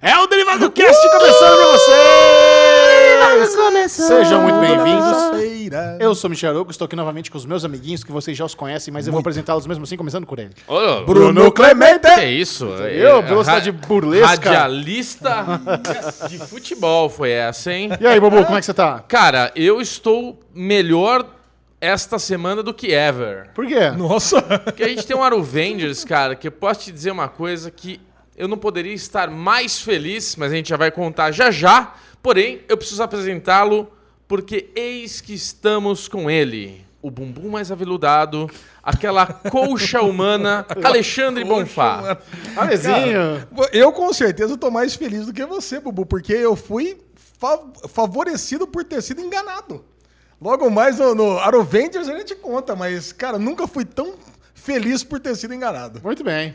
É o Derivado Cast começando pra vocês! Sejam muito bem-vindos. Eu sou o Michel Arouco, estou aqui novamente com os meus amiguinhos que vocês já os conhecem, mas eu vou apresentá-los mesmo assim, começando por ele. Ô, Bruno Clemente! Que é isso? Eu, velocidade burlesca. Radialista de futebol foi essa, hein? E aí, Bobo, como é que você tá? Cara, eu estou melhor esta semana do que ever. Por quê? Nossa! Porque a gente tem um Aruvengers, cara, que eu posso te dizer uma coisa que eu não poderia estar mais feliz, mas a gente já vai contar já já. Porém, eu preciso apresentá-lo porque eis que estamos com ele. O bumbum mais aveludado, aquela colcha humana, Alexandre Bonfá. Alezinho! Eu com certeza tô mais feliz do que você, Bubu, porque eu fui fa- favorecido por ter sido enganado. Logo mais no, no Arovengers a gente conta, mas, cara, nunca fui tão feliz por ter sido enganado. Muito bem.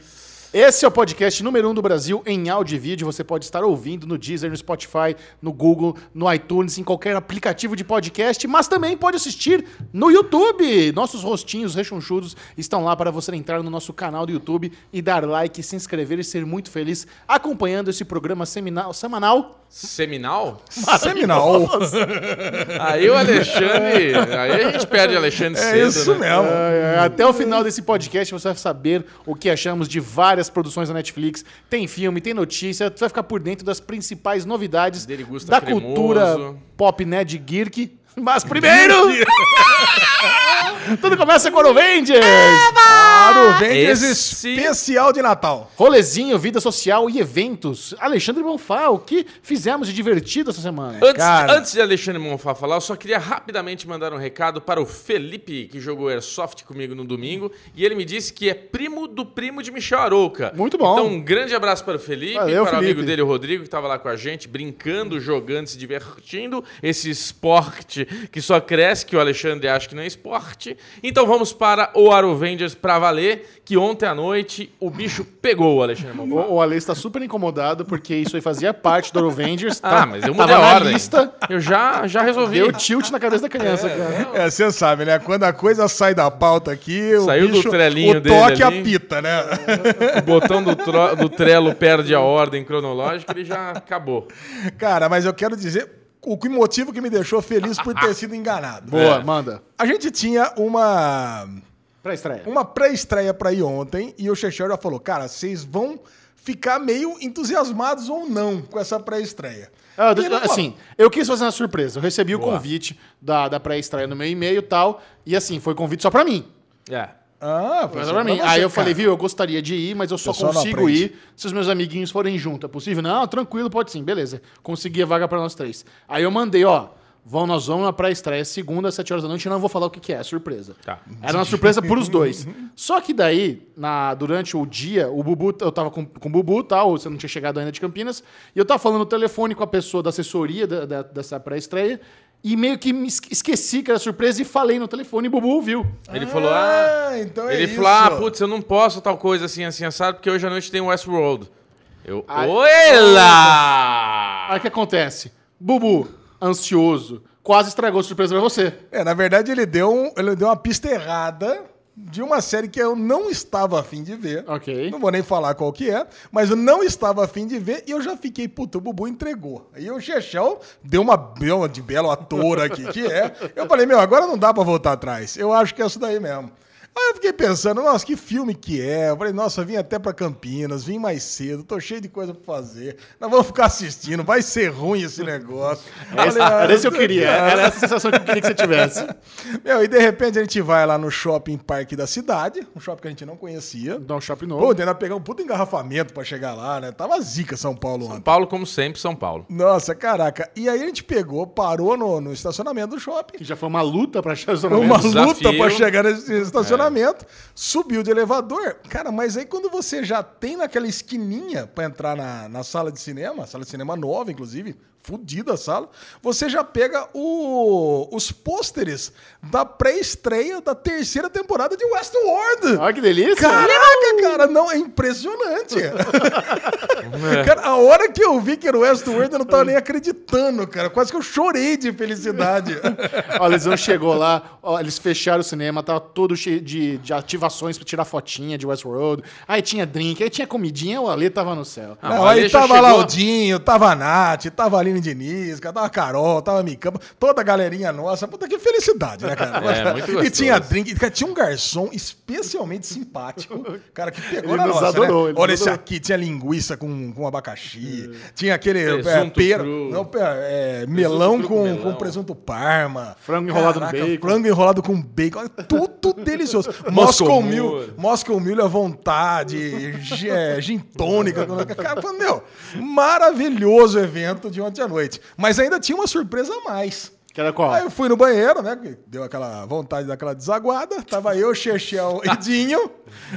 Esse é o podcast número 1 um do Brasil em áudio e vídeo. Você pode estar ouvindo no Deezer, no Spotify, no Google, no iTunes, em qualquer aplicativo de podcast, mas também pode assistir no YouTube. Nossos rostinhos rechonchudos estão lá para você entrar no nosso canal do YouTube e dar like, se inscrever e ser muito feliz acompanhando esse programa seminal, semanal. Seminal? Seminal. Aí o Alexandre. Aí a gente perde o Alexandre É cedo. isso né? mesmo. É, até o final desse podcast você vai saber o que achamos de várias produções da Netflix. Tem filme, tem notícia, você vai ficar por dentro das principais novidades da cremoso. cultura pop nerd geek. Mas primeiro, tudo começa com o Avengers. Arovengers Esse- especial de Natal. Rolezinho, vida social e eventos. Alexandre Bonfá, o que fizemos de divertido essa semana? Antes, Cara. antes de Alexandre Monfá falar, eu só queria rapidamente mandar um recado para o Felipe, que jogou Airsoft comigo no domingo, e ele me disse que é primo do primo de Michel Arouca. Muito bom. Então, um grande abraço para o Felipe, Valeu, para o amigo dele, o Rodrigo, que estava lá com a gente, brincando, jogando, se divertindo. Esse esporte que só cresce, que o Alexandre acha que não é esporte. Então, vamos para o Arovengers para valer, que ontem à noite o bicho pegou o Alexandre Monfá. O, o Ale está super incomodado porque isso aí fazia parte do Avengers. Ah, mas eu mudei a ordem. lista. Eu já, já resolvi. Deu tilt na cabeça da criança, cara. É, você sabe, né? Quando a coisa sai da pauta aqui, Saiu o do bicho, trelinho o toque ali. apita, né? o botão do, tro- do Trello perde a ordem cronológica, ele já acabou. Cara, mas eu quero dizer o que- motivo que me deixou feliz por ter sido enganado. Boa, É. manda. A gente tinha uma Pra estreia. uma pré-estreia pra ir ontem e o Chechel já falou, cara, vocês vão ficar meio entusiasmados ou não com essa pré-estreia. Ah, assim, eu quis fazer uma surpresa. Eu recebi o Boa. convite da, da pré-estreia no meu e-mail e tal. E assim, foi convite só pra mim. É. Ah, foi só pra mim. você, Aí eu cara. falei, viu, eu gostaria de ir, mas eu só Pessoal consigo ir se os meus amiguinhos forem junto. É possível? Não, tranquilo, pode sim. Beleza. Consegui a vaga pra nós três. Aí eu mandei, ó. Vão, nós vamos na pré-estreia segunda, às 7 horas da noite, e não vou falar o que, que é, surpresa. Tá. Era uma surpresa pros dois. Só que daí, na, durante o dia, o Bubu, eu tava com, com o Bubu e tal, você não tinha chegado ainda de Campinas, e eu tava falando no telefone com a pessoa da assessoria da- da- dessa pré-estreia, e meio que me esque- esqueci que era surpresa e falei no telefone, e o Bubu ouviu. Ele falou, ah... Ah, então é ele isso. falou, ah, putz, eu não posso tal coisa assim, assim, assado, porque hoje à noite tem Westworld. Eu, Ai. Oela! Aí o que acontece? Bubu, ansioso, quase estragou a surpresa pra você. É, na verdade ele deu, um- ele deu uma pista errada de uma série que eu não estava afim de ver. Ok. Não vou nem falar qual que é, mas eu não estava afim de ver e eu já fiquei, puta, o Bubu entregou. Aí o Chechel deu uma, uma de belo ator aqui, que é. Eu falei, meu, agora não dá pra voltar atrás. Eu acho que é isso daí mesmo. Aí eu fiquei pensando, nossa, que filme que é? Eu falei, nossa, eu vim até pra Campinas, vim mais cedo, tô cheio de coisa pra fazer. Nós vamos ficar assistindo, vai ser ruim esse negócio. Esse- ah, Era isso que eu queria, era essa sensação que eu queria que você tivesse. Meu, e de repente a gente vai lá no shopping parque da cidade, um shopping que a gente não conhecia. Dá um shopping Pô, novo. ainda pegar um puto engarrafamento pra chegar lá, né? Tava zica São Paulo São ontem. Paulo, como sempre, São Paulo. Nossa, caraca. E aí a gente pegou, parou no, no estacionamento do shopping. Que já foi uma luta pra achar o Uma desafio. luta pra chegar nesse estacionamento. Subiu de elevador. Cara, mas aí quando você já tem naquela esquininha pra entrar na, na sala de cinema, sala de cinema nova, inclusive, fudida a sala, você já pega o- os pôsteres da pré-estreia da terceira temporada de Westworld. Olha que delícia. Caraca, cara, não, é impressionante. Cara, a hora que eu vi que era o Westworld, eu não tava nem acreditando, cara. Quase que eu chorei de felicidade. Ó, a Lesão chegou lá, ó, eles fecharam o cinema, tava todo cheio de, de ativações pra tirar fotinha de Westworld. Aí tinha drink, aí tinha comidinha, o Ale tava no céu. Ah, Não, aí tava chegou- lá o Dinho, tava a Nath, tava a Aline Diniz, tava a Carol, tava a Micamba, toda a galerinha nossa. Puta que felicidade, né, cara? É, muito e tinha drink, cara, tinha um garçom especialmente simpático, cara, que pegou Ele na nos nossa, adorou, né? Olha esse adorou. aqui, tinha linguiça com, com abacaxi, tinha aquele é, Presunto pera, não, pera, é, melão com com, melão. com presunto parma. Frango enrolado no bacon. Frango enrolado com bacon, tudo delicioso. Moscow Moscow Mule. Moscow Mule à vontade, gi- é, gin tônica. Cara, meu, maravilhoso evento de ontem à noite. Mas ainda tinha uma surpresa a mais. Que era qual? Aí eu fui no banheiro, né? Deu aquela vontade daquela desaguada. Tava eu, Chechel e Dinho.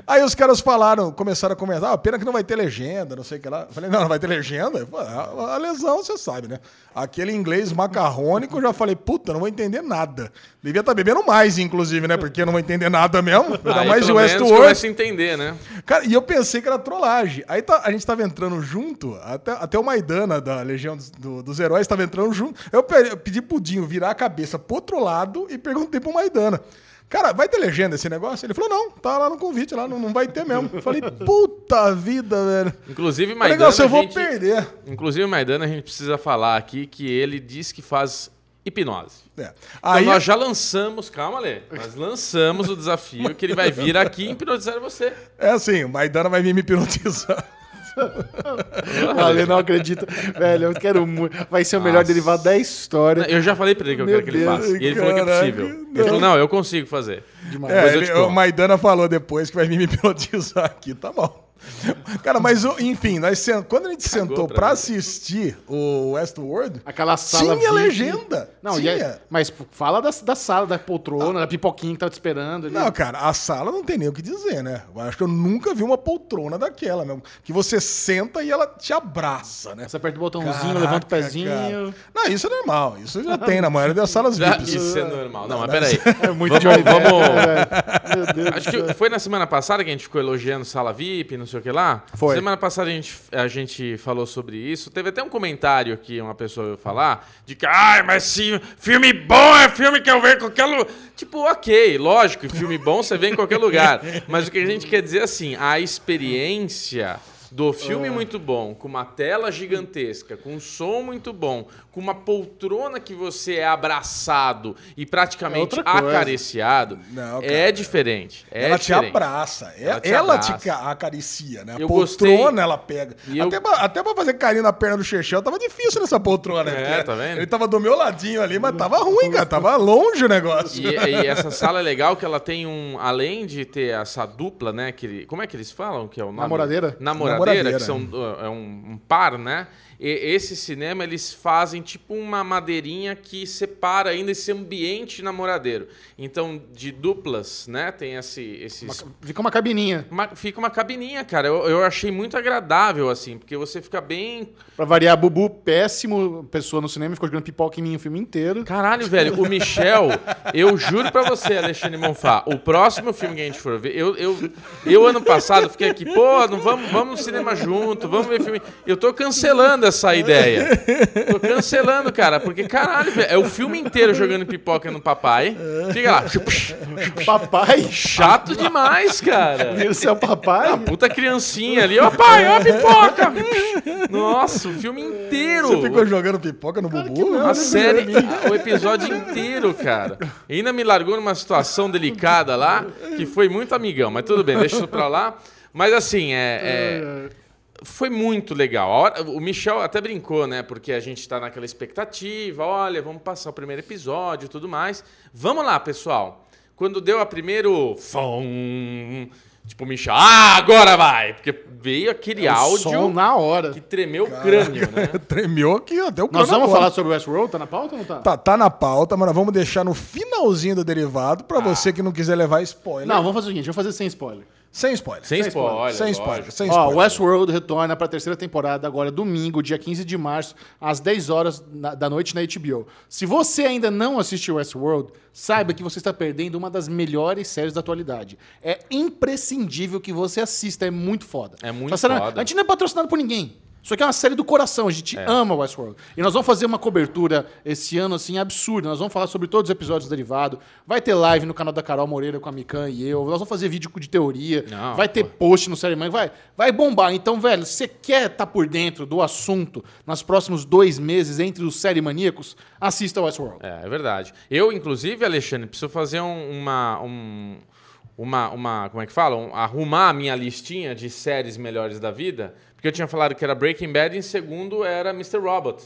Aí os caras falaram, começaram a comentar, ah, pena que não vai ter legenda, não sei o que lá. Eu falei, não, não vai ter legenda? Falei, "Ah, a lesão, você sabe, né? Aquele inglês macarrônico, eu já falei, puta, não vou entender nada. Devia estar bebendo mais, inclusive, né? Porque eu não vou entender nada mesmo. Ainda Aí, mais de Westworld. começa a entender, né? Cara, e eu pensei que era trollagem. Aí tá- a gente tava entrando junto, até, até o Maidana da Legião dos, do- dos Heróis tava entrando junto. Eu, pe- eu pedi pro Dinho virar a cabeça pro outro lado e perguntei pro Maidana. Cara, vai ter legenda esse negócio? Ele falou, não, tá lá no convite, lá não, não vai ter mesmo. Eu falei, puta vida, velho. Inclusive, Maidana, negócio, eu vou gente- perder. Inclusive, Maidana, a gente precisa falar aqui que ele diz que faz hipnose. É. Então Aí, nós já lançamos, calma, Lê, nós lançamos o desafio que ele vai vir aqui hipnotizar você. é assim, o Maidana vai vir me hipnotizar. Ale não acredita. Velho, eu quero muito. Vai ser o melhor Nossa. derivado da história. Eu já falei pra ele que eu Meu quero que ele Deus, faça. E ele falou que é caraca, possível. Ele não. falou, não, eu consigo fazer. Demais. É, Depois eu ele- te o conto. Maidana falou depois que vai vir me hipnotizar aqui, tá bom. Cara, mas enfim, nós sen- quando a gente sentou pra pra assistir o Westworld, Aquela sala. tinha VIP. legenda. Não, e tinha. é- mas fala da, da sala, da poltrona, da pipoquinha que tava te esperando. ali. Não, cara, a sala não tem nem o que dizer, né? Eu acho que eu nunca vi uma poltrona daquela mesmo. Que você senta e ela te abraça, né? Você aperta o botãozinho, Caraca, levanta o pezinho. cara. Não, isso é normal. Isso já tem na maioria das salas Já, VIPs. isso é normal. Não, mas peraí. É muito Vamos- vamos- né, velho? Meu Deus Acho que foi na semana passada que a gente ficou elogiando sala VIP, não sei o que lá. Foi. Semana passada a gente, a gente falou sobre isso. Teve até um comentário aqui, uma pessoa veio falar, de que, ai, mas se filme bom é filme que eu vejo em qualquer lugar. Tipo, ok, lógico, filme bom você vê em qualquer lugar. Mas o que a gente quer dizer é assim, a experiência do filme muito bom, com uma tela gigantesca, com um som muito bom, com uma poltrona que você é abraçado e praticamente coisa. acariciado, Não, é cara. diferente. É ela te diferente. abraça. É- Ela Ela te te, abraça. ca- acaricia, né? A Eu poltrona gostei. ela pega. E eu- Até, pra, até pra fazer carinho na perna do Chechel tava difícil nessa poltrona. É, porque tá vendo? Ele tava do meu ladinho ali, mas tava ruim, cara. Tava longe o negócio. E, e essa sala é legal que ela tem um. Além de ter essa dupla, né? Que, como é que eles falam? Que é o nome? Namoradeira? Namoradeira, Namoradeira. que são uh, é um, um par, né? E esse cinema eles fazem tipo uma madeirinha que separa ainda esse ambiente namoradeiro. Então, de duplas, né? Tem esse, esses Fica uma cabininha. Uma- fica uma cabininha, cara. Eu, eu achei muito agradável, assim, porque você fica bem. Pra variar, Bubu, péssimo pessoa no cinema, ficou jogando pipoca em mim o filme inteiro. Caralho, velho, o Michel, eu juro pra você, Alexandre Monfá, o próximo filme que a gente for ver, eu, eu, eu ano passado fiquei aqui, pô, não vamos, vamos no cinema junto, vamos ver filme. Eu tô cancelando essa ideia. Tô cancelando, cara, porque caralho, velho, é o filme inteiro jogando pipoca no papai. Fica lá. Papai? Chato demais, cara. Meu céu, papai? A puta criancinha ali, ó pai, ó a pipoca. Nossa, o filme inteiro. Você ficou jogando pipoca no bubu? A série, o episódio inteiro, cara. E ainda me largou numa situação delicada lá, que foi muito amigão, mas tudo bem, deixa isso pra lá. Mas assim, é, é- foi muito legal. Hora- o Michel até brincou, né? Porque a gente tá naquela expectativa, olha, vamos passar o primeiro episódio e tudo mais. Vamos lá, pessoal. Quando deu a primeiro. Fom, tipo, o Michel, ah, agora vai! Porque veio aquele O áudio som na hora. que tremeu o crânio, né? Tremeu aqui até o Nós vamos falar sobre o Westworld? Tá na pauta ou não tá? Tá, tá na pauta, mas nós vamos deixar no finalzinho do derivado pra você que não quiser levar spoiler. Não, vamos fazer o seguinte, vamos fazer sem spoiler. Sem spoiler. Sem, Sem spoiler. Sem lógico. spoiler. Sem Ó, spoiler. Westworld retorna pra terceira temporada agora domingo, dia 15 de março, às 10 horas da noite na HBO. Se você ainda não assistiu Westworld, saiba que você está perdendo uma das melhores séries da atualidade. É imprescindível que você assista, é muito foda. É muito série- foda. A gente não é patrocinado por ninguém. Isso aqui é uma série do coração, a gente É. ama Westworld. E nós vamos fazer uma cobertura esse ano, assim, absurda. Nós vamos falar sobre todos os episódios derivados. Vai ter live no canal da Carol Moreira com a Mikan e eu. Nós vamos fazer vídeo de teoria. Não, vai ter pô. post no Série Mãe. Vai, vai bombar. Então, velho, se você quer estar por dentro do assunto nos próximos dois meses entre os série maníacos, assista Westworld. É, é verdade. Eu, inclusive, Alexandre, preciso fazer um- uma. um- uma, uma. Como é que fala? Um- arrumar a minha listinha de séries melhores da vida. Porque eu tinha falado que era Breaking Bad e em segundo era Mr. Robot.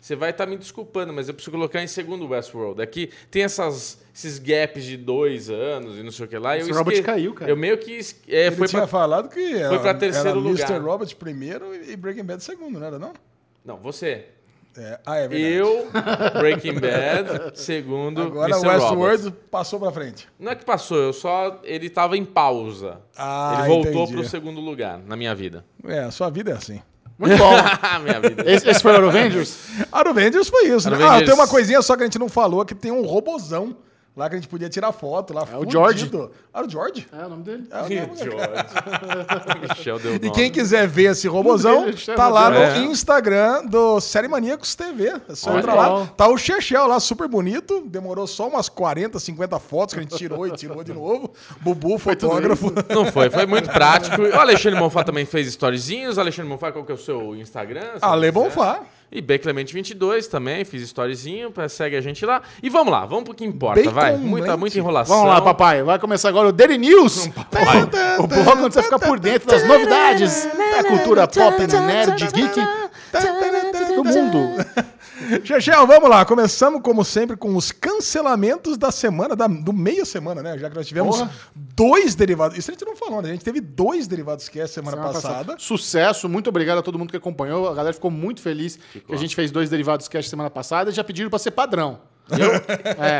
Você vai estar me desculpando, mas eu preciso colocar em segundo Westworld. Aqui tem essas, esses gaps de dois anos e não sei o que lá. Mr. Robot esque- caiu, cara. Eu meio que. É, Ele foi tinha pra... falado que era, pra terceiro era lugar. Mr. Robot primeiro e Breaking Bad segundo, não era não? Não, você. É, ah, é verdade. Eu, Breaking Bad, segundo Agora o Mr. Westworld passou pra frente. Não é que passou, eu só. Ele tava em pausa. Ah, ele voltou entendi. pro segundo lugar na minha vida. É, a sua vida é assim. Muito bom. minha vida. esse, esse foi o Avengers? Avengers foi isso, né? Avengers. Ah, tem uma coisinha só que a gente não falou, que tem um robozão lá que a gente podia tirar foto lá. É o. George. Ah, o George? É o nome dele. É o nome, George. Michel deu E quem quiser ver esse robozão, tá lá no É. Instagram do Série Maníacos TV. É só Olha entrar lá. Tá o Chechel lá, super bonito. Demorou só umas 40, 50 fotos que a gente tirou e tirou de novo. Bubu, fotógrafo. Não foi, foi muito prático. O Alexandre Monfá também fez storyzinhos. O Alexandre Monfá, qual que é o seu Instagram? se Ale quiser? Bonfá. E B Clemente22 também, fiz storyzinho, segue a gente lá. E vamos lá, vamos pro que importa, Bacon vai. Muita, Lente. muita enrolação. Vamos lá, papai. Vai começar agora o Daily News. o bloco onde você fica por dentro das novidades da cultura pop, nerd, geek do mundo. Chechel, vamos lá. Começamos, como sempre, com os cancelamentos da semana, da- do meia semana, né? Já que nós tivemos Porra. dois derivados. Isso a gente não falou, né? A gente teve dois derivados que é semana, Semana passada. Sucesso, muito obrigado a todo mundo que acompanhou. A galera ficou muito feliz que a gente fez dois derivados cast semana passada e já pediram pra ser padrão.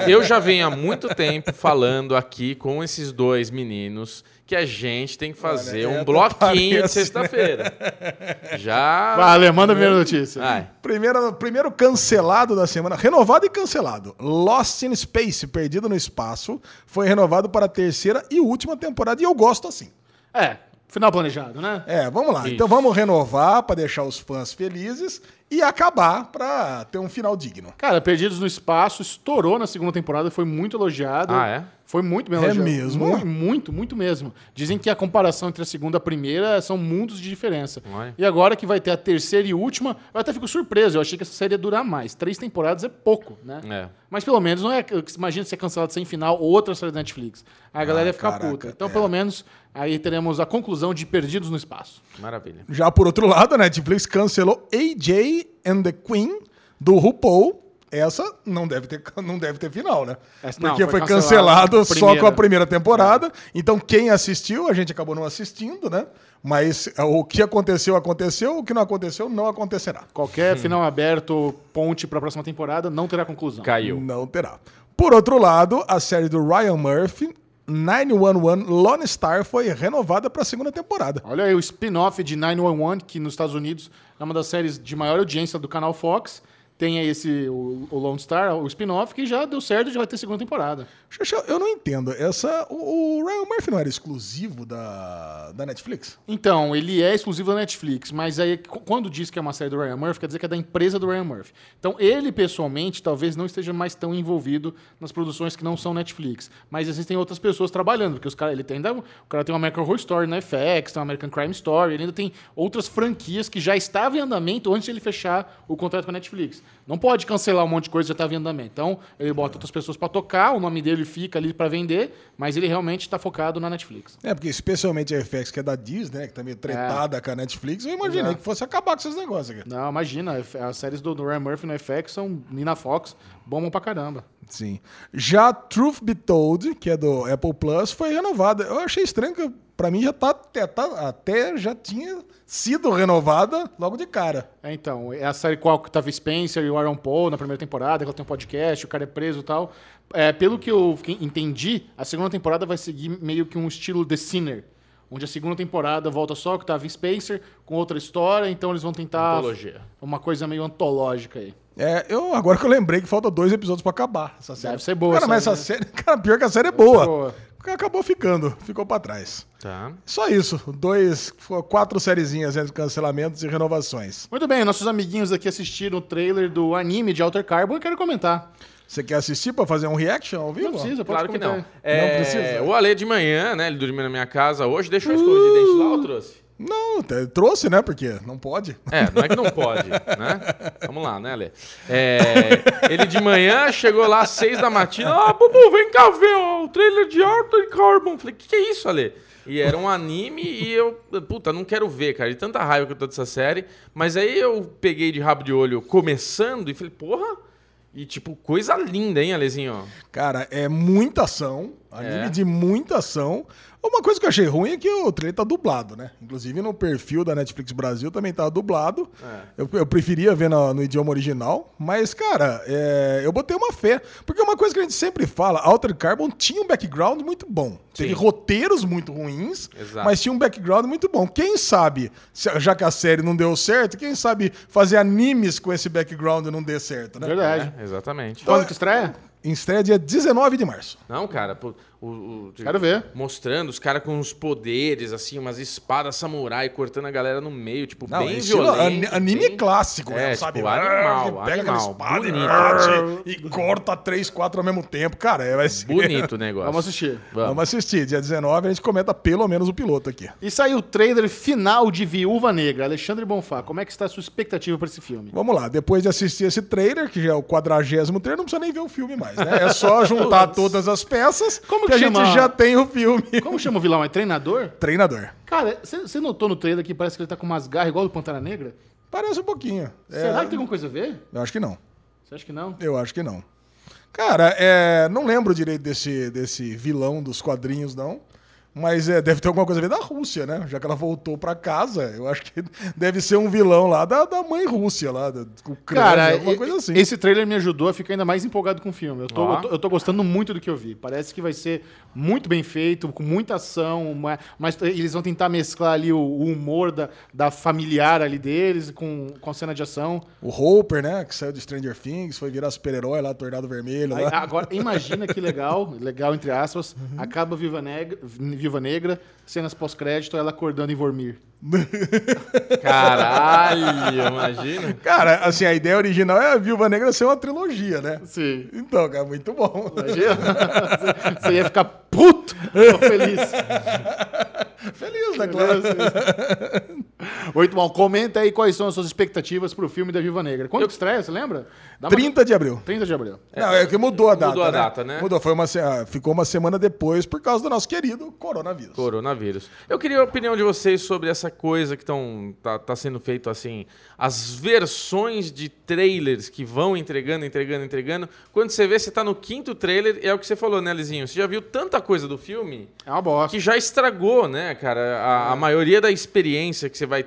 Eu já venho há muito tempo falando aqui com esses dois meninos que a gente tem que fazer Olha, um é, bloquinho de sexta-feira. Já. Vale, manda a primeira notícia. Vai. Primeiro, primeiro cancelado da semana, renovado e cancelado. Lost in Space, Perdido no Espaço, foi renovado para a terceira e última temporada. E eu gosto assim. É, final planejado, né? É, vamos lá. Isso. Então vamos renovar para deixar os fãs felizes e acabar para ter um final digno. Cara, Perdidos no Espaço estourou na segunda temporada, foi muito elogiado. Ah, é? Foi muito bem É elogiado. mesmo? Mu- Muito, muito, mesmo. Dizem que a comparação entre a segunda e a primeira são mundos de diferença. Olha. E agora que vai ter a terceira e última, eu até fico surpreso. Eu achei que essa série ia durar mais. Três temporadas é pouco, né? É. Mas pelo menos não é. Imagina ser cancelado sem final outra série da Netflix. Aí a galera ia ficar caraca, puta. Então, é. pelo menos, aí teremos a conclusão de Perdidos no Espaço. Maravilha. Já por outro lado, a Netflix cancelou AJ and the Queen do RuPaul. Essa não deve ter, não deve ter final, né? Essa- não, Porque foi foi cancelado só com a primeira temporada. Então, quem assistiu, a gente acabou não assistindo, né? Mas é, o que aconteceu, aconteceu. O que não aconteceu, não acontecerá. Qualquer Hum. final aberto, ponte para a próxima temporada, não terá conclusão. Caiu. Não terá. Por outro lado, a série do Ryan Murphy, 911 Lone Star, foi renovada para a segunda temporada. Olha aí o spin-off de 911, que nos Estados Unidos é uma das séries de maior audiência do canal Fox. Tem aí esse, o, o Lone Star, o spin-off, que já deu certo e já vai ter segunda temporada. Xuxa, eu não entendo. Essa, o, o Ryan Murphy não era exclusivo da, da Netflix? Então, ele é exclusivo da Netflix, mas aí qu- quando diz que é uma série do Ryan Murphy, quer dizer que é da empresa do Ryan Murphy. Então, ele pessoalmente talvez não esteja mais tão envolvido nas produções que não são Netflix, mas existem outras pessoas trabalhando, porque os cara, ele tem ainda, o cara tem uma American Horror Story na FX, tem uma American Crime Story, ele ainda tem outras franquias que já estavam em andamento antes de ele fechar o contrato com a Netflix. Não pode cancelar um monte de coisa que já estava em andamento. Então, ele bota outras pessoas para tocar, o nome dele fica ali para vender, mas ele realmente está focado na Netflix. É, porque especialmente a FX, que é da Disney, né, que tá meio tretada com a Netflix, eu imaginei Exato. que fosse acabar com esses negócios aqui. Não, imagina, as séries do, do Ryan Murphy no FX são e na Fox, bombam pra caramba. Sim. Já Truth Be Told, que é do Apple Plus, foi renovada. Eu achei estranho que pra mim já tá até, tá- até já tinha sido renovada logo de cara. É, então, é a série qual que tava Spencer e o Aaron Paul na primeira temporada, que ela tem um podcast, o cara é preso e tal. É, pelo que eu entendi, a segunda temporada vai seguir meio que um estilo The Sinner. onde a segunda temporada volta só com o Octavia Spencer, com outra história, então eles vão tentar Antologia. uma coisa meio antológica aí. É, eu, agora que eu lembrei que falta dois episódios pra acabar essa série. Deve ser boa Cara, mas essa série, cara, pior que a série é boa. boa. Acabou ficando, ficou pra trás. Tá. Só isso, dois, quatro sériezinhas entre cancelamentos e renovações. Muito bem, nossos amiguinhos aqui assistiram o trailer do anime de Alter Carbon e quero comentar. Você quer assistir pra fazer um reaction ao vivo? Não precisa, pode Claro que comentar. não. É, precisa. O Ale de manhã, né? Ele dormiu na minha casa hoje, deixou a escova de dente lá ou trouxe? Não, trouxe, né? Porque não pode. É, não é que não pode, né? Vamos lá, né, Ale? É, ele de manhã chegou lá às seis da matina. Ah, Bubu, vem cá ver ó, o trailer de Arthur Carbon. Falei, o que, que é isso, Ale? E era um anime e eu, puta, não quero ver, cara. De tanta raiva que eu tô dessa série. Mas aí eu peguei de rabo de olho começando e falei, porra. E tipo, coisa linda, hein, Alezinho? Cara, é muita ação, anime É. de muita ação. Uma coisa que eu achei ruim é que o trailer tá dublado, né? Inclusive no perfil da Netflix Brasil também tá dublado. É. Eu, eu preferia ver no, no idioma original, mas, cara, é, eu botei uma fé. Porque uma coisa que a gente sempre fala, Alter Carbon tinha um background muito bom. Teve Sim. roteiros muito ruins, Exato. mas tinha um background muito bom. Quem sabe, já que a série não deu certo, quem sabe fazer animes com esse background não dê certo, né? Verdade. É, exatamente. Quando que estreia? Em estreia dia 19 de março. Não, cara, o, o- Quero ver. Mostrando os caras com os poderes, assim, umas espadas samurai cortando a galera no meio, tipo, Não, bem estilo violento. ani- anime bem- clássico, É, né? tipo, sabe? animal, pega aquela animal, espada e bonito. bate e corta três, quatro ao mesmo tempo. Cara, é, vai ser... Bonito o negócio. Vamos assistir. Vamos. Vamos assistir. Dia 19 a gente comenta pelo menos o piloto aqui. E saiu o trailer final de Viúva Negra. Alexandre Bonfá, como é que está a sua expectativa para esse filme? Vamos lá, depois de assistir esse trailer, que já é o quadragésimo trailer, não precisa nem ver o filme mais, né? É só juntar todas as peças Como que que a gente chama? já tem o filme. Como chama o vilão? É treinador? Treinador. Cara, você notou no trailer que parece que ele tá com umas garras igual do Pantera Negra? Parece um pouquinho. É, Será que tem alguma coisa a ver? Eu acho que não. Você acha que não? Eu acho que não. Cara, é, não lembro direito desse, desse vilão dos quadrinhos, não. Mas é, deve ter alguma coisa a ver da Rússia, né? Já que ela voltou pra casa, eu acho que deve ser um vilão lá da, da mãe Rússia, lá, da Ucrânia, Cara, alguma coisa assim. esse trailer me ajudou a ficar ainda mais empolgado com o filme. Eu tô, Ó. eu tô, eu tô gostando muito do que eu vi. Parece que vai ser muito bem feito, com muita ação, uma- mas eles vão tentar mesclar ali o, o humor da, da familiar ali deles com, com a cena de ação. O Hopper, né? Que saiu de Stranger Things, foi virar super-herói lá, Tornado Vermelho. Aí, agora, imagina que legal, legal entre aspas, Uhum. acaba Viva Negra, Viva Negra, cenas pós-crédito, ela acordando em Vormir. Caralho, imagina. Cara, assim, a ideia original é a Viúva Negra ser uma trilogia, né? Sim. Então, cara, muito bom. Imagina? Você ia ficar puto ou feliz. Feliz, né, claro? Muito bom. Comenta aí quais são as suas expectativas pro filme da Viva Negra. Quando que estreia, você lembra? Dá uma- 30 de abril. 30 de abril. Não, é que mudou a data. Mudou a né? data, né? Mudou, foi uma, ah, ficou uma semana depois por causa do nosso querido coronavírus. Coronavírus. Eu queria a opinião de vocês sobre essa coisa que tão, tá, tá sendo feito assim. As versões de trailers que vão entregando, entregando, entregando. Quando você vê, você tá no quinto trailer, é o que você falou, né, Lizinho? Você já viu tanta coisa do filme É uma bosta. que já estragou, né, cara? A, a maioria da experiência que você vai,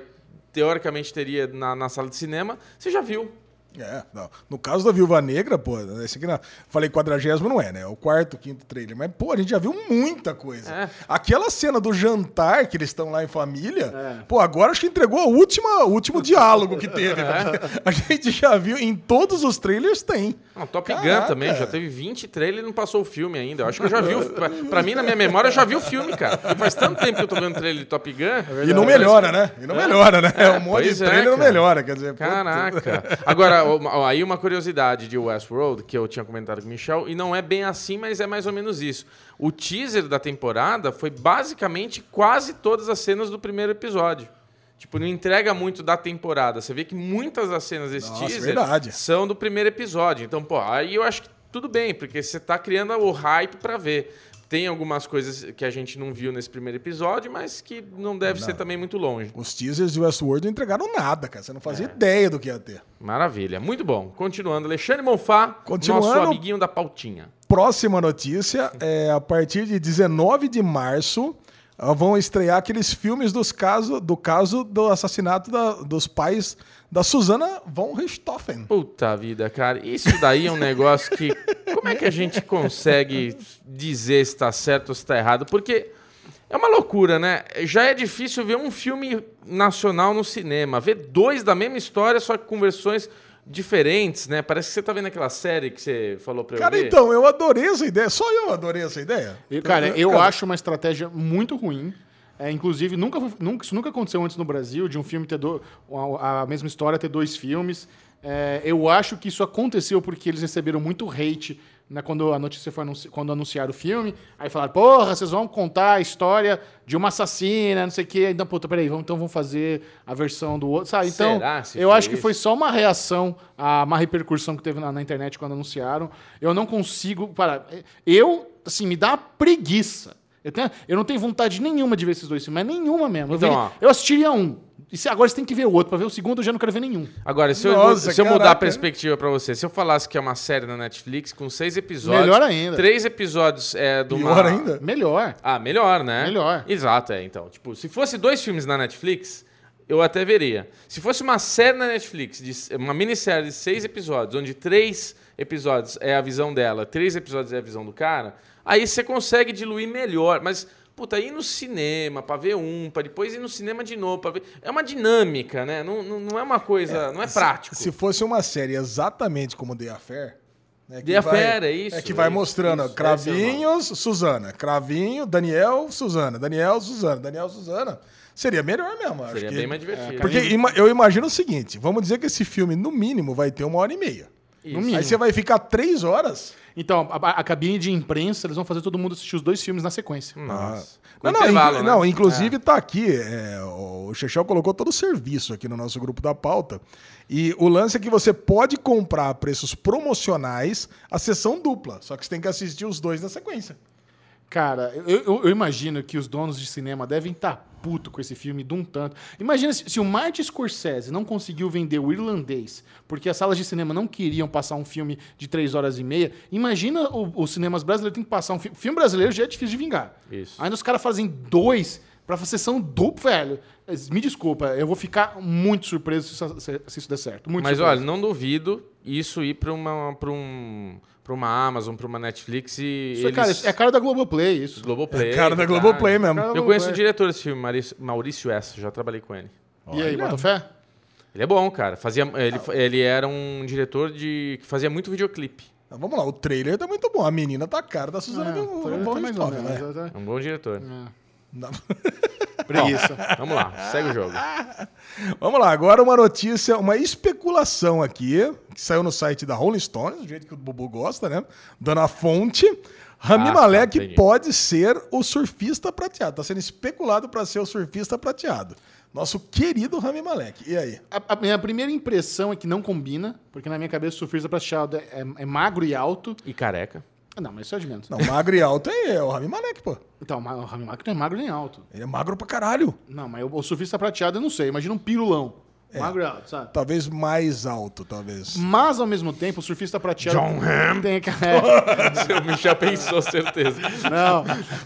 teoricamente, teria na, na sala de cinema, você já viu. É, não. No caso da Viúva Negra, pô, esse aqui, não, falei quadragésimo não é, né? É o quarto, quinto trailer. Mas, pô, a gente já viu muita coisa. É. Aquela cena do jantar que eles estão lá em família, É. pô, agora acho que entregou a última, o último diálogo que teve. porque A gente já viu, em todos os trailers tem. Não, Top Gun Caraca. também, já teve 20 trailers e não passou o filme ainda. Eu acho que eu já vi. O, pra, pra mim, na minha memória, eu já vi o filme, cara. Porque faz tanto tempo que eu tô vendo trailer de Top Gun. E não melhora, né? E não melhora, né? É, um monte de é, trailer não melhora, quer dizer... puta. Caraca. Agora, aí uma curiosidade de Westworld, que eu tinha comentado com o Michel, e não é bem assim, mas é mais ou menos isso. O teaser da temporada foi basicamente quase todas as cenas do primeiro episódio. Tipo, não entrega muito da temporada. Você vê que muitas das cenas desse Nossa, teaser verdade. são do primeiro episódio. Então, pô, aí eu acho que tudo bem, porque você tá criando o hype pra ver. Tem algumas coisas que a gente não viu nesse primeiro episódio, mas que não deve ser também muito longe. Os teasers de Westworld não entregaram nada, cara. Você não É. fazia ideia do que ia ter. Maravilha, muito bom. Continuando, Alexandre Monfá, Continuando. nosso amiguinho da pautinha. Próxima notícia é a partir de 19 de março vão estrear aqueles filmes dos caso, do caso do assassinato da- dos pais da Susana von Richthofen. Puta vida, cara, isso daí é um negócio que. Como é que a gente consegue dizer se tá certo ou se tá errado? Porque É uma loucura, né? Já é difícil ver um filme nacional no cinema. Ver dois da mesma história, só que com versões diferentes, né? Parece que você tá vendo aquela série que você falou pra eu Cara, ver. então, eu adorei essa ideia. Só eu adorei essa ideia. Eu- cara, eu acho uma estratégia muito ruim. É, inclusive, nunca, nunca, isso nunca aconteceu antes no Brasil, de um filme ter do, a, a mesma história ter dois filmes. É, eu acho que isso aconteceu porque eles receberam muito hate né, quando a notícia foi anunci quando anunciaram o filme. Aí falaram, porra, vocês vão contar a história de uma assassina, não sei o quê. Então, puta, peraí, vamos, então vamos fazer a versão do outro. Sabe? Então, eu acho que isso? foi só uma reação a uma repercussão que teve na, na internet quando anunciaram. Eu não consigo. Para, eu, assim, me dá uma preguiça. Eu, tenho- eu não tenho vontade nenhuma de ver esses dois filmes, mas nenhuma mesmo. Eu, Então, veria- ó. eu assistiria um. E se, agora você tem que ver o outro. Pra ver o segundo, eu já não quero ver nenhum. Agora, se eu, Nossa, se eu mudar a perspectiva pra você, se eu falasse que é uma série na Netflix com seis episódios. Melhor ainda. Três episódios é uma. Pior ainda. Melhor. Ah, melhor, né? Melhor. Exato, é. Então, tipo, se fosse dois filmes na Netflix, eu até veria. Se fosse uma série na Netflix, de, uma minissérie de seis episódios, onde três episódios é a visão dela, três episódios é a visão do cara, aí você consegue diluir melhor. Mas, puta, ir no cinema pra ver um, pra depois ir no cinema de novo pra ver. É uma dinâmica, né? Não, não, não é uma coisa. não é prático. Se fosse uma série exatamente como The Affair. Né, que The vai- Affair, é isso, É que é vai isso, mostrando isso, Cravinhos, Suzana. Cravinho, Daniel, Suzana. Daniel, Suzana. Daniel, Suzana. Seria melhor mesmo, acho Seria que- bem mais divertido. Porque ima- eu imagino o seguinte: vamos dizer que esse filme, no mínimo, vai ter uma hora e meia. Isso. Aí você vai ficar três horas. Então, a, a cabine de imprensa, eles vão fazer todo mundo assistir os dois filmes na sequência. Nossa. Não, não, né? não, inclusive tá aqui. é, o Chechel colocou todo o serviço aqui no nosso grupo da pauta. E o lance é que você pode comprar a preços promocionais a sessão dupla. Só que você tem que assistir os dois na sequência. Cara, eu, eu- imagino que os donos de cinema devem estar puto com esse filme de um tanto. Imagina se, se o Martin Scorsese não conseguiu vender o irlandês porque as salas de cinema não queriam passar um filme de três horas e meia. Imagina o- os cinemas brasileiros têm que passar um filme. Filme brasileiro já é difícil de vingar. Isso. Ainda os caras fazem dois pra sessão dupla, velho. Me desculpa, eu vou ficar muito surpreso se isso, se- se isso der certo. Muito Mas surpreso. olha, não duvido isso ir pra uma, pra um, uma Amazon, pra uma Netflix e. Isso é, eles... cara, é cara da Globoplay, isso. Globoplay. É cara da. Globoplay mesmo. Da Eu conheço o diretor desse filme, Maurício, S. Já trabalhei com ele. E aí, bota fé? Ele é bom, cara. Fazia, ele, ele era um diretor de que fazia muito videoclipe. Então, vamos lá, o trailer tá muito bom. A menina tá cara da Suzana É, tá- tá mais ou menos, né? tá- É um bom diretor. Não. Preguiça. Vamos lá, segue o jogo. Vamos lá, agora uma notícia, uma especulação aqui, que saiu no site da Rolling Stones, do jeito que o Bubu gosta, né? Dando a fonte. Rami Ah, tá, Malek entendi. pode ser o surfista prateado. Tá sendo especulado para ser o surfista prateado. Nosso querido Rami Malek. E aí? A, a minha primeira impressão é que não combina, porque na minha cabeça o surfista prateado é, é magro e alto. E careca. Não, mas isso é menos. Não, magro e alto é o Rami Malek, pô. Então, o Rami Malek não é magro nem alto. Ele é magro pra caralho. Não, mas o surfista prateado eu não sei. Imagina um pirulão. É. Magro alto, sabe? Talvez mais alto, talvez. Mas, ao mesmo tempo, o surfista prateado... John Hamm. Tem, aquela- é, Seu Michel pensou, certeza. não,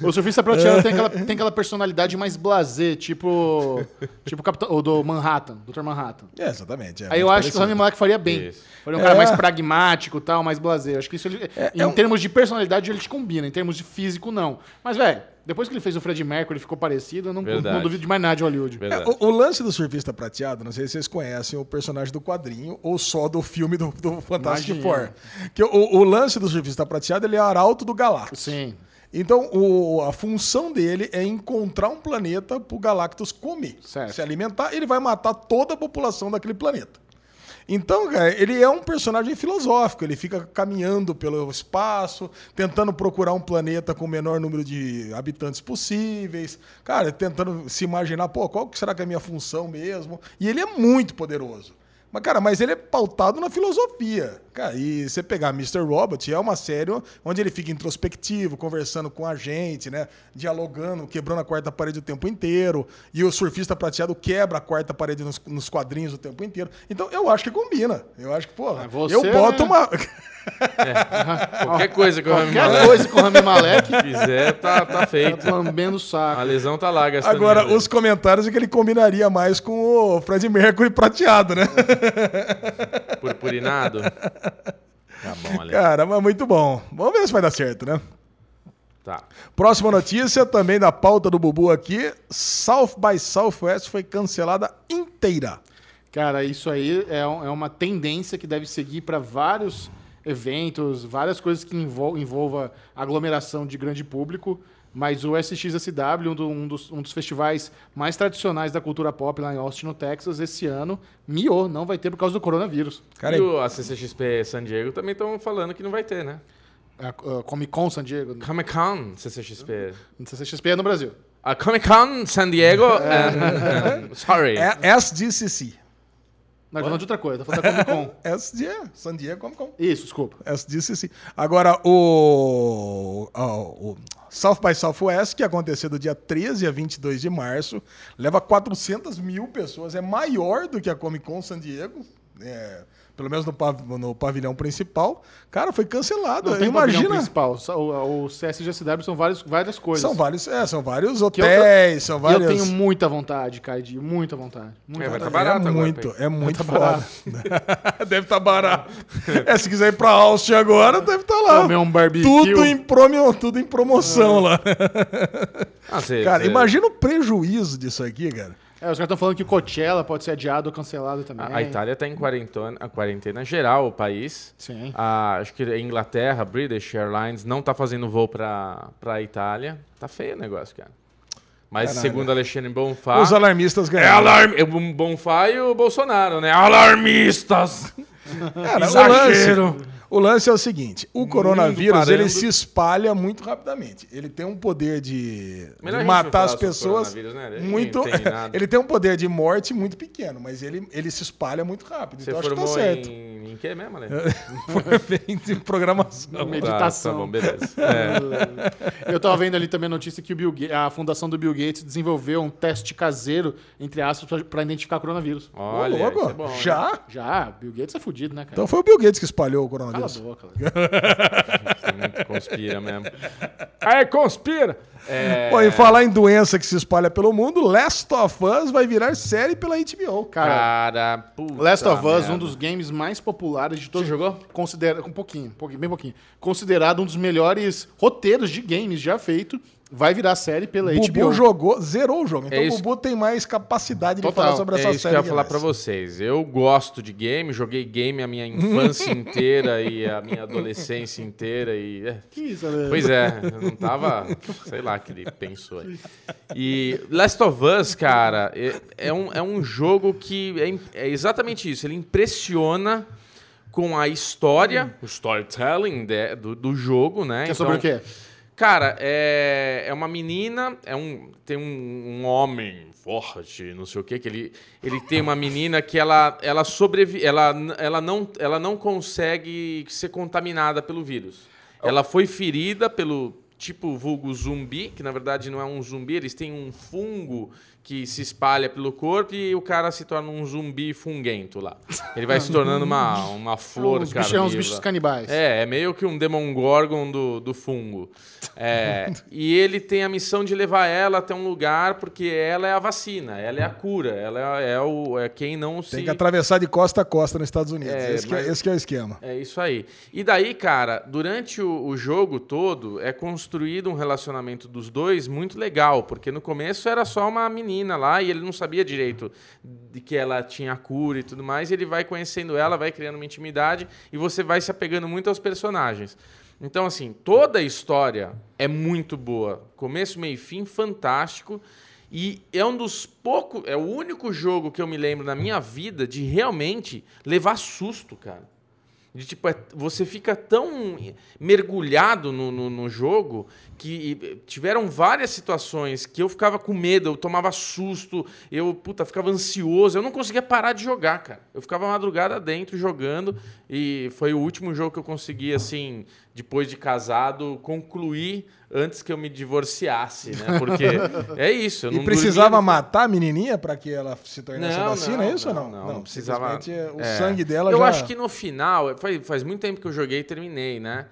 o surfista prateado tem aquela, tem aquela personalidade mais blasé, tipo... Tipo o, capitão, o do Manhattan, Dr. Manhattan. É, exatamente. é Aí eu acho que o parecido. Rami Malek faria bem. Isso. Faria um cara É. mais pragmático tal, mais blasé. Eu Acho que isso ele, em é um- termos de personalidade ele te combina, em termos de físico não. Mas, velho, depois que ele fez o Fred Mercury ficou parecido, eu não, não duvido de mais nada de Hollywood. É, o, o lance do surfista prateado, não sei se vocês conhecem o personagem do quadrinho ou só do filme do, do Fantastic Imagina. Four. Que o, o lance do surfista prateado ele é arauto do Galactus. Sim. Então, o- a função dele é encontrar um planeta pro Galactus comer, Certo. se alimentar, ele vai matar toda a população daquele planeta. Então, cara, ele é um personagem filosófico, ele fica caminhando pelo espaço, tentando procurar um planeta com o menor número de habitantes possíveis, cara, tentando se imaginar, pô, qual será que é a minha função mesmo? E ele é muito poderoso. Mas, cara, mas ele é pautado na filosofia. Cara, e você pegar Mr. Robot, é uma série onde ele fica introspectivo, conversando com a gente, né? Dialogando, quebrando a quarta parede o tempo inteiro. E o surfista prateado quebra a quarta parede nos, nos quadrinhos o tempo inteiro. Então, eu acho que combina. Eu acho que, porra, Mas você, eu boto né? uma. Qualquer coisa que o Rami Qualquer Malek coisa com o Rami Malek, fizer, tá, tá feito. tá lambendo o saco. A lesão tá lá, gastando Agora, os comentários é que ele combinaria mais com o Fred Mercury prateado, né? Purpurinado. Tá bom, Ale. Cara, mas muito bom. Vamos ver se vai dar certo, né? Tá. Próxima notícia, também da pauta do Bubu aqui. South by Southwest foi cancelada inteira. Cara, isso aí é, um- é uma tendência que deve seguir para vários eventos, várias coisas que envol envolva aglomeração de grande público. Mas o SXSW, um, do- um dos, um dos festivais mais tradicionais da cultura pop lá em Austin, no Texas, esse ano, miou, não vai ter por causa do coronavírus. Cara, e o, a CCXP San Diego também estão falando que não vai ter, né? A, a Comic Con San Diego, Comic Con CCXP. CCXP é no Brasil. A Comic Con San Diego. and- and- sorry. é SDCC. Nós falando de outra coisa, falando da Comic Con. SD, é, San Diego Comic Con. Isso, desculpa. SDCC. Agora, o, o South by Southwest, que aconteceu do dia 13 a 22 de março, leva 400 mil pessoas. É maior do que a Comic Con San Diego. É, pelo menos no, pav- no pavilhão principal. Cara, foi cancelado. Não tem pavilhão Imagina. principal. O, o CSGSW são várias, várias coisas. São vários, é, são vários eu- hotéis, são E vários. eu tenho muita vontade, Caidi, muita vontade. Muita É, vontade. tá barato é agora, muito, é muito tá foda. deve estar barato. É, se quiser ir pra Austin agora, deve estar lá. Comer um barbecue. Tudo em, promo, tudo em promoção lá. Ah, cê- Cara, cê- imagina o prejuízo disso aqui, cara. É, os caras estão falando que Coachella pode ser adiado ou cancelado também. A, a Itália está em quarentena, a quarentena geral, o país. Sim. A- acho que a Inglaterra, British Airlines, não tá fazendo voo para a Itália. Tá feio o negócio, cara. Mas Caralho. segundo Alexandre Bonfá... Os alarmistas É ganharam. alarme... O Bonfá e o Bolsonaro, né? Alarmistas! Cara, Exagero. O lance é o seguinte: o coronavírus ele se espalha muito rapidamente. Ele tem um poder de, matar as pessoas né? Muito. ele tem um poder de morte muito pequeno, mas ele, ele se espalha muito rápido. Você então acho que tá certo. em... em quê mesmo, Ale? Formei em programação. Meditação. Tá, tá bom, beleza. É. Eu tava vendo ali também a notícia que o Bill Ga- a fundação do Bill Gates desenvolveu um teste caseiro, entre aspas, para identificar coronavírus. Olha, Ô, louco, isso é bom, né? já? Já, Bill Gates é fudido, né, cara? Então foi o Bill Gates que espalhou o Cala a coronavírus. boca. Muito conspira mesmo. Aí, conspira! É... Pô, e falar em doença que se espalha pelo mundo, Last of Us vai virar série pela HBO. Cara, Cara, puta Last of Us, merda. um dos games mais populares de todos. Você jogou? Considera um pouquinho, um pouquinho, bem pouquinho. Considerado um dos melhores roteiros de games já feito, vai virar série pela Bubu HBO. jogou, zerou o jogo. Então É o. Bubu tem mais capacidade de Total. falar sobre essa É isso que série. eu ia falar pra vocês. Eu gosto de game, joguei game a minha infância inteira e a minha adolescência inteira e... é, Que isso, né? Pois é, eu não tava. Sei lá o que ele pensou aí. E Last of Us, cara, é, é um, é um jogo que é, é exatamente isso. Ele impressiona com a história, o storytelling de- do, do jogo, né? Que é sobre o quê? Cara, é, é uma menina, é um, tem um, um homem forte, não sei o quê, que ele, ele tem uma menina que ela, ela sobrevive, ela, ela, não, ela não consegue ser contaminada pelo vírus. Ela foi ferida pelo tipo vulgo zumbi, que na verdade não é um zumbi, eles têm um fungo que se espalha pelo corpo e o cara se torna um zumbi funguento lá. Ele vai se tornando uma, uma flor uns, bichos, é uns bichos canibais. É, é meio que um Demogorgon do, do fungo. É, e ele tem a missão de levar ela até um lugar, porque ela é a vacina, ela é a cura, ela é, é o, é quem não se... Tem que atravessar de costa a costa nos Estados Unidos. É, esse, que é, mas- esse que é o esquema. É isso aí. E daí, cara, durante o, o jogo todo, é construído um relacionamento dos dois muito legal, porque no começo era só uma menina lá e ele não sabia direito de que ela tinha cura e tudo mais, e ele vai conhecendo ela, vai criando uma intimidade e você vai se apegando muito aos personagens. Então, assim, toda a história é muito boa. Começo, meio e fim, fantástico. E é um dos poucos. É o único jogo que eu me lembro na minha vida de realmente levar susto, cara. De, tipo, é- você fica tão mergulhado no, no, no jogo que tiveram várias situações que eu ficava com medo, eu tomava susto, eu puta, ficava ansioso, eu não conseguia parar de jogar, cara. Eu ficava madrugada dentro jogando e foi o último jogo que eu consegui, assim, depois de casado, concluir antes que eu me divorciasse, né? Porque é isso. Eu E não precisava dormia- matar a menininha para que ela se tornasse vacina, é isso ou não? Não, não precisava. simplesmente O É. sangue dela Eu já... acho que no final, faz, faz muito tempo que eu joguei e terminei, né?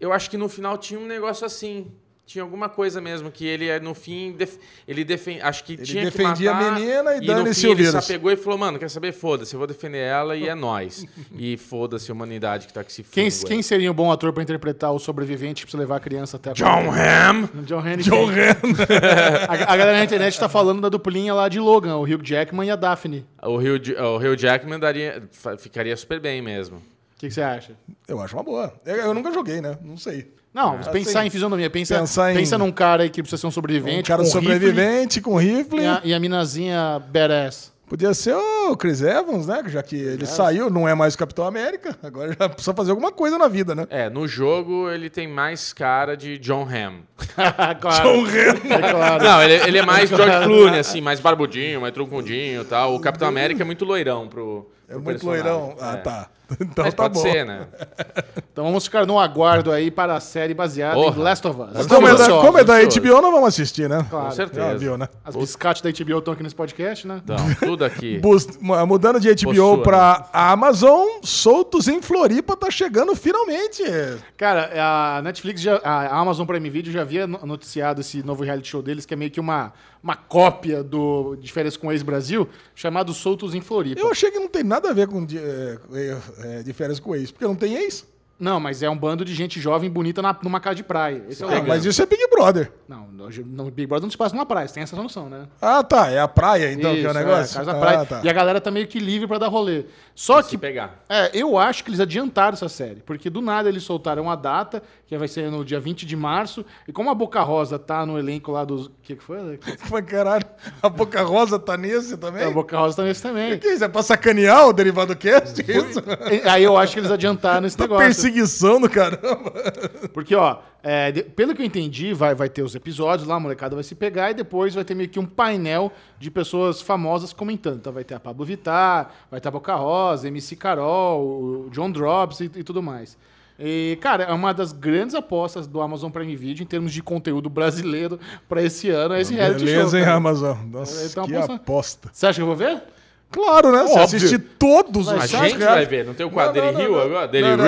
Eu acho que no final tinha um negócio assim. Tinha alguma coisa mesmo que ele, eh, no fim, def- ele defende. Acho que tinha defendia que matar, a menina e dane-se fim o ele se apegou e falou, mano, quer saber? Foda-se, eu vou defender ela e é nóis. E foda-se a humanidade que tá com esse Quem, fungo quem aí. seria um bom ator pra interpretar o sobrevivente que precisa levar a criança até a John Hamm! John Henry. John quem? a, a galera na internet tá falando da duplinha lá de Logan, o Hugh Jackman e a Daphne. O Hugh, o Hugh Jackman daria, ficaria super bem mesmo. O que, que você acha? Eu acho uma boa. Eu, eu nunca joguei, né? Não sei. Não, pensar assim, em fisionomia, pensa, pensar em- pensa num cara aí que precisa ser um sobrevivente. Um cara com sobrevivente com rifle rifle. E a, e a minazinha badass. Podia ser o Chris Evans, né? Já que ele saiu, não é mais o Capitão América. Agora já precisa fazer alguma coisa na vida, né? É, no jogo ele tem mais cara de John Hamm. claro. John Ren. É claro. Não, ele, ele é mais George Clooney, assim, mais barbudinho, mais truncudinho e tal. O Capitão América é muito loirão pro. É pro muito personagem. loirão. Ah, É. tá. Então Mas tá pode bom. ser, né? Então vamos ficar no aguardo aí para a série baseada Porra. em Last of Us. Mas Como é, da, como é da. HBO, não vamos assistir, né? Claro. Com Já certeza. viu, né? As biscates da HBO estão aqui nesse podcast, né? Então, tudo aqui. Bus- mu- Mudando de HBO Possua, pra Amazon, Soltos em Floripa tá chegando finalmente. Cara, a Netflix, já, a Amazon Prime Video já havia no- noticiado esse novo reality show deles, que é meio que uma, uma cópia do de Férias com o Ex-Brasil, chamado Soltos em Floripa. Eu achei que não tem nada a ver com é, é, de férias com ex, porque não tem ex. Não, mas é um bando de gente jovem bonita na, numa casa de praia. Esse é o Ah, mas isso é Big Brother. Não, Big Brother não se passa numa praia, você tem essa noção, né? Ah, tá. É a praia, então, que é o Isso, negócio? casa da Ah, praia. tá. E a galera tá meio que livre pra dar rolê. Só Se que pegar. É, eu acho que eles adiantaram essa série, porque do nada eles soltaram a data, que vai ser no dia 20 de março, e como a Boca Rosa tá no elenco lá dos. O que, que foi? Mas, caralho, a Boca Rosa tá nesse também? A Boca Rosa tá nesse também. Que isso? É pra sacanear o Derivado Cast? Isso? Aí eu acho que eles adiantaram esse negócio. Perseguição do caramba. Porque, ó, é, de- pelo que eu entendi, vai, vai ter os episódios lá, a molecada vai se pegar, e depois vai ter meio que um painel de pessoas famosas comentando. Então vai ter a Pablo Vittar, vai ter a Boca Rosa, MC Carol, o John Drops e, e tudo mais. E, cara, é uma das grandes apostas do Amazon Prime Video em termos de conteúdo brasileiro pra esse ano, é esse reality Beleza, show. hein, cara. Amazon? Nossa, Então, que aposta- aposta. Você acha que eu vou ver? Claro, né? Você Óbvio. assiste todos os A gente reais. vai ver, não tem o não. agora? Não,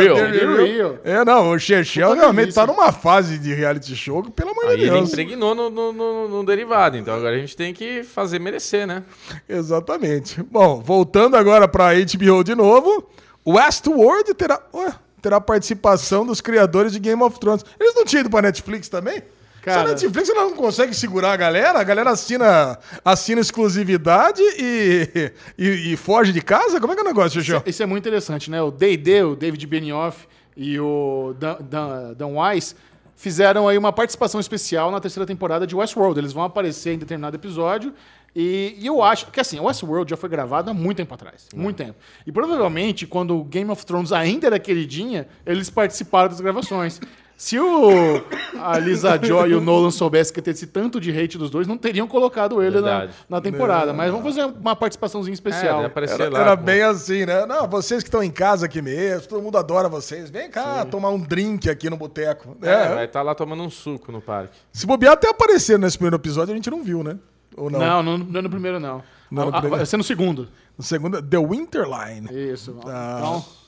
Real? É, não, o Chechel realmente tá numa fase de reality show que, pelo amor de Aí ele Deus. impregnou no, no, no- no derivado, então agora a gente tem que fazer merecer, né? Exatamente. Bom, voltando agora pra HBO de novo, Westworld terá, ué, terá participação dos criadores de Game of Thrones. Eles não tinham ido pra Netflix também? Cara- Se a Netflix ela não consegue segurar a galera, a galera assina, assina exclusividade e, e, e foge de casa? Como é que é o negócio, Xixão? Isso é muito interessante, né? O D&D, o David Benioff e o Dan, Dan, Dan Weiss fizeram aí uma participação especial na terceira temporada de Westworld. Eles vão aparecer em determinado episódio e, e eu acho que assim, Westworld já foi gravado há muito tempo atrás, muito tempo. E provavelmente quando o Game of Thrones ainda era queridinha, eles participaram das gravações. Se o a Lisa Joy e o Nolan soubessem que ia ter esse tanto de hate dos dois, não teriam colocado ele na, na temporada. Mas vamos fazer uma participaçãozinha especial. É, Era, lá. era bem assim, né? Não, vocês que estão em casa aqui mesmo, todo mundo adora vocês. Vem cá tomar um drink aqui no boteco. É, É, vai estar lá tomando um suco no parque. Se bobear até aparecer nesse primeiro episódio, a gente não viu, né? Ou não? Não, não, não é no primeiro, não. Não é no Ah, primeiro? Vai ser no segundo. No segundo, The Winterline. Isso. Ah. Então...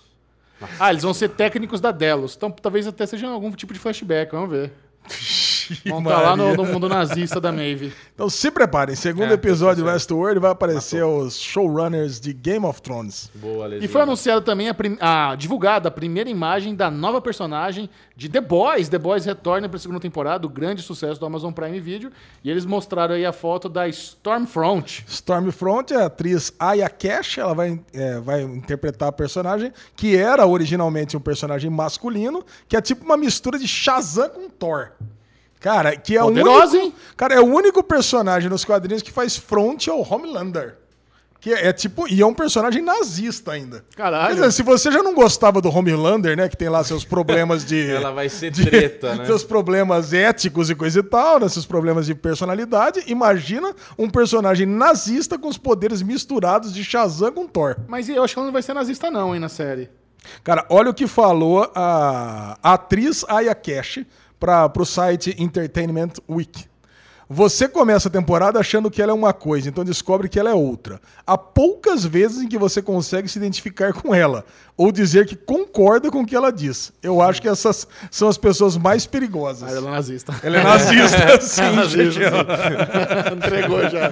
Ah, eles vão ser técnicos da Delos. Então talvez até seja algum tipo de flashback, vamos ver. Vão estar lá no, no mundo nazista da Maeve. Então se preparem, segundo É, episódio de tá Westworld vai aparecer os showrunners de Game of Thrones. Boa, Lesinho. E foi anunciado também a, prim- a divulgada a primeira imagem da nova personagem de The Boys. The Boys retorna para a segunda temporada, o grande sucesso do Amazon Prime Video. E eles mostraram aí a foto da Stormfront. Stormfront, a atriz Aya Cash, ela vai, é, vai interpretar a personagem, que era originalmente um personagem masculino, que é tipo uma mistura de Shazam com Thor. Cara, que é o único, hein? Cara, é o único personagem nos quadrinhos que faz front ao Homelander. Que é, é tipo, e é um personagem nazista ainda. Caralho. Quer dizer, se você já não gostava do Homelander, né, que tem lá seus problemas de Ela vai ser de- treta, né? Seus problemas éticos e coisa e tal, né? Seus problemas de personalidade. Imagina um personagem nazista com os poderes misturados de Shazam com Thor. Mas eu acho que ela não vai ser nazista, não, hein, na série. Cara, olha o que falou a, a atriz Aya Cash para o site Entertainment Week. Você começa a temporada achando que ela é uma coisa, então descobre que ela é outra. Há poucas vezes em que você consegue se identificar com ela, ou dizer que concorda com o que ela diz. Eu acho que essas são as pessoas mais perigosas. Ah, ela é nazista. Ela é nazista, sim, Nazista, Chechel. sim. Entregou já.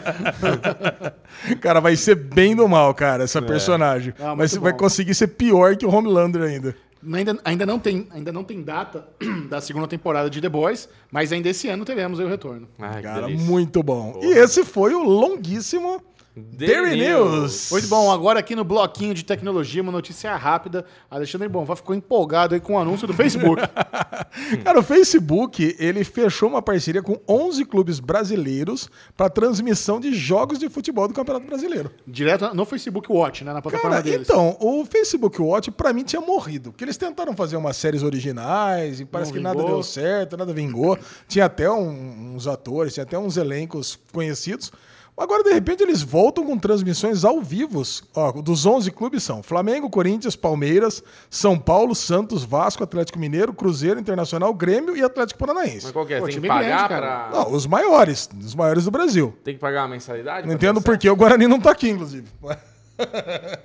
Cara, vai ser bem do mal, cara, essa personagem. Ah, Mas você vai conseguir ser pior que o Homelander ainda. Ainda, ainda, não tem, ainda não tem data da segunda temporada de The Boys, mas ainda esse ano teremos aí o retorno. Ai, Cara, muito bom. E esse foi o longuíssimo Daily News. Muito bom, agora aqui no bloquinho de tecnologia, uma notícia rápida. Alexandre Bonfá ficou empolgado aí com o anúncio do Facebook. Cara, o Facebook, ele fechou uma parceria com 11 clubes brasileiros para transmissão de jogos de futebol do Campeonato Brasileiro. Direto no Facebook Watch, né? Na plataforma Cara, deles. então, o Facebook Watch pra mim tinha morrido, porque eles tentaram fazer umas séries originais e parece Não que nada vingou. deu certo, nada vingou. Tinha até um- uns atores, tinha até uns elencos conhecidos. Agora, de repente, eles voltam com transmissões ao vivo. Ó, dos 11 clubes são Flamengo, Corinthians, Palmeiras, São Paulo, Santos, Vasco, Atlético Mineiro, Cruzeiro, Internacional, Grêmio e Atlético Paranaense. Mas qual que é? Pô, Tem que time pagar grande, pra... Não, os maiores, os maiores do Brasil. Tem que pagar uma mensalidade? Não entendo ter por que o Guarani não tá aqui, inclusive.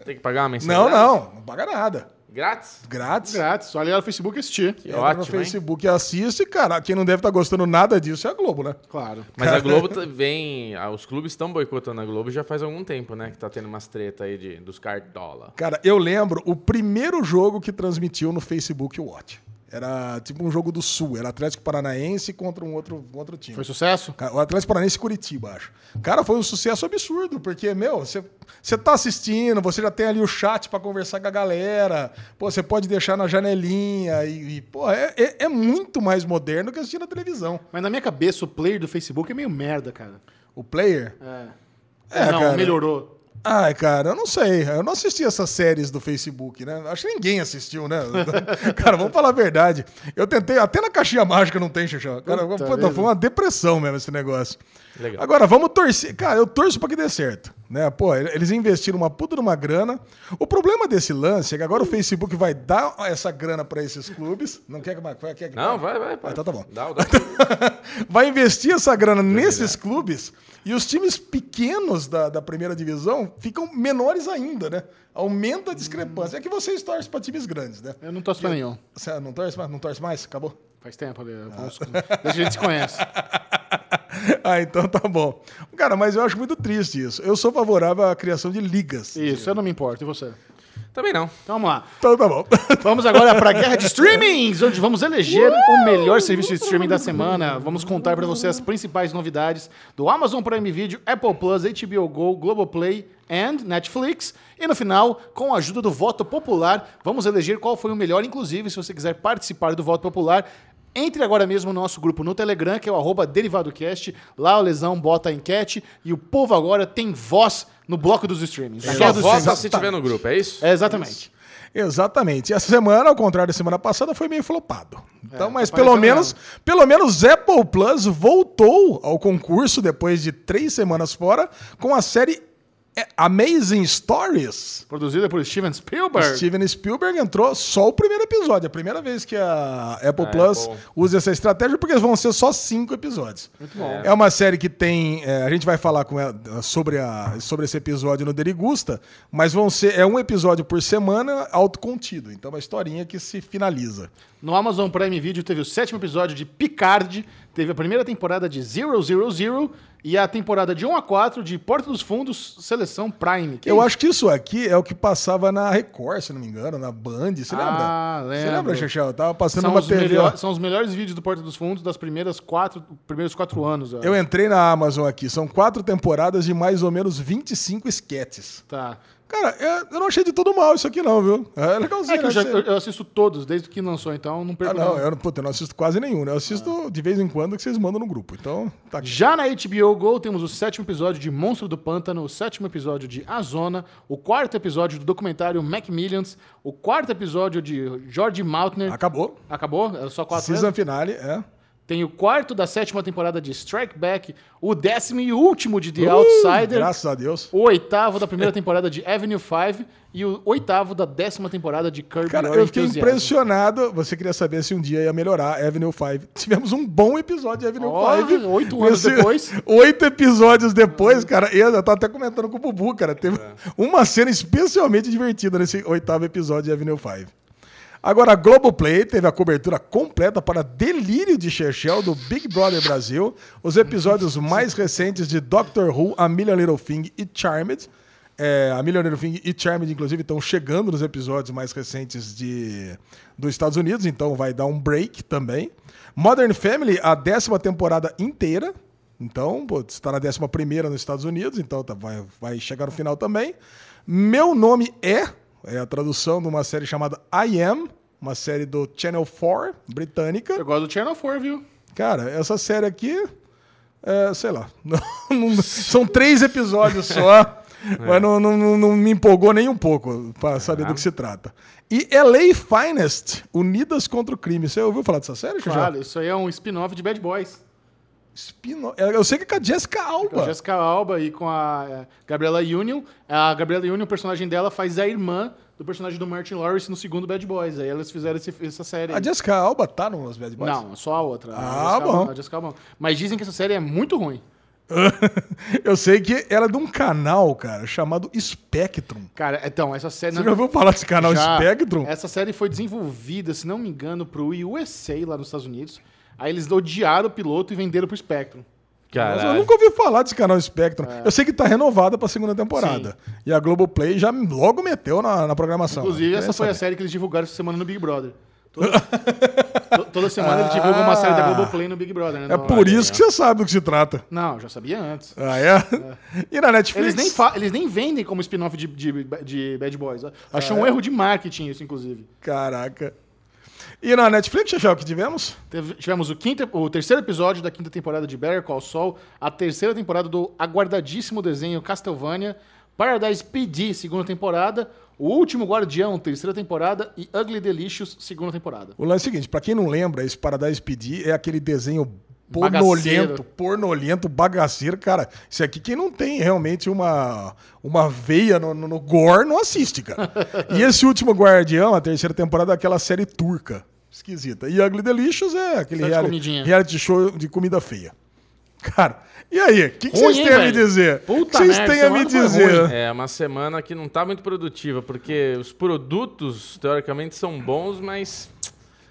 Tem que pagar uma Não, mensalidade? não, não paga nada. Grátis? Grátis. Grátis, só ali no Facebook assistir. Que Entra no ótimo, hein? Facebook e assiste, cara. Quem não deve estar gostando nada disso é a Globo, né? Claro. Mas a Globo tá- vem... ah, Os clubes estão boicotando a Globo já faz algum tempo, né? Que tá tendo umas treta aí de, dos cartola. Cara, eu lembro o primeiro jogo que transmitiu no Facebook Watch. Era tipo um jogo do Sul. Era Atlético Paranaense contra um outro, um outro time. Foi sucesso? O Atlético Paranaense e Curitiba, acho. Cara, foi um sucesso absurdo, porque, meu, você você tá assistindo, você já tem ali o chat pra conversar com a galera, pô, você pode deixar na janelinha e, e, pô, é, é, é muito mais moderno que assistir na televisão. Mas na minha cabeça, o player do Facebook é meio merda, cara. O player. É. É, não, cara. melhorou. Ai, cara, eu não sei. Eu não assisti essas séries do Facebook, né? Acho que ninguém assistiu, né? cara, vamos falar a verdade. Eu tentei, até na caixinha mágica não tem, Xixão. Cara, Puta foi uma depressão mesmo esse negócio. Legal. Agora, vamos torcer. Cara, eu torço pra que dê certo. Né? Pô, eles investiram uma puta de uma grana. O problema desse lance é que agora o Facebook vai dar essa grana pra esses clubes. Não quer que. Quer, quer que Não, vai, vai. Ah, então tá bom. Dá, dá. vai investir essa grana nesses clubes e os times pequenos da, da primeira divisão ficam menores ainda, né? Aumenta a discrepância. É que vocês torcem pra times grandes, né? Eu não torço pra nenhum. Você não torce mais? Não torce mais? Acabou? Faz tempo Desde que a gente se conhece. ah, então tá bom. Cara, mas eu acho muito triste isso. Eu sou favorável à criação de ligas. Isso, eu não me importo. E você? Também não. Então vamos lá. Então tá bom. Vamos agora para a guerra de streamings, onde vamos eleger o melhor serviço de streaming da semana. Vamos contar para você as principais novidades do Amazon Prime Video, Apple Plus, HBO Go, Globoplay and Netflix. E no final, com a ajuda do voto popular, vamos eleger qual foi o melhor. Inclusive, se você quiser participar do voto popular, entre agora mesmo no nosso grupo no Telegram, que é o arroba DerivadoCast. Lá o Lesão bota a enquete e o povo agora tem voz no bloco dos streamings. Só guerra dos vota streamings. se tiver no grupo, é isso? É, exatamente. Exatamente. E essa semana, ao contrário da semana passada, foi meio flopado. Então, mas tá pelo menos, pelo menos Apple Plus voltou ao concurso depois de três semanas fora com a série é, Amazing Stories. Produzida por Steven Spielberg. Steven Spielberg entrou só o primeiro episódio. É a primeira vez que a Apple Plus Apple. usa essa estratégia, porque vão ser só cinco episódios. Muito bom. É uma série que tem. é, a gente vai falar com ela sobre, a, sobre esse episódio no Derigusta, mas vão ser. É um episódio por semana autocontido. Então é uma historinha que se finaliza. No Amazon Prime Video teve o sétimo episódio de Picard, teve a primeira temporada de Zero Zero Zero e a temporada de 1 a 4 de Porta dos Fundos, Seleção Prime. Que Eu acho que isso aqui é o que passava na Record, se não me engano, na Band. Você Ah, lembra? Você lembro. lembra, Chechel? Tava passando são uma TV. melhor- são os melhores vídeos do Porta dos Fundos das primeiras quatro, primeiros quatro anos. ó. Eu entrei na Amazon aqui. São quatro temporadas de mais ou menos 25 esquetes. Tá. Cara, eu, eu não achei de todo mal isso aqui, não, viu? É legalzinho. É que eu, né? já- eu- assisto todos desde que lançou, então não Ah, perco não, não. eu, não- puta, eu não assisto quase nenhum, né? Eu assisto de vez em quando que vocês mandam no grupo. Então, tá aqui. Já na HBO Go temos o sétimo episódio de Monstro do Pântano, o sétimo episódio de A Zona, o quarto episódio do documentário Macmillions, o quarto episódio de George Maltner. Acabou. Acabou? Era só quatro Season mesmo? finale, é. Tem o quarto da sétima temporada de Strike Back, o décimo e último de The Uh, Outsider, Graças a Deus. o oitavo da primeira temporada de Avenue 5 e o oitavo da décima temporada de Kirby Cara, eu fiquei impressionado. Você queria saber se um dia ia melhorar Avenue 5. Tivemos um bom episódio de Avenue Ó, 5. oito anos depois. Oito episódios depois, cara. Eu tava até comentando com o Bubu, cara. Teve uma cena especialmente divertida nesse oitavo episódio de Avenue 5. Agora, a Globoplay teve a cobertura completa para Delírio de Chechel do Big Brother Brasil, os episódios mais recentes de Doctor Who, A Million Little Thing e Charmed. É, a Million Little Thing e Charmed, inclusive, estão chegando nos episódios mais recentes de, dos Estados Unidos, então vai dar um break também. Modern Family, a décima temporada inteira. Então, está na décima primeira nos Estados Unidos, então tá- vai, vai chegar no final também. Meu nome é, é a tradução de uma série chamada I Am, uma série do Channel 4, britânica. Eu gosto do Channel 4, viu? Cara, essa série aqui, é, sei lá, são três episódios só, mas não, não, não- me empolgou nem um pouco para saber do que se trata. E LA Finest, Unidas contra o Crime. Você ouviu falar dessa série? Claro, isso aí é um spin-off de Bad Boys. Eu sei que é com a Jessica Com a Alba. Jessica Alba e com a é, Gabriela Union. A Gabriela Union, o personagem dela, faz a irmã do personagem do Martin Lawrence no segundo Bad Boys. Aí elas fizeram esse- essa série. A aí. Jessica Alba tá nos Bad Boys? Não, só a outra. Ah, a bom. Alba, a Jessica Alba. Mas dizem que essa série é muito ruim. Eu sei que ela é de um canal, cara, chamado Spectrum. Cara, então, essa série... Você já ouviu falar desse canal Já. Spectrum? Essa série foi desenvolvida, se não me engano, pro USA lá nos Estados Unidos. Aí eles odiaram o piloto e venderam pro Spectrum. Mas eu Caralho. nunca ouvi falar desse canal Spectrum. Eu sei que tá renovada pra segunda temporada. E a Globoplay já logo meteu na, na programação. Inclusive, essa foi a série que eles divulgaram essa semana no Big Brother. Toda, to- toda semana eles divulgam uma série da Globoplay no Big Brother, né? É por isso que você sabe do que se trata. Não, já sabia antes. Ah, é? E na Netflix? Eles nem, fa- eles nem vendem como spin-off de, de, de Bad Boys. Achou Ah, é? um erro de marketing isso, inclusive. Caraca. E na Netflix, Chechel, o que tivemos? Teve- tivemos o, quinto, o terceiro episódio da quinta temporada de Better Call Saul, a terceira temporada do aguardadíssimo desenho Castlevania, Paradise PD, segunda temporada, O Último Guardião, terceira temporada e Ugly Delicious, segunda temporada. O lance é o seguinte, pra quem não lembra, esse Paradise PD é aquele desenho pornolento, pornolento, bagaceiro. Cara, isso aqui quem não tem realmente uma, uma veia no, no, no gore não assiste, cara. e esse último Guardião, a terceira temporada, é aquela série turca. Esquisita. E Ugly Delicious é aquele reality, reality show de comida feia. Cara, e aí? O que, vocês têm a me dizer? Puta vocês merda, têm a me semana foi dizer? É uma semana que não tá muito produtiva, porque os produtos, teoricamente, são bons, mas.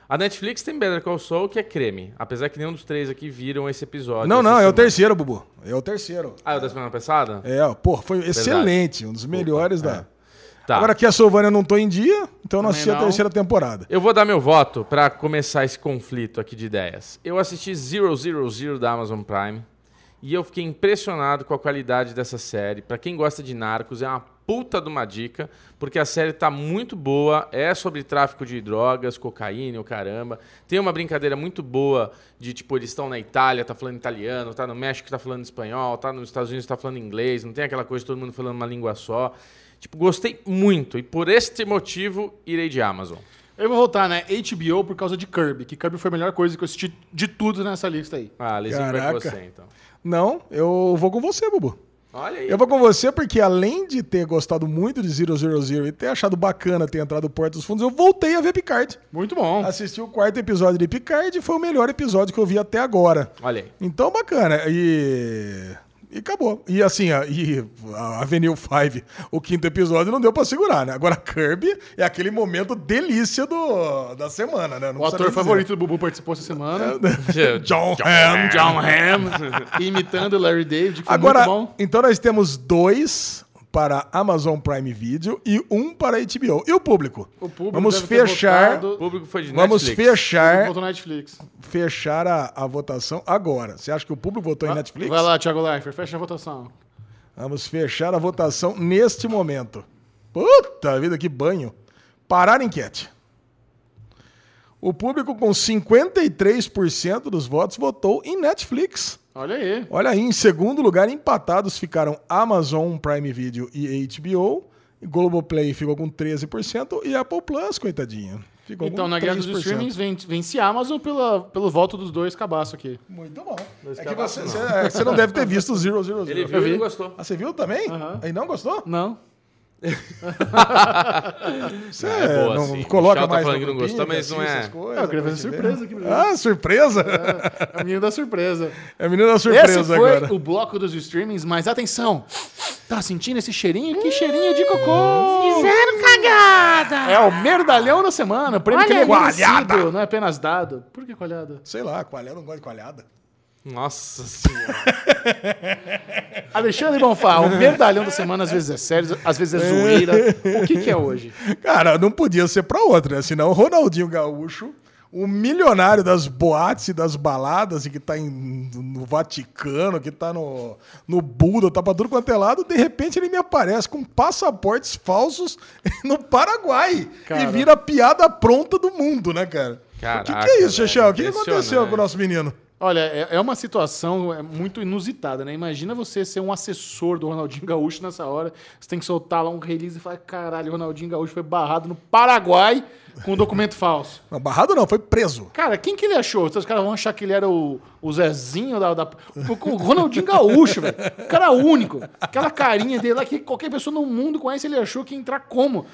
A Netflix tem Better Call Saul, que é creme. Apesar que nenhum dos três aqui viram esse episódio. Não, não, é o semana. terceiro, Bubu. É o terceiro. Ah, é o da semana passada? É, pô, foi excelente. Um dos melhores da. Tá. Agora aqui a Sylvania não tô em dia, então eu não Também assisti a não. terceira temporada. Eu vou dar meu voto pra começar esse conflito aqui de ideias. Eu assisti Zero Zero Zero da Amazon Prime e eu fiquei impressionado com a qualidade dessa série. Pra quem gosta de Narcos, é uma puta de uma dica, porque a série tá muito boa, é sobre tráfico de drogas, cocaína, o caramba. Tem uma brincadeira muito boa de tipo eles estão na Itália, tá falando italiano, tá no México, tá falando espanhol, tá nos Estados Unidos, tá falando inglês, não tem aquela coisa de todo mundo falando uma língua só. Tipo, gostei muito e por este motivo irei de Amazon. Eu vou voltar, né? HBO por causa de Kirby, que Kirby foi a melhor coisa que eu assisti de tudo nessa lista aí. Ah, Lezinho vai com Caraca. você, então. Não, eu vou com você, Bubu. Olha aí. Eu vou com você porque além de ter gostado muito de Zero Zero Zero e ter achado bacana ter entrado no Porto dos Fundos, eu voltei a ver Picard. Muito bom. Assisti o quarto episódio de Picard e foi o melhor episódio que eu vi até agora. Olha aí. Então, bacana. E. E acabou. E assim, a, e a Avenue 5, o quinto episódio, não deu pra segurar, né? Agora, Kirby é aquele momento delícia do, da semana, né? Não O ator favorito do Bubu participou essa semana. dizer. John Hamm. John Hamm, imitando o Larry David, que foi Agora, muito bom. então nós temos dois para Amazon Prime Video e um para HBO. E o público? O público Vamos fechar. votado- O público foi de Vamos Netflix. fechar, Voltou na Netflix. fechar a, a votação agora. Você acha que o público votou em Netflix? Vai lá, Thiago Leifert, fecha a votação. Vamos fechar a votação neste momento. Puta vida, que banho. Parar a enquete. O público com 53% dos votos votou em Netflix. Olha aí. Olha aí, em segundo lugar, empatados ficaram Amazon Prime Video e HBO. E Globoplay ficou com 13% e Apple Plus, coitadinho. Ficou Então, com na guerra dos 3%. streamings, ven- vence a Amazon pela, pelo voto dos dois cabaço aqui. Muito bom. É que cabaços você, você, é, você não deve ter visto o Zero Zero Zero. Ele viu Eu e vi. não gostou. Ah, você viu também? E não gostou? Não. Você é boa, não sim. coloca O tá mais falando no que não gostou, mas não assiste é. essas coisas, É, eu queria fazer gente ver. surpresa aqui. Ah, surpresa? É o menino da surpresa. É a menina da Esse surpresa foi agora. o bloco dos streamings, mas atenção! Tá sentindo esse cheirinho? Que cheirinho de cocô! Fizeram cagada! É o merdalhão da semana, o prêmio que ele é merecido, não é apenas dado. Por que coalhada? Sei lá, coalhada, não gosto de coalhada. Nossa senhora. Alexandre Bonfá, o merdalhão da semana às vezes é sério, às vezes é zoeira. O que, que é hoje? Cara, não podia ser pra outra, né? Senão o Ronaldinho Gaúcho, o milionário das boates e das baladas, e que tá em- no Vaticano, que tá no, no Buda, tá pra tudo quanto é lado, de repente ele me aparece com passaportes falsos no Paraguai. Cara. E vira a piada pronta do mundo, né, cara? o que, Caraca, que é isso, Chechel? O que, que aconteceu com o nosso menino? Olha, é, é uma situação é, muito inusitada, né? Imagina você ser um assessor do Ronaldinho Gaúcho nessa hora. Você tem que soltar lá um release e falar: caralho, o Ronaldinho Gaúcho foi barrado no Paraguai com um documento falso. Não, barrado não, foi preso. Cara, quem que ele achou? Os caras vão achar que ele era o, o Zezinho da, da- o, Ronaldinho Gaúcho, velho. O cara único. Aquela carinha dele lá que qualquer pessoa no mundo conhece, ele achou que ia entrar como?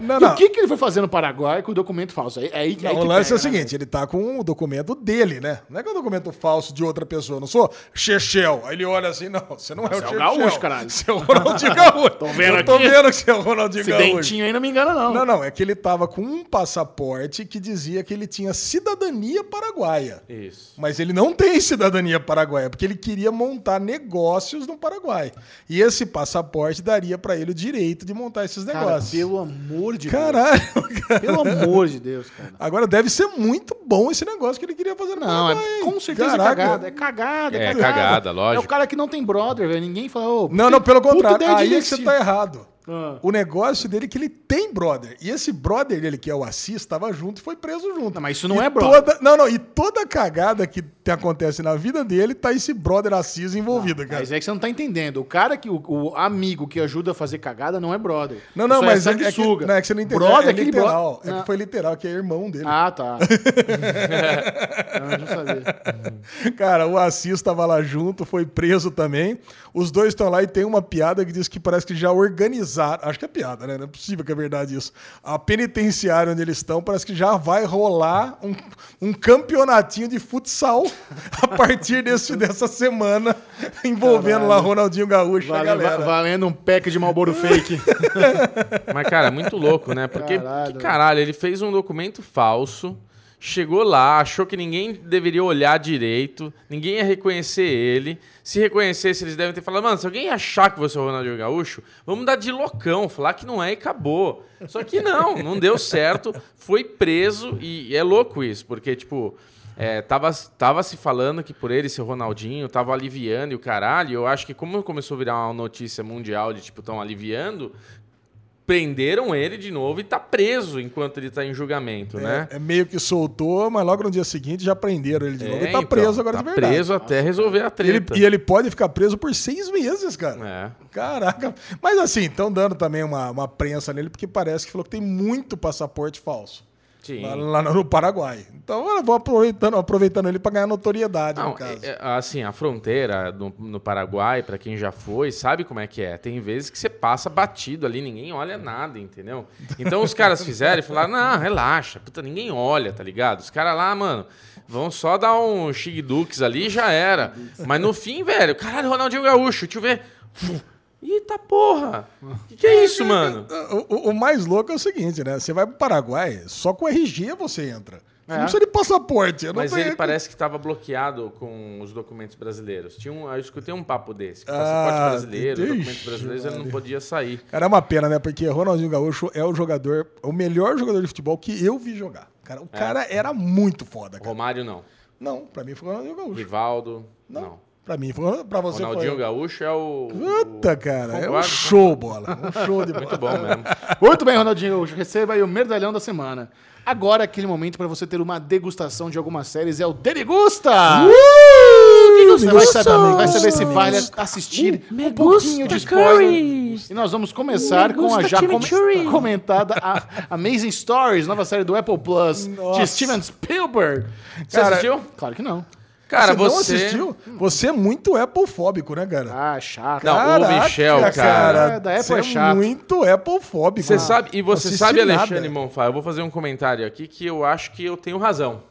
não, e não. o que, que ele foi fazer no Paraguai com o documento falso? É, é aí, Não, aí o lance é o pega, né? seguinte, ele tá com o documento dele, né? Não é que é um documento falso de outra pessoa, não sou Chechel. Aí ele olha assim, não, você não é o Você é o Chechel. Gaúcho, caralho. Você é o Ronaldinho Gaúcho. Tô vendo Eu tô aqui. vendo que você é o Ronaldinho Esse Gaúcho. dentinho aí não me engana, não. Não, não, é que ele tava com um passaporte que dizia que ele tinha cidadania paraguaia. Isso. Mas ele não tem cidadania paraguaia, porque ele queria montar negócios no Paraguai. E esse passaporte daria pra ele o direito de montar esses Cara, negócios. pelo amor de Caralho, Deus. cara. Pelo amor de Deus, cara. Agora deve ser muito bom esse negócio que ele queria fazer no Não, Paraguai. é, com certeza Caraca. é cagada. É cagada, é É, cagada. cagada, É lógico. o cara que não tem brother, velho. Ninguém fala, ô. Não, não, pelo contrário. Aí é que você tá errado. Ah. O negócio dele é que ele tem brother. E esse brother dele, que é o Assis, estava junto e foi preso junto. Não, mas isso não E é brother. Toda, não, não. E toda cagada que te- acontece na vida dele, tá esse brother Assis envolvido, cara. Mas é que você não tá entendendo. O cara que. O, o amigo que ajuda a fazer cagada não é brother. Não, não, mas é, é, é que, sanguessuga. não, é que você não entendeu. Brother é aquele literal. brother. É Não. que foi literal, que é irmão dele. Ah, tá. não, não sabia. Cara, o Assis estava lá junto, foi preso também. Os dois estão lá e tem uma piada que diz que parece que já organizaram. Acho que é piada, né? Não é possível que é verdade isso. A penitenciária onde eles estão parece que já vai rolar um, um campeonatinho de futsal a partir desse, dessa semana, envolvendo lá Ronaldinho Gaúcho e a Vale- galera. va- valendo um pack de Malboro fake. Mas, cara, é muito louco, né? Porque, Caralho, que caralho, ele fez um documento falso, chegou lá, achou que ninguém deveria olhar direito, ninguém ia reconhecer ele. Se reconhecesse, eles devem ter falado, mano, se alguém achar que você é o Ronaldinho Gaúcho, vamos dar de loucão, falar que não é e acabou. Só que não, não deu certo, foi preso e é louco isso, porque, tipo... É, tava, tava se falando que por ele ser Ronaldinho, tava aliviando e o caralho. Eu acho que como começou a virar uma notícia mundial de tipo, tão aliviando, prenderam ele de novo e tá preso enquanto ele tá em julgamento, né? É, é meio que soltou, mas logo no dia seguinte já prenderam ele de novo. É, e tá então, preso agora tá de verdade. preso até resolver a Ele- treta. e ele pode ficar preso por seis meses, cara. É. Caraca. Mas assim, estão dando também uma, uma prensa nele, porque parece que falou que tem muito passaporte falso. Sim. Lá, no Paraguai. Então eu vou aproveitando, aproveitando ele para ganhar notoriedade, no Não, caso. é- é, assim, a fronteira no, no Paraguai, pra quem já foi, sabe como é que é. Tem vezes que você passa batido ali, ninguém olha nada, entendeu? Então os caras fizeram e falaram, não, relaxa, puta, ninguém olha, tá ligado? Os caras lá, mano, vão só dar um Dukes ali e já era. Mas no fim, velho, caralho, Ronaldinho Gaúcho, deixa eu ver. Eita porra! Que que é isso, mano? O, o- o mais louco é o seguinte, né? Você vai pro Paraguai, só com RG você entra. Você É. não precisa de passaporte. Mas ele parece que estava bloqueado com os documentos brasileiros. Tinha um, eu escutei um papo desse. Ah, Passaporte brasileiro, ixi, documentos brasileiros, ele não podia sair. Cara, é uma pena, né? Porque Ronaldinho Gaúcho é o jogador, o melhor jogador de futebol que eu vi jogar. Cara, o cara era muito foda, cara. Romário não. Não, pra mim foi o Ronaldinho Gaúcho. Rivaldo, Não. não. Pra mim foi, pra você Ronaldinho foi... Gaúcho é o. Puta, cara, é um show, bola. Um show de bola. Muito bom mesmo. Muito bem, Ronaldinho Gaúcho. Receba aí o merdalhão da semana. Agora, aquele momento para você ter uma degustação de algumas séries é o Derigusta! Uh, que Você vai saber, vai saber se vale assistir um pouquinho de spoiler. E nós vamos começar com a já com comentada a Amazing Stories, nova série do Apple Plus, Nossa. de Steven Spielberg. Você Cara, assistiu? Claro que não. Cara, você, você. não assistiu? Você é muito Apple-fóbico, né, cara? Ah, chato. Não, o Michel, cara. É, da Apple você é chato. muito Apple-fóbico. Você sabe, e você sabe, nada. Alexandre Monfá, eu vou fazer um comentário aqui que eu acho que eu tenho razão.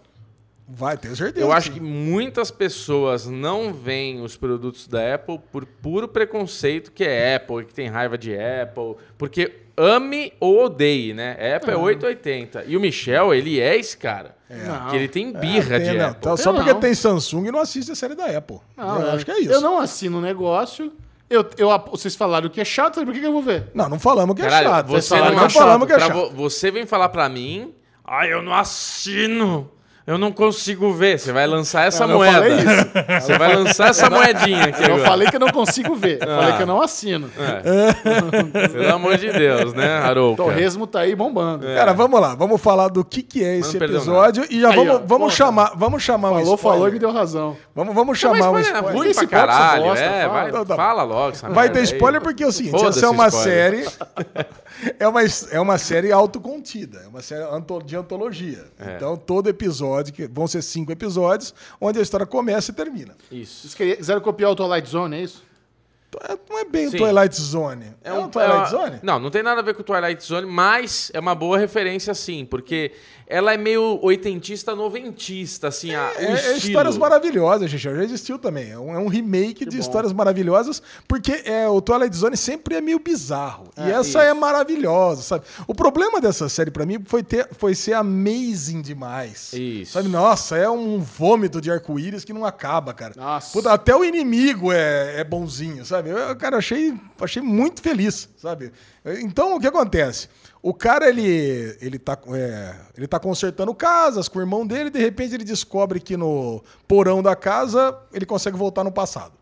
Vai, tenho certeza. Eu acho que muitas pessoas não veem os produtos da Apple por puro preconceito que é Apple, que tem raiva de Apple, porque ame ou odeie, né? Apple é 880. E o Michel, ele é esse cara. Não. Que ele tem birra Tem, de não. Apple. Então, só Eu porque não. tem Samsung não assiste a série da Apple. Não, eu acho que é isso. Eu não assino o negócio. Eu, eu, vocês falaram que é chato, sabe por que, que eu vou ver? Não, não falamos que é Caralho, chato. você não acha falamos que é chato. vo- Você vem falar pra mim, ai, eu não assino. Eu não consigo ver. Você vai lançar essa Eu não moeda. falei isso. Você vai lançar essa moedinha aqui Eu não agora. falei que eu não consigo ver. Eu falei que eu não assino. É. Pelo amor de Deus, né, Harouka? Torresmo tá aí bombando. Cara, vamos lá, vamos falar do que, que é esse não perdeu episódio e já Aí, vamos, ó, vamos porra. chamar, vamos chamar um Falou, spoiler. falou e me deu razão. Vamos, vamos Mas chamar um spoiler é spoiler. ruim Esse pra caralho. bosta, é, fala. vai, Então tá fala logo. essa Vai ter aí. spoiler porque é o seguinte, Foda-se essa é uma spoiler. série é uma, é uma série autocontida, é uma série de antologia. É. Então todo episódio, que vão ser cinco episódios, onde a história começa e termina. Isso. Vocês quiseram copiar o Twilight Zone, é isso? É- Não é bem Sim. o Twilight Zone. É, um, Twilight é uma- Zone? Não, não tem nada a ver com o Twilight Zone, mas é uma boa referência, sim, porque ela é meio oitentista, noventista, assim, a, o É, é histórias maravilhosas, gente. Já existiu também. É um, é um remake de histórias maravilhosas, porque é, o Twilight Zone sempre é meio bizarro. e É, essa é maravilhosa, sabe? O problema dessa série, pra mim, foi, ter, foi ser amazing demais. Isso. Sabe? Nossa, é um vômito de arco-íris que não acaba, cara. Nossa. Puta, até o inimigo é, é bonzinho, sabe? Eu, cara, achei, achei muito feliz, sabe? Então, o que acontece? O cara, ele, ele, tá, é, ele tá consertando casas com o irmão dele, de repente ele descobre que no porão da casa ele consegue voltar no passado.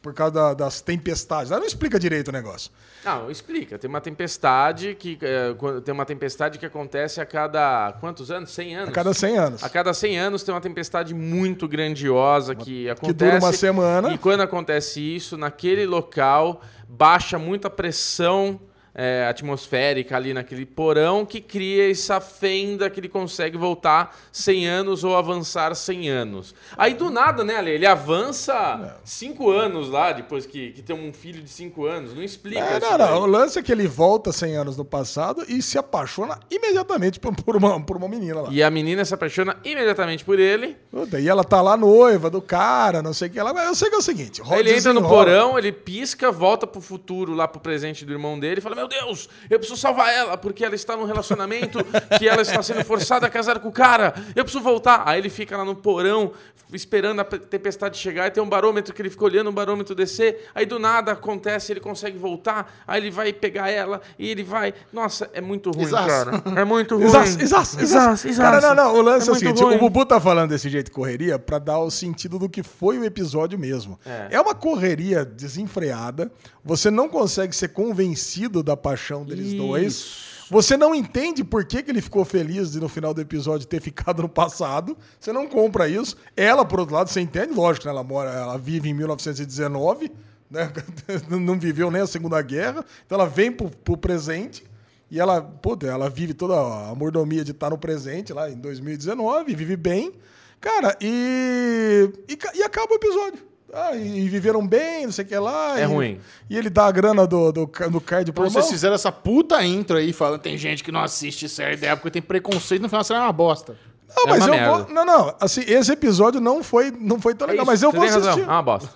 Por causa da- das tempestades. Ela não explica direito o negócio. Não, explica. Tem uma tempestade que é, tem uma tempestade que acontece a cada quantos anos? 100 anos. A cada 100 anos. A cada 100 anos tem uma tempestade muito grandiosa que acontece. dura uma semana. E quando acontece isso, naquele local baixa muita pressão é, atmosférica ali naquele porão que cria essa fenda que ele consegue voltar 100 anos ou avançar 100 anos. Aí do nada, né, Ale? Ele avança 5 anos lá, depois que, que tem um filho de 5 anos. Não explica É, isso não, não. O lance é que ele volta 100 anos no passado e se apaixona imediatamente por, uma, por uma menina lá. E a menina se apaixona imediatamente por ele. Puta, E ela tá lá noiva do cara, não sei o que lá. Mas eu sei que é o seguinte: Aí ele entra no porão, ele pisca, volta pro futuro, lá pro presente do irmão dele e fala: Meu Deus, eu preciso salvar ela, porque ela está num relacionamento que ela está sendo forçada a casar com o cara. Eu preciso voltar. Aí ele fica lá no porão, esperando a pe- tempestade chegar, e tem um barômetro que ele fica olhando o barômetro descer. Aí do nada acontece, ele consegue voltar, aí ele vai pegar ela e ele vai. Nossa, é muito ruim, cara. É muito ruim. Exato, exato, exato. exato. Cara, não, não. O lance é, o muito seguinte: ruim. o Bubu tá falando desse jeito de correria pra dar o sentido do que foi o episódio mesmo. É. É, uma correria desenfreada. Você não consegue ser convencido da paixão deles Isso. dois. Você não entende por que, que ele ficou feliz de no final do episódio ter ficado no passado. Você não compra isso. Ela, por outro lado, você entende, lógico, né? Ela mora, ela vive em 1919, né? não viveu nem a Segunda Guerra. Então ela vem pro, pro presente. E ela, puta, ela vive toda a mordomia de estar no presente lá em 2019, vive bem. Cara, e, e, e acaba o episódio. Ah, e, e viveram bem, não sei o que lá. É e- ruim. E ele dá a grana do, do, do card pro Então irmão. vocês fizeram essa puta intro aí, falando tem gente que não assiste série da época e tem preconceito, no final você é uma bosta. Não, É mas eu merda. vou. Não, não. Assim, esse episódio não foi, não foi tão É legal, isso, mas eu você vou assistir. É uma bosta.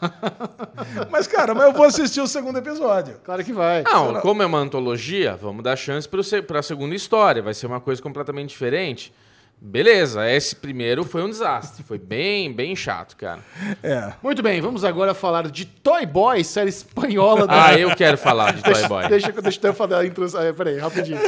Mas, cara, mas eu vou assistir o segundo episódio. Claro que vai. Não, como é uma antologia, vamos dar chance para a segunda história. Vai ser uma coisa completamente diferente. Beleza, esse primeiro foi um desastre. Foi bem, bem chato, cara. É. Muito bem, vamos agora falar de Toy Boy, série espanhola da. Ah, eu quero falar de Toy Boy. Deixa, deixa eu fazer a intro. ah, Peraí, rapidinho.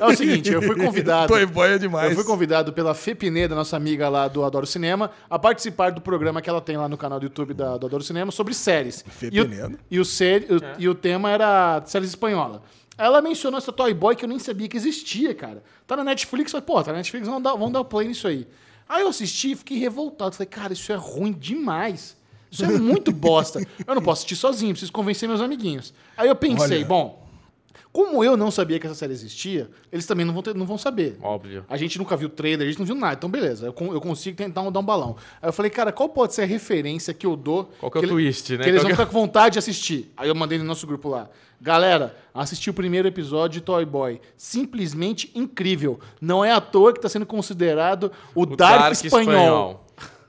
É o seguinte, eu fui convidado. Toy Boy é demais. Eu fui convidado pela Fê Pineda, nossa amiga lá do Adoro Cinema, a participar do programa que ela tem lá no canal do YouTube da, do Adoro Cinema sobre séries. Fê e, o, Pineda. e, o série- o- e o tema era séries espanhola. Ela mencionou essa Toy Boy que eu nem sabia que existia, cara. Tá na Netflix, falei, pô, tá na Netflix, vamos dar, vamos dar play nisso aí. Aí eu assisti e fiquei revoltado. Falei, cara, isso é ruim demais. Isso é muito bosta. Eu não posso assistir sozinho, preciso convencer meus amiguinhos. Aí eu pensei, Olha. bom, como eu não sabia que essa série existia, eles também não vão, ter- não vão saber. Óbvio. A gente nunca viu trailer, a gente não viu nada. Então, beleza, eu, eu consigo tentar dar um balão. Aí eu falei, cara, qual pode ser a referência que eu dou? Qual que é o ele- twist, né? Que eles Qual vão que é- ficar com vontade de assistir. Aí eu mandei no nosso grupo lá. Galera, assisti o primeiro episódio de Toy Boy. Simplesmente incrível. Não é à toa que está sendo considerado o, O Dark, espanhol.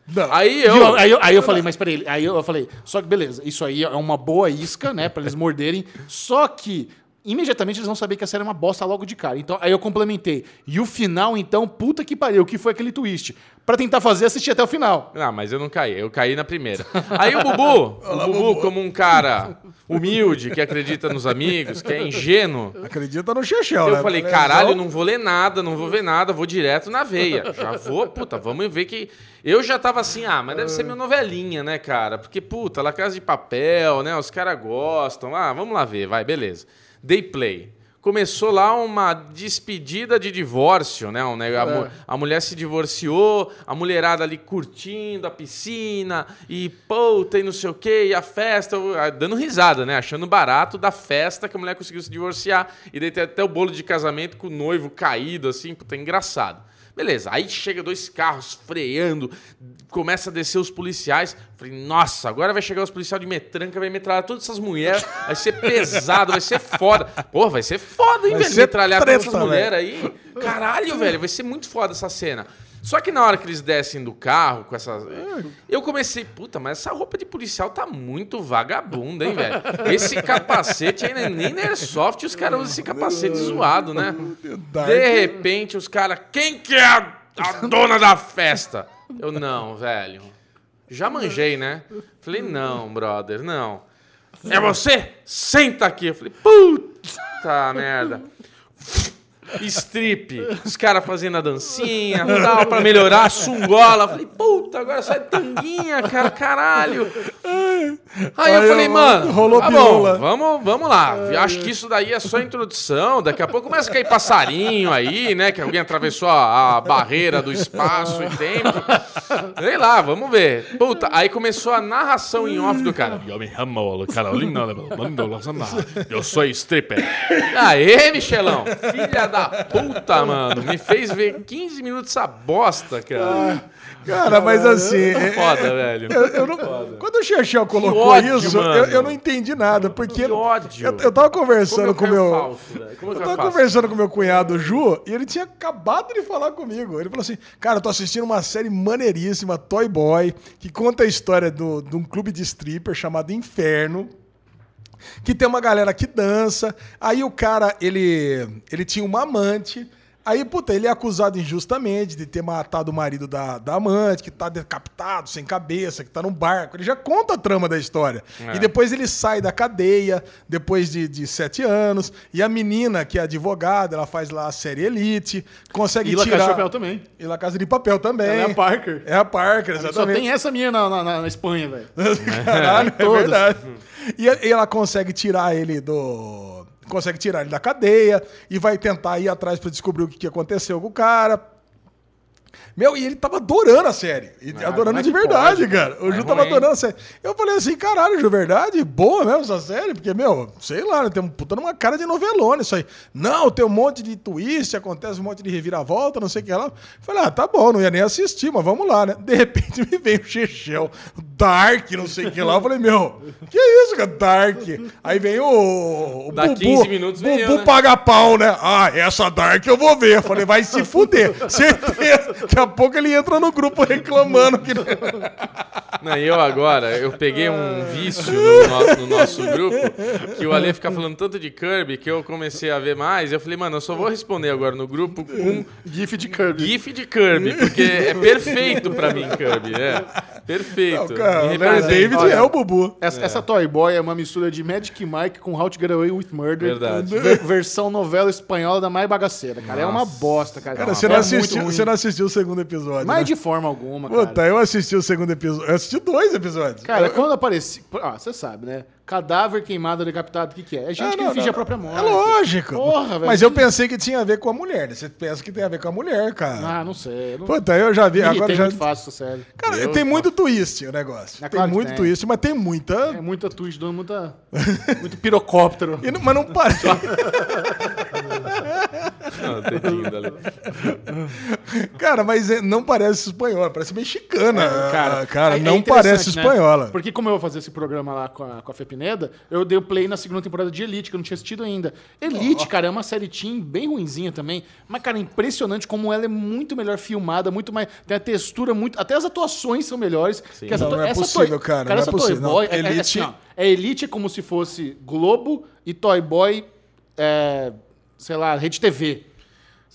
Não. Aí eu- eu. aí, eu, aí eu falei, mas peraí, aí eu falei, só que beleza, isso aí é uma boa isca, né, pra eles morderem, só que imediatamente eles vão saber que a série é uma bosta logo de cara. Então, aí eu complementei. E o final, então, puta que pariu, que foi aquele twist. Pra tentar fazer, assistir até o final. Não, mas eu não caí, eu caí na primeira. Aí o Bubu, o Bubu, como um cara humilde, que acredita nos amigos, que é ingênuo, Acredita no Chechel, né? eu falei, Beleza? caralho, não vou ler nada, não vou ver nada, vou direto na veia. Já vou, puta, vamos ver que. Eu já tava assim, ah, mas deve ser minha novelinha, né, cara? Porque, puta, La Casa de Papel, né? Os caras gostam. Ah, vamos lá ver, vai, beleza. Day Play. Começou lá uma despedida de divórcio, né? Um, né? A, mu- a mulher se divorciou, a mulherada ali curtindo a piscina e puta e não sei o quê, e a festa, dando risada, né? Achando barato da festa que a mulher conseguiu se divorciar. E daí tem até o bolo de casamento com o noivo caído, assim, puta, engraçado. Beleza, aí chega dois carros freando, começa a descer os policiais. Falei, nossa, agora vai chegar os policiais de metranca, vai metralhar todas essas mulheres, vai ser pesado, vai ser foda. Pô, vai ser foda, hein, Vai velho? Metralhar todas essas mulheres aí. Caralho, velho, vai ser muito foda essa cena. Só que na hora que eles descem do carro com essas. Eu comecei, puta, mas essa roupa de policial tá muito vagabunda, hein, velho? Esse capacete aí, nem na Airsoft os caras usam esse capacete zoado, né? De repente, os caras, quem que é a, a dona da festa? Eu, não, velho. Já manjei, né? Falei, não, brother, não. É você? Senta aqui. Eu falei, puta merda. Strip, os caras fazendo a dancinha, tal, pra melhorar a sungola. Falei, puta, agora sai tanguinha, cara, caralho. Aí eu falei, mano, rolou tá bom, vamos, vamos lá. Acho que isso daí é só introdução. Daqui a pouco começa a cair passarinho aí, né? Que alguém atravessou a, a barreira do espaço e tempo. Sei lá, vamos ver. Puta, aí começou a narração em off do cara. Eu eu sou stripper. Aê, Michelão, filha da puta, mano. Me fez ver 15 minutos essa bosta, cara. Cara, mas assim. é- Foda, velho. Eu, eu não, quando o Chechel colocou ódio, isso, eu, eu não entendi nada, porque Que ódio. eu, eu tava conversando Como com meu. falso? Como eu tava conversando com meu cunhado Ju e ele tinha acabado de falar comigo. Ele falou assim: Cara, eu tô assistindo uma série maneiríssima, Toy Boy, que conta a história do- de um clube de stripper chamado Inferno. Que tem uma galera que dança. Aí o cara, ele, ele tinha uma amante. Aí, puta, ele é acusado injustamente de ter matado o marido da, da amante, que tá decapitado, sem cabeça, que tá num barco. Ele já conta a trama da história. É. E depois ele sai da cadeia, depois de, de sete anos. E a menina, que é advogada, ela faz lá a série Elite, consegue E La tirar... Casa de Papel também. E La Casa de Papel também. Ela é a Parker. É a Parker, Só exatamente. tem essa minha na, na- na Espanha, velho. Caralho, é Todas. verdade. E, e ela consegue tirar ele do. Consegue tirar ele da cadeia e vai tentar ir atrás pra descobrir o que, aconteceu com o cara. Meu, e ele tava adorando a série. Ah, adorando é de verdade, pode? cara. O É Ju tava ruim. adorando a série. Eu falei assim, caralho, Ju, verdade? Boa mesmo essa série? Porque, meu, sei lá, né, tem um puta numa cara de novelona isso aí. Não, tem um monte de twist, acontece um monte de reviravolta, não sei o que lá. Falei, ah, tá bom, não ia nem assistir, mas vamos lá, né? De repente me veio o Chechel, Dark, não sei o que lá. Eu falei, meu, que isso, cara, Dark? Aí vem o, o Dá 15 minutos Bubu veio, né? paga pau, né? Ah, essa Dark eu vou ver. Eu falei, vai se fuder. Certeza. Daqui a pouco ele entra no grupo reclamando que. Não, e eu agora, eu peguei um vício no, no- no nosso grupo, que o Ale fica falando tanto de Kirby, que eu comecei a ver mais. Eu falei, mano, eu só vou responder agora no grupo com GIF de Kirby. GIF de Kirby, porque é perfeito pra mim, Kirby. É perfeito. Não, o Larry representa. David é o Bubu. Essa, essa Toy Boy é uma mistura de Magic Mike com How to Get Away with Murder. Verdade. Ver- versão novela espanhola da mais bagaceira, cara. É uma Nossa. bosta, cara. Cara, É você não, muito assistiu, você não assistiu o segundo episódio. Mas né? de forma alguma, cara. Puta, eu assisti o segundo episódio. Eu assisti dois episódios. Cara, Eu- quando apareci. Ah, você sabe, né? Cadáver queimado, decapitado, o que, que é? É gente Ah, que não, finge não, a própria morte. É lógico. Porra, velho. Mas eu pensei que tinha a ver com a mulher. né? Você pensa que tem a ver com a mulher, cara. Ah, não sei. Eu não... Puta, eu já vi. Agora irritei já... muito fácil série. Cara, Eu- tem muito twist o negócio. É tem claro que muito tem. twist, mas tem muita. É muita twist, dando muita... muito pirocóptero. E não- mas não parece. Não, dedinho dali. cara, mas é- não parece espanhola, parece mexicana. cara, cara é- é não interessante, parece né? espanhola. Porque como eu vou fazer esse programa lá com a, com a Fepineda, eu dei o play na segunda temporada de Elite, que eu não tinha assistido ainda. Elite, cara, é uma série teen bem ruinzinha também. Mas, cara, é impressionante como ela é muito melhor filmada, muito mais... Tem a textura muito... Até as atuações são melhores. Sim. Que essa Não, não é essa possível, cara, não é possível. Toy Não, Boy... é- é, Elite- assim, ó, é Elite é como se fosse Globo e Toy Boy... É, sei lá, Rede TV.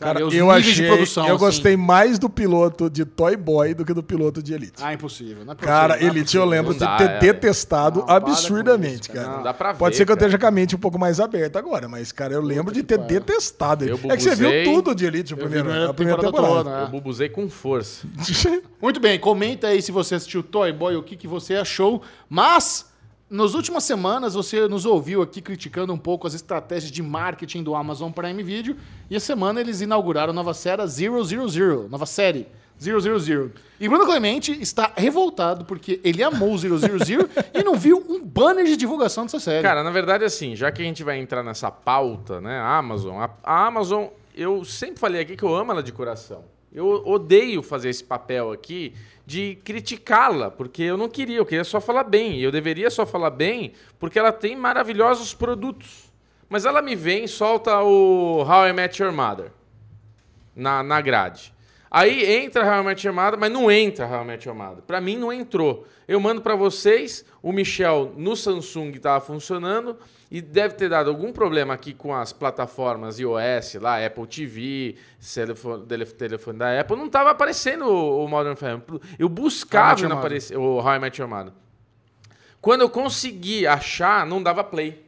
Sabe? Cara, Os eu achei. de produção, eu assim. gostei mais do piloto de Toy Boy do que do piloto de Elite. Ah, impossível. Não é Cara, possível, não é Elite eu possível. lembro Não de dá, ter é. detestado Não, absurdamente, isso, cara. Não dá pra ver, Pode ser que eu esteja com a mente um pouco mais aberta agora, mas, cara, eu lembro de ter detestado. Eu é que você viu bubuzei. tudo de Elite no Eu primeiro, a a primeira temporada temporada. toda, né? Eu bubuzei com força. Muito bem, comenta aí se você assistiu Toy Boy, o que, que você achou. Mas, nas últimas semanas, você nos ouviu aqui criticando um pouco as estratégias de marketing do Amazon Prime Video. E a semana eles inauguraram a nova série 000, nova série 000. E Bruno Clemente está revoltado porque ele amou o 000 e não viu um banner de divulgação dessa série. Cara, na verdade, assim, já que a gente vai entrar nessa pauta, né? A Amazon. A, a Amazon, eu sempre falei aqui que eu amo ela de coração. Eu odeio fazer esse papel aqui de criticá-la, porque eu não queria, eu queria só falar bem. E eu deveria só falar bem porque ela tem maravilhosos produtos. Mas ela me vem e solta o How I Met Your Mother na, na grade. Aí entra How I Met Your Mother, mas não entra How I Met Your Mother. Pra mim não entrou. Eu mando pra vocês, o Michel no Samsung tava funcionando e deve ter dado algum problema aqui com as plataformas iOS lá, Apple TV, telefone, telef- telefone da Apple, não tava aparecendo o, o Modern Family. Eu buscava e não aparecia o How I Met Your Mother. Quando eu consegui achar, não dava play.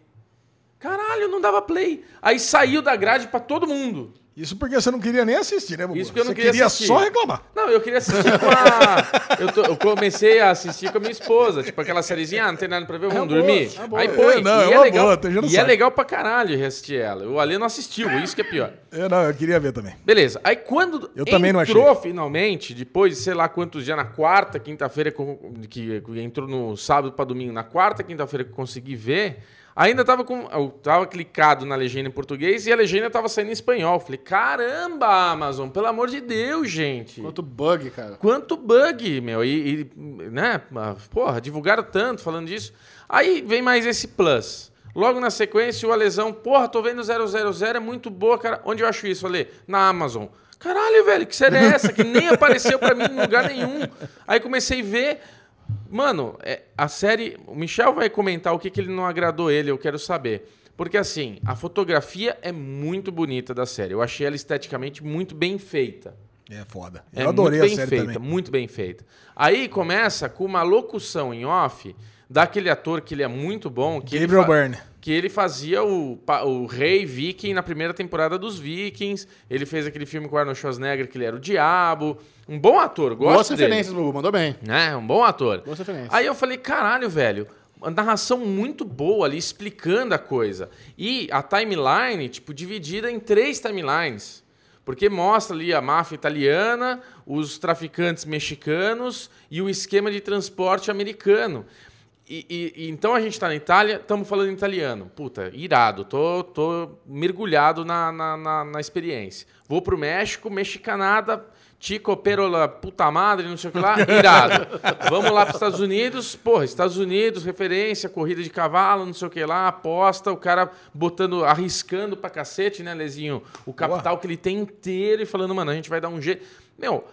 Caralho, não dava play. Aí saiu da grade pra todo mundo. Isso porque você não queria nem assistir, né, Bubu? Isso porque eu não você queria queria assistir. só reclamar. Não, eu queria assistir com a. Eu, tô- eu comecei a assistir com a minha esposa. Tipo aquela sériezinha, ah, não tem nada pra ver, vamos É boa, dormir. é boa. Aí põe. É, não, e é é, legal, boa, e é saco. legal pra caralho reassistir ela. O Ale não assistiu, isso que é pior. Eu, não, eu queria ver também. Beleza. Aí quando Eu também não entrou finalmente, depois de sei lá quantos dias, na quarta, quinta-feira, que entrou no sábado pra domingo, na quarta, quinta-feira que eu consegui ver, ainda tava com. Eu tava clicado na legenda em português e a legenda tava saindo em espanhol. Falei, caramba, Amazon, pelo amor de Deus, gente. Quanto bug, cara. Quanto bug, meu. E, e, né? ah, Porra, divulgaram tanto falando disso. Aí vem mais esse plus. Logo na sequência, o Alesão, porra, tô vendo 000, é muito boa, cara. Onde eu acho isso, Ale? Na Amazon. Caralho, velho, que série é essa? Que nem apareceu pra mim em lugar nenhum. Aí comecei a ver. Mano, é, a série. O Michel vai comentar o que, que ele não agradou ele, eu quero saber. Porque assim, a fotografia é muito bonita da série. Eu achei ela esteticamente muito bem feita. É foda. É Eu adorei a muito bem série feita, também. muito bem feita. Aí começa com uma locução em off daquele ator que ele é muito bom, que ele Gabriel Byrne. que ele fazia o, o rei viking na primeira temporada dos Vikings. Ele fez aquele filme com o Arnold Schwarzenegger que ele era o diabo. Um bom ator, Boas gosto dele. referências, Bubu, mandou bem. Né? Um bom ator. Boas referências. Aí eu falei, caralho, velho, uma narração muito boa ali, explicando a coisa. E a timeline, tipo, dividida em três timelines. Porque mostra ali a máfia italiana, os traficantes mexicanos e o esquema de transporte americano. E, e- então a gente tá na Itália, estamos falando em italiano. Puta, irado, tô, tô mergulhado na, na, na, na experiência. Vou pro México, mexicanada, Tico Perola, puta madre, não sei o que lá, irado. Vamos lá para os Estados Unidos, porra, Estados Unidos, referência, corrida de cavalo, não sei o que lá, aposta, o cara botando, arriscando pra cacete, né, Lezinho? O capital que ele tem inteiro e falando, mano, a gente vai dar um jeito. Meu,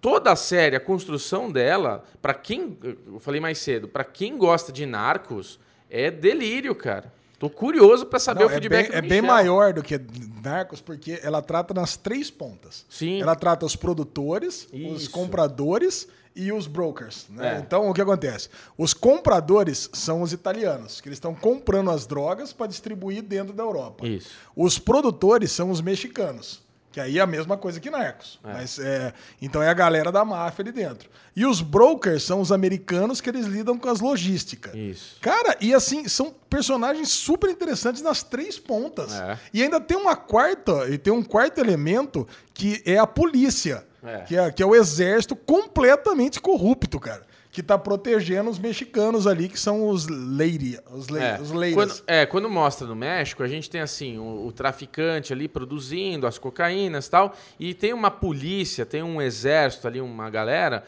toda a série, a construção dela, pra quem, eu falei mais cedo, pra quem gosta de narcos, é delírio, cara. Tô curioso pra saber Não, o é feedback bem, do é bem maior do que Narcos, porque ela trata nas três pontas. Sim. Ela trata os produtores, os Isso. compradores e os brokers. né? É. Então, o que acontece? Os compradores são os italianos, que eles estão comprando as drogas para distribuir dentro da Europa. Isso. Os produtores são os mexicanos, Que aí é a mesma coisa que Narcos. Mas, é, então é a galera da máfia ali dentro. E os brokers são os americanos que eles lidam com as logísticas. Isso. Cara, e assim, são personagens super interessantes nas três pontas. É. E ainda tem uma quarta, e tem um quarto elemento que é a polícia. É. Que, é, que é o exército completamente corrupto, cara. Que tá protegendo os mexicanos ali, que são os lady, os, lei, É. os ladies. Quando, é, quando mostra no México, a gente tem assim, o, o traficante ali produzindo as cocaínas e tal, e tem uma polícia, tem um exército ali, uma galera,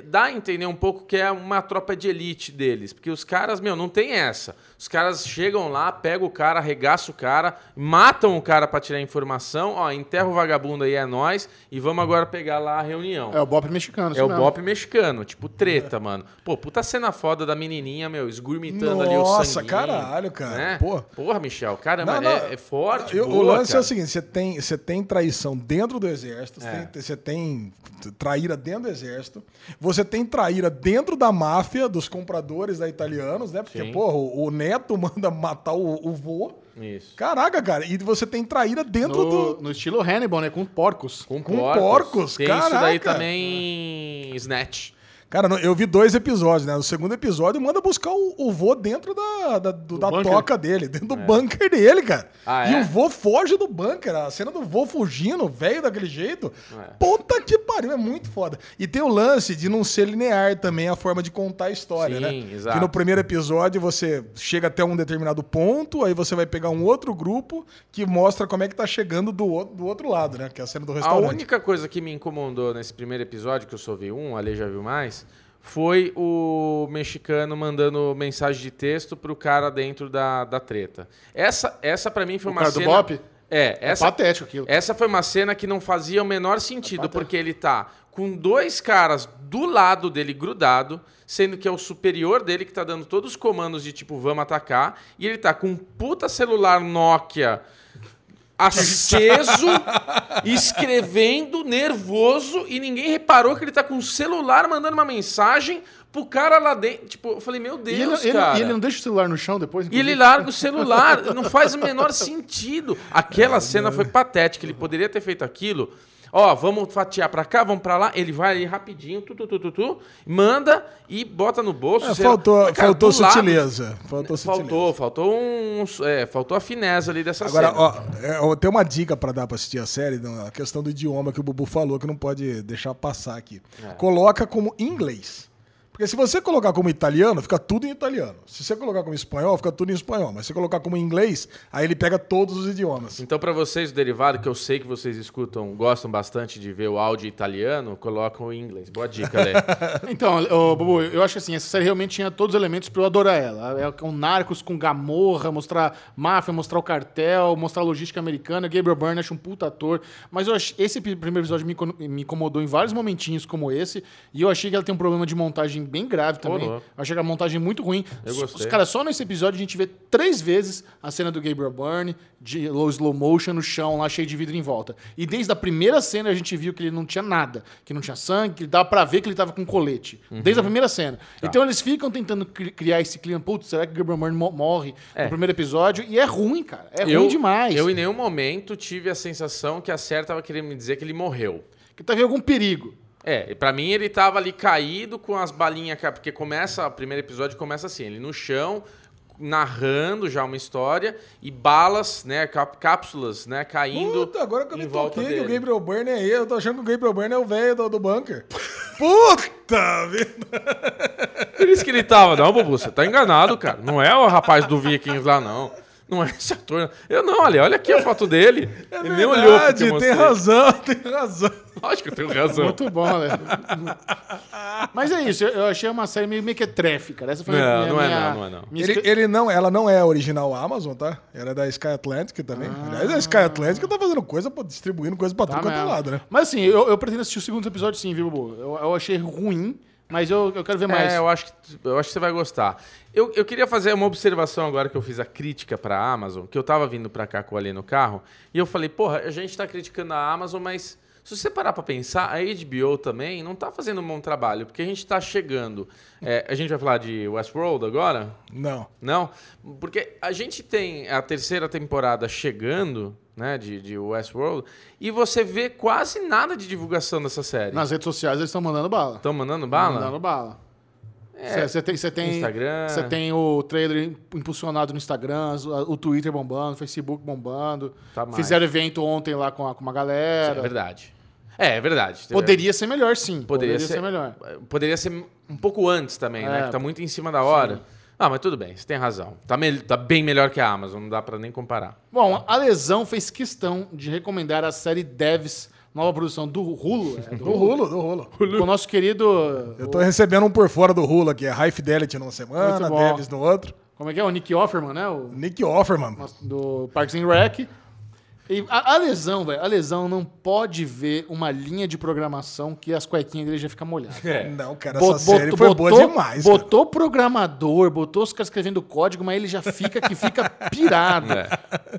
dá a entender um pouco que é uma tropa de elite deles, porque os caras, meu, não tem essa. Os caras chegam lá, pegam o cara, arregaçam o cara, matam o cara pra tirar informação, ó, enterra o vagabundo aí, é nós, e vamos agora pegar lá a reunião. É o Bop mexicano. É o mesmo. Bop mexicano, tipo treta, mano. Pô, puta cena foda da menininha, meu, esgurmitando ali o Nossa, sanguinho. caralho, cara. Né? Pô. Porra, Michel, caramba, Não, não. É, é forte, Eu- o boa, lance é cara. o seguinte: você tem, você tem traição dentro do exército, você É. tem, você tem traíra dentro do exército, você tem traíra dentro da máfia dos compradores da italianos, né? Porque, Sim. porra, o, o neto manda matar o, o vô. Isso. Caraca, cara, e você tem traíra dentro No, do. no estilo Hannibal, né? Com porcos. Com, Com porcos. porcos, Tem isso daí caraca. também, Snatch. Cara, eu vi dois episódios, né? No segundo episódio, manda buscar o, o vô dentro da, da, do- da bunker? toca dele, dentro do bunker dele, cara. Ah, e é? o vô foge do bunker. A cena do vô fugindo, velho daquele jeito. É. Puta que pariu, é muito foda. E tem o lance de não ser linear também a forma de contar a história, Sim, né? exato. Que no primeiro episódio você chega até um determinado ponto, aí você vai pegar um outro grupo que mostra como é que tá chegando do, outro- do outro lado, né? Que é a cena do A restaurante. única coisa que me incomodou nesse primeiro episódio, que eu só vi um, a Ale já viu mais, foi o mexicano mandando mensagem de texto pro cara dentro da, da treta. Essa, essa para mim foi O uma cara do cena... Bop? É, É essa, patético aquilo. Essa foi uma cena que não fazia o menor sentido, porque ele tá com dois caras do lado dele grudado, sendo que é o superior dele que tá dando todos os comandos de tipo, vamos atacar, e ele tá com um puta celular Nokia aceso, escrevendo, nervoso, e ninguém reparou que ele tá com o celular mandando uma mensagem pro cara lá dentro. Tipo, eu falei, meu Deus, E ele, ele- cara. e ele não deixa o celular no chão depois? E ele inclusive? larga o celular, não faz o menor sentido. Aquela cena foi patética, ele poderia ter feito aquilo. Ó, vamos fatiar pra cá, vamos pra lá. Ele vai ali rapidinho, tu, tu, tu, tu, tu, manda e bota no bolso. É, faltou cara, faltou lado- sutileza. Faltou sutileza. Faltou, faltou um. É, faltou a fineza ali dessa Agora, cena. ó, tem uma dica pra dar pra assistir a série, a questão do idioma que o Bubu falou, que não pode deixar passar aqui. É. Coloca como inglês. Porque se você colocar como italiano, fica tudo em italiano. Se você colocar como espanhol, fica tudo em espanhol. Mas se você colocar como inglês, aí ele pega todos os idiomas. Então, pra vocês, o derivado, que eu sei que vocês escutam, gostam bastante de ver o áudio italiano, colocam em inglês. Boa dica, Lê. Então, ô, Bubu, eu acho assim, essa série realmente tinha todos os elementos pra eu adorar ela. É com narcos, com gamorra, mostrar máfia, mostrar o cartel, mostrar a logística americana. Gabriel Byrne, acho um puta ator. Mas eu ach... esse primeiro episódio me incomodou em vários momentinhos como esse. E eu achei que ela tem um problema de montagem bem grave também. Eu achei que a montagem é muito ruim. Eu Os- gostei. Os caras, só nesse episódio a gente vê três vezes a cena do Gabriel Byrne, de low slow motion no chão, lá cheio de vidro em volta. E desde a primeira cena a gente viu que ele não tinha nada, que não tinha sangue, que dava pra ver que ele tava com colete. Uhum. Desde a primeira cena. Tá. Então eles ficam tentando cri- criar esse clima, putz, será que o Gabriel Byrne mo- morre É. no primeiro episódio? E é ruim, cara. É eu, ruim demais. Eu, em nenhum momento, tive a sensação que a Série tava querendo me dizer que ele morreu. Que tá vendo algum perigo. É, e pra mim ele tava ali caído com as balinhas, porque começa, o primeiro episódio começa assim, ele no chão, narrando já uma história, e balas, né, cápsulas, né, caindo Puta, agora que eu me toquei que o dele. Gabriel Byrne é ele, eu tô achando que o Gabriel Byrne é o velho do, do bunker. Puta vida! Por isso que ele tava, não, Bubu, você tá enganado, cara. Não é o rapaz do Vikings lá, não. Não é esse ator. Eu não, olha, olha aqui a foto dele. É ele nem olhou porque eu verdade, mostrei. tem razão, tem razão. Lógico que eu tenho razão. Muito bom, né? Mas é isso, eu- eu achei uma série meio mequetrefe, cara. Essa foi a Não, minha, não é minha- não, não é não. minha Ele, espe- ele não, ela não é original Amazon, tá? Era da Sky Atlantic também. Aliás, a Sky Atlantic tá fazendo coisa, distribuindo coisa pra Tá tudo quanto é mesmo. lado, né? Mas assim, eu, eu pretendo assistir o segundo episódio sim, viu, Bubu? Eu, eu achei ruim, mas eu, eu quero ver mais. É, eu acho, que, eu acho que você vai gostar. Eu, eu queria fazer uma observação agora que eu fiz a crítica pra Amazon, que eu tava vindo pra cá com o Ali no carro, e eu falei, porra, a gente tá criticando a Amazon, mas Se você parar pra pensar, a HBO também não tá fazendo um bom trabalho, porque a gente tá chegando. é, a gente vai falar de Westworld agora? Não. Não? Porque a gente tem a terceira temporada chegando, né, de, de Westworld, e você vê quase nada de divulgação dessa série. Nas redes sociais eles estão mandando bala. Estão mandando bala? Mandando bala. É, Você tem, você tem, Instagram. Você tem o trailer impulsionado no Instagram, o Twitter bombando, o Facebook bombando. Tá. Fizeram evento ontem lá com, a, com uma É galera. verdade. É, é verdade. Poderia ser melhor, sim. Poderia, ser, melhor. Poderia ser um pouco antes também, né? É, Que tá muito em cima da hora. Ah, mas tudo bem, você tem razão. Tá, tá bem melhor que a Amazon, não dá pra nem comparar. Bom, a Lesão fez questão de recomendar a série Devs, nova produção do Hulu. É, do Do Rulo, do Rulo. Com o nosso querido. Eu tô recebendo um por fora do Rulo aqui. É High Fidelity numa semana. Devs no outro. Como é que é? O Nick Offerman, né? O, Nick Offerman. do Parks and Rec. E a, a lesão, velho, a lesão não pode ver uma linha de programação que as cuequinhas dele já ficam molhadas. Não, cara, Bo- essa série botou- foi boa botou- demais. cara. Botou programador, botou os caras escrevendo código, mas ele já fica que fica pirado. É.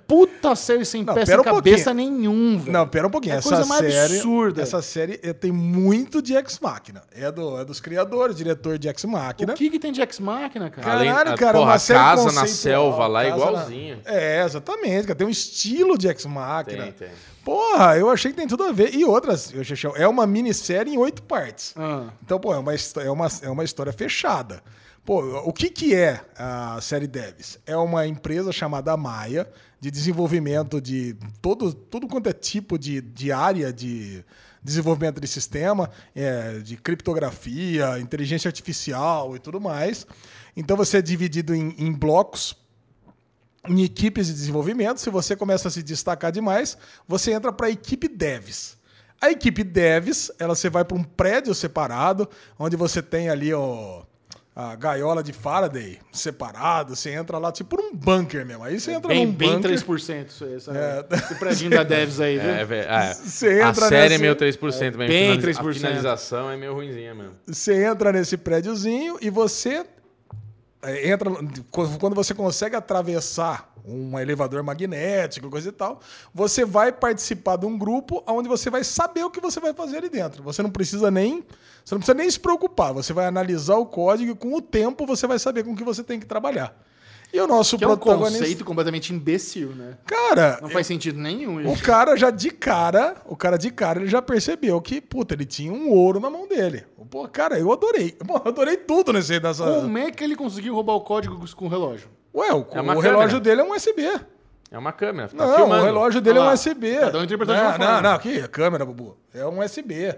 Puta série sem Não, pé, sem um cabeça nenhum, velho. Não, pera um pouquinho. É essa coisa mais série, absurda. Essa série eh, tem muito de Ex Machina. É, do, é dos criadores, diretor de Ex O que, que tem de Ex-Máquina, cara? Caralho, Além- cara, porra, uma a série casa na selva lá, casa igualzinho. na- É, exatamente, cara. Tem um estilo de Ex Machina. Tem, tem. Porra, eu achei que tem tudo a ver. E outras, eu, é uma minissérie em oito partes. Ah. Então, pô, é uma, é, uma, é uma história fechada. Pô, o que, que é a série Devs? É uma empresa chamada Maia, de desenvolvimento de todo, tudo quanto é tipo de, de área de desenvolvimento de sistema, é, de criptografia, inteligência artificial e tudo mais. Então você é dividido em, em blocos em equipes de desenvolvimento. Se você começa a se destacar demais, você entra para a equipe devs. A equipe devs, ela você vai para um prédio separado, onde você tem ali ó, a gaiola de Faraday separado. Você entra lá tipo num bunker mesmo. Aí você entra Bem, num bem bunker. 3% isso aí. Essa, Esse prédio da Devs aí, viu? É, velho. é. Você a entra série nessa- é meio 3%, bem, bem finaliza- 3%. A finalização é meio ruimzinha mesmo. Você entra nesse prédiozinho e você é, entra quando você consegue atravessar um elevador magnético, coisa e tal, você vai participar de um grupo onde você vai saber o que você vai fazer ali dentro. Você não precisa nem, você não precisa nem se preocupar. Você vai analisar o código e com o tempo você vai saber com que você tem que trabalhar. E o nosso Que é um protagonista, conceito completamente imbecil, né? cara, Não faz sentido nenhum. o isso. cara já de cara, o cara de cara, ele já percebeu que, puta, ele tinha um ouro na mão dele. Pô, cara, eu adorei. Pô, eu adorei tudo nesse nessa. Como é que ele conseguiu roubar o código com o relógio? Ué, o, É uma o relógio dele é um USB. É uma câmera, tá não, filmando. o relógio dele Olha é um lá. USB. Cada um interpreta de não, uma não, forma. não, aqui, a câmera, Bubu. É um USB.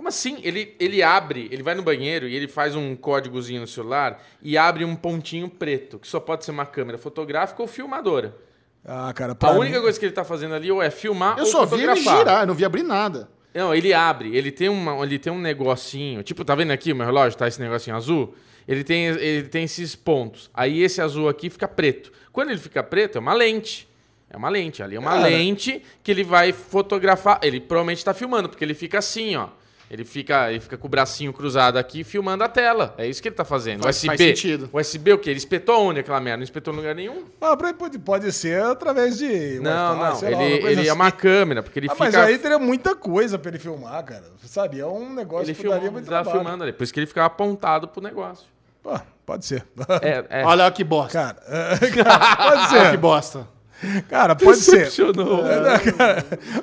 Como assim? Ele, ele abre, ele vai no banheiro e ele faz um códigozinho no celular e abre um pontinho preto, que só pode ser uma câmera fotográfica ou filmadora. Ah, cara, A mim- única coisa que ele tá fazendo ali ou é filmar Eu ou só vi ele girar, eu não vi abrir nada. Não, ele abre, ele tem, uma, ele tem um negocinho, tipo, tá vendo aqui o meu relógio, tá esse negocinho azul? Ele tem, ele tem esses pontos. Aí esse azul aqui fica preto. Quando ele fica preto, é uma lente. É uma lente, ali é uma Cara. lente que ele vai fotografar. Ele provavelmente tá filmando, porque ele fica assim, ó. Ele fica, ele fica com o bracinho cruzado aqui filmando a tela. É isso que ele tá fazendo. Faz- USB. faz sentido. USB o quê? Ele espetou onde aquela merda? Não espetou em lugar nenhum? Ah, pode, pode ser através de. não, não. sei lá, uma Ele, ele é assim. uma câmera, porque ele Ah, fica. mas aí teria muita coisa pra ele filmar, cara. Sabe? É um negócio ele que filmou, daria ele muito tava trabalho. filmando ali. Por isso que ele ficava apontado pro negócio. Pô, pode ser. É, é. Olha que bosta. Cara, pode Olha ser. que bosta. Cara, pode ser. Decepcionou.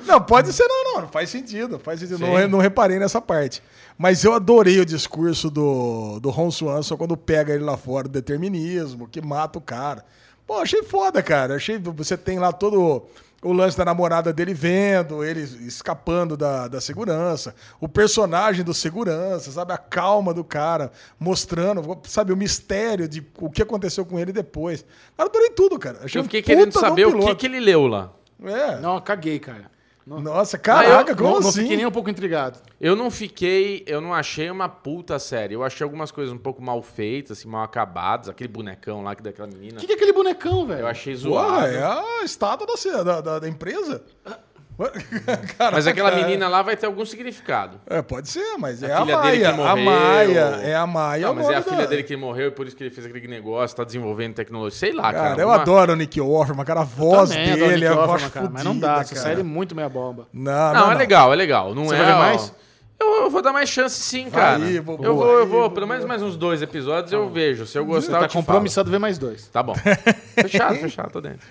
Não, pode ser não, não. Não faz sentido. Faz sentido. Não, não reparei nessa parte. Mas eu adorei o discurso do, do Ron Swanson quando pega ele lá fora do determinismo, que mata o cara. Pô, achei foda, cara. Achei. Você tem lá todo o lance da namorada dele vendo, ele escapando da, da segurança, o personagem do segurança, sabe? A calma do cara, mostrando, sabe, o mistério de o que aconteceu com ele depois. Cara, adorei tudo, cara. Achei Eu um fiquei querendo saber o que, que ele leu lá. É. Não, caguei, cara. Não, Nossa, caraca, como não, não assim? fiquei nem um pouco intrigado. Eu não fiquei, eu não achei uma puta série. Eu achei algumas coisas um pouco mal feitas, assim, mal acabadas. Aquele bonecão lá que daquela menina. O que, que é aquele bonecão, velho? Eu achei zoado. é a estátua da, da, da- da empresa. Cara, Mas aquela menina lá vai ter algum significado. É, pode ser, mas é A a, filha dele que Maia. A morreu. Maia. É a Maia. Não, o mas é a filha da- dele que morreu e por isso que ele fez aquele negócio, tá desenvolvendo tecnologia. Sei lá, cara. Cara, eu alguma- adoro o Nick Offerman, cara. A voz Também dele, a Nick voz Offerman, cara, mas não dá. Essa cara. série é muito meia bomba. Não, Não, é legal, é legal. Não Você é. vai ver ó, mais? Eu, eu vou dar mais chance sim, cara. Aí, vou- eu vou, eu aí, vou, pelo menos mais uns dois episódios eu vejo. Se eu Você gostar, eu tá te falo. compromissado a ver mais dois. Tá bom. fechado, fechado, tô dentro.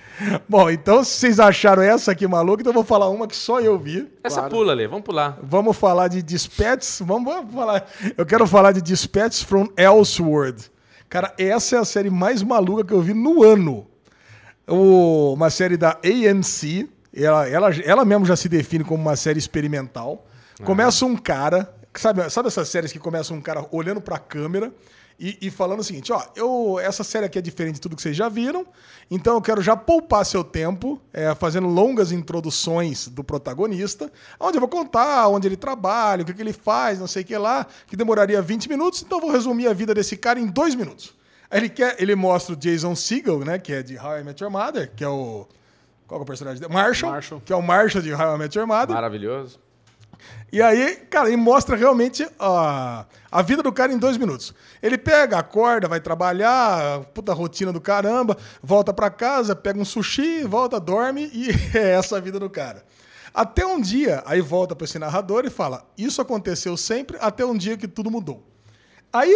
Bom, então se vocês acharam essa aqui maluca, então eu vou falar uma que só eu vi. Essa Claro. pula, Lê, vamos pular. Vamos falar de Dispatches. Vamos, vamos falar. Eu quero falar de Dispatches from Elseworld. Cara, essa é a série mais maluca que eu vi no ano. O- uma série da AMC. Ela, ela, ela mesmo já se define como uma série experimental. Começa um cara. Sabe, sabe essas séries que começa um cara olhando pra câmera e, e falando o seguinte: ó, eu, essa série aqui é diferente de tudo que vocês já viram, então eu quero já poupar seu tempo, é, fazendo longas introduções do protagonista, onde eu vou contar onde ele trabalha, o que, que ele faz, não sei o que lá, que demoraria 20 minutos, então eu vou resumir a vida desse cara em dois minutos. Aí ele, quer, ele mostra o Jason Segel, né, que é de How I Met Your Mother, que é o. Qual é o personagem dele? Marshall, Marshall. que é o Marshall de How I Met Your Mother. Maravilhoso. E aí, cara, ele mostra realmente a, a vida do cara em dois minutos. Ele pega, acorda, vai trabalhar, puta rotina do caramba, volta pra casa, pega um sushi, volta, dorme e é essa a vida do cara. Até um dia, aí volta pra esse narrador e fala: Isso aconteceu sempre até um dia que tudo mudou. Aí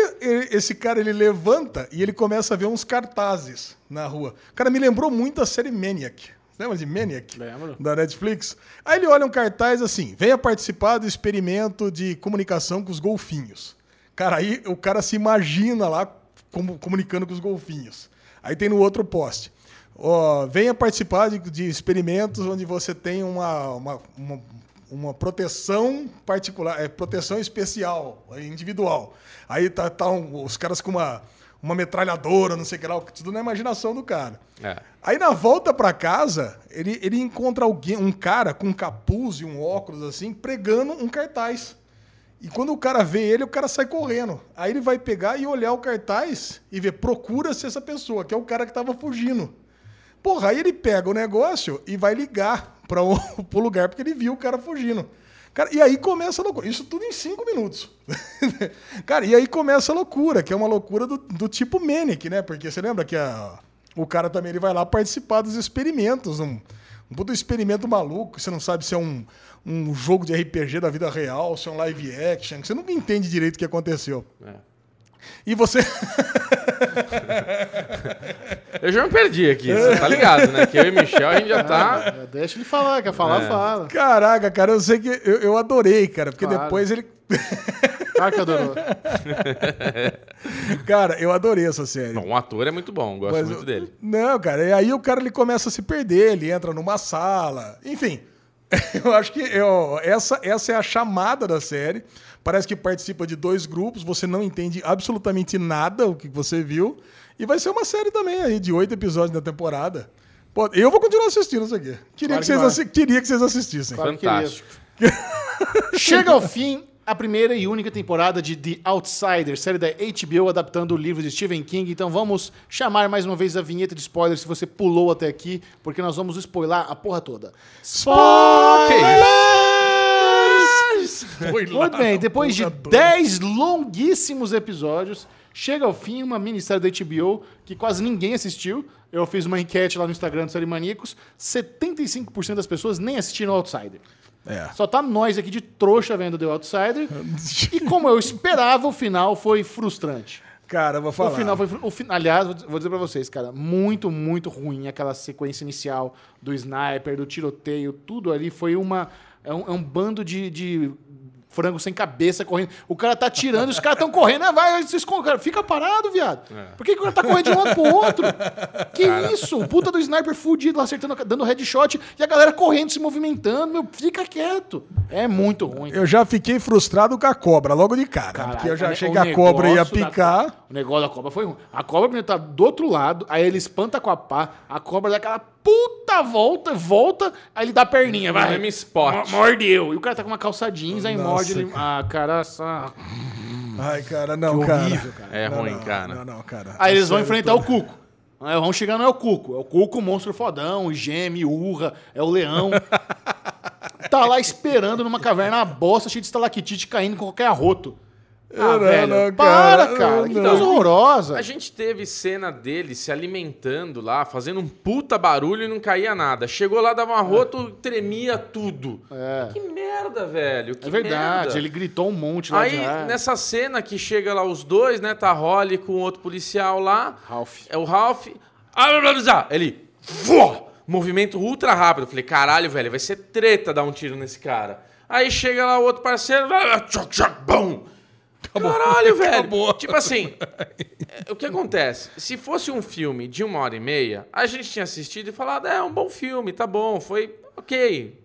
esse cara ele levanta e ele começa a ver uns cartazes na rua. Cara me lembrou muito a série Maniac. Lembra de Maniac? Lembro. Da Netflix. Aí ele olha um cartaz assim: venha participar do experimento de comunicação com os golfinhos. Cara, aí o cara se imagina lá como- comunicando com os golfinhos. Aí tem no outro poste. Ó, venha participar de, de experimentos onde você tem uma, uma, uma, uma proteção particular, é, proteção especial, individual. Aí tá, tá um- os caras com uma, uma metralhadora, não sei o que lá, tudo na imaginação do cara. É. Aí na volta pra casa, ele, ele encontra alguém, um cara com um capuz e um óculos assim, pregando um cartaz. E quando o cara vê ele, o cara sai correndo. Aí ele vai pegar e olhar o cartaz e ver, procura-se essa pessoa, que é o cara que tava fugindo. Porra, aí ele pega o negócio e vai ligar para o pro lugar, porque ele viu o cara fugindo. Cara, e aí começa a loucura. Isso tudo em cinco minutos. cara, e aí começa a loucura, que é uma loucura do, do tipo Manic, né? Porque você lembra que a- o cara também ele vai lá participar dos experimentos. Um, um puto experimento maluco, que você não sabe se é um, um jogo de RPG da vida real, se é um live action, que você nunca entende direito o que aconteceu. É. E você. Eu já me perdi aqui, você tá ligado, né? Que eu e Michel, a gente já tá. É, Deixa ele falar, quer falar, É. fala. Caraca, cara, eu sei que eu, eu adorei, cara, porque Claro. depois ele. Claro que adorou. Cara, eu adorei essa série. Bom, o ator é muito bom, gosto Mas muito eu- dele. Não, cara, e aí o cara ele começa a se perder, ele entra numa sala, enfim. Eu acho que eu- essa, essa é a chamada da série. Parece que participa de dois grupos, você não entende absolutamente nada o que você viu. E vai ser uma série também aí, de oito episódios da temporada. Pô, eu vou continuar assistindo isso aqui. Queria, Claro que, que vocês, assi- queria que vocês assistissem. Claro que Fantástico. Chega ao fim a primeira e única temporada de The Outsider, série da HBO adaptando o livro de Stephen King. Então vamos chamar mais uma vez a vinheta de spoiler se você pulou até aqui, porque nós vamos spoiler a porra toda. Foi lá Muito bem, depois de porra toda. 10 longuíssimos episódios, chega ao fim uma minissérie da HBO que quase ninguém assistiu. Eu fiz uma enquete lá no Instagram do Série Maníacos. 75% das pessoas nem assistiram Outsider. É. Só tá nós aqui de trouxa vendo The Outsider. e como eu esperava, o final foi frustrante. Cara, eu vou falar. O final foi. O aliás, vou dizer- vou dizer pra vocês, cara, muito, muito ruim aquela sequência inicial do sniper, do tiroteio, tudo ali foi uma. É um, é um bando de. de Frango sem cabeça correndo. O cara tá tirando, os caras estão correndo. Ah, vai, se esconde. Cara, fica parado, viado. Por que, que o cara tá correndo de um lado pro outro? Que isso? O puta do sniper fudido lá acertando, dando headshot e a galera correndo, se movimentando. Meu, fica quieto. É muito ruim. Eu já fiquei frustrado com a cobra, logo de cara. Caralho, porque eu já achei que a cobra ia da picar. co- O negócio da cobra foi ruim. A cobra primeiro tá do outro lado, aí ele espanta com a pá, a cobra dá aquela puta volta, volta, aí ele dá a perninha, vai. mesmo spot. Mo- Mordeu. E o cara tá com uma calça jeans, aí Nossa, morde ele. Ah, cara, só... Ai, cara, não, Que cara. horrível, cara. É Não, ruim, não, cara. Não, não, cara. Aí eles vão enfrentar o Cuco. Aí vão chegando é o Cuco. É o Cuco, o monstro fodão, o geme, urra, é o leão. tá lá esperando numa caverna bosta cheia de estalactite caindo com qualquer arroto. Ah, Não, velho, não, para, cara. cara. Que coisa horrorosa. A gente teve cena dele se alimentando lá, fazendo um puta barulho e não caía nada. Chegou lá, dava um arroto, tremia tudo. É. Que merda, velho. Que É verdade, merda. ele gritou um monte lá Aí, de ar. nessa cena que chega lá os dois, né? Tá Holly com outro policial lá. Ralph. É o Ralph. Ah, blá, blá, blá, Ele. Vó! Movimento ultra rápido. Eu Falei, caralho, velho, vai ser treta dar um tiro nesse cara. Aí chega lá o outro parceiro. blá, blá, Tchoc, tchoc, bum! Caralho, velho. Acabou. Tipo assim, é, o que acontece? Se fosse um filme de uma hora e meia, a gente tinha assistido e falado, é um bom filme, tá bom, foi ok.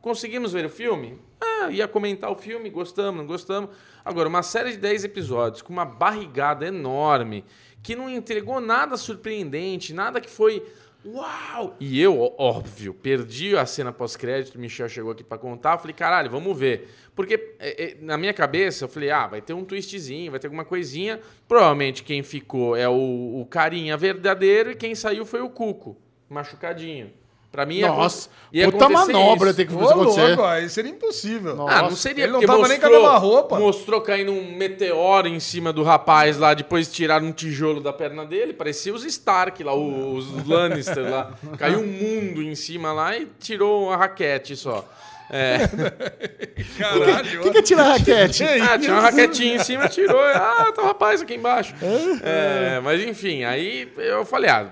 Conseguimos ver o filme? Ah, ia comentar o filme, gostamos, não gostamos. Agora, uma série de 10 episódios com uma barrigada enorme, que não entregou nada surpreendente, nada que foi uau! E eu, óbvio, perdi a cena pós-crédito, o Michel chegou aqui pra contar, eu falei, caralho, vamos ver. Porque é, é, na minha cabeça eu falei, ah, vai ter um twistzinho, vai ter alguma coisinha. Provavelmente quem ficou é o, o carinha verdadeiro e quem saiu foi o Cuco, machucadinho. Pra mim, Nossa, ia puta manobra isso. tem que fazer acontecer. louco, aí seria impossível. Nossa. Ah, não seria Ele não tava nem com a mostrou, mesma roupa. mostrou caindo um meteoro em cima do rapaz lá, depois tiraram um tijolo da perna dele, parecia os Stark lá, os Lannister lá. Caiu um mundo em cima lá e tirou a raquete só. É. Caralho. O que, que é tirar a raquete? Ah, tinha uma raquetinha em cima, tirou. Ah, tá o rapaz aqui embaixo. É, mas enfim, aí eu falei, ah,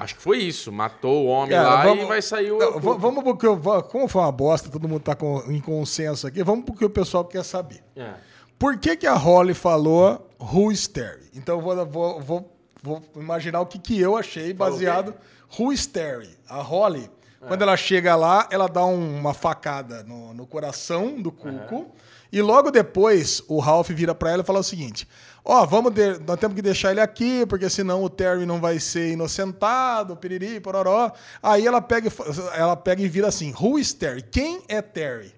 acho que foi isso. Matou o homem Cara, lá vamos- e vai sair o. Não, va- vamos porque eu, como foi uma bosta, todo mundo tá com, em consenso aqui, vamos porque o pessoal quer saber. É. Por que, que a Holly falou Who is Terry? Então eu vou, vou, vou, vou imaginar o que, que eu achei baseado. Who is Terry? A Holly, quando ela chega lá, ela dá um- uma facada no, no coração do Cuco. E logo depois, o Ralph vira pra ela e fala o seguinte: Ó, vamos de- nós temos que deixar ele aqui, porque senão o Terry não vai ser inocentado, piriri, pororó. Aí ela pega, ela pega e vira assim: Who is Terry? Quem é Terry?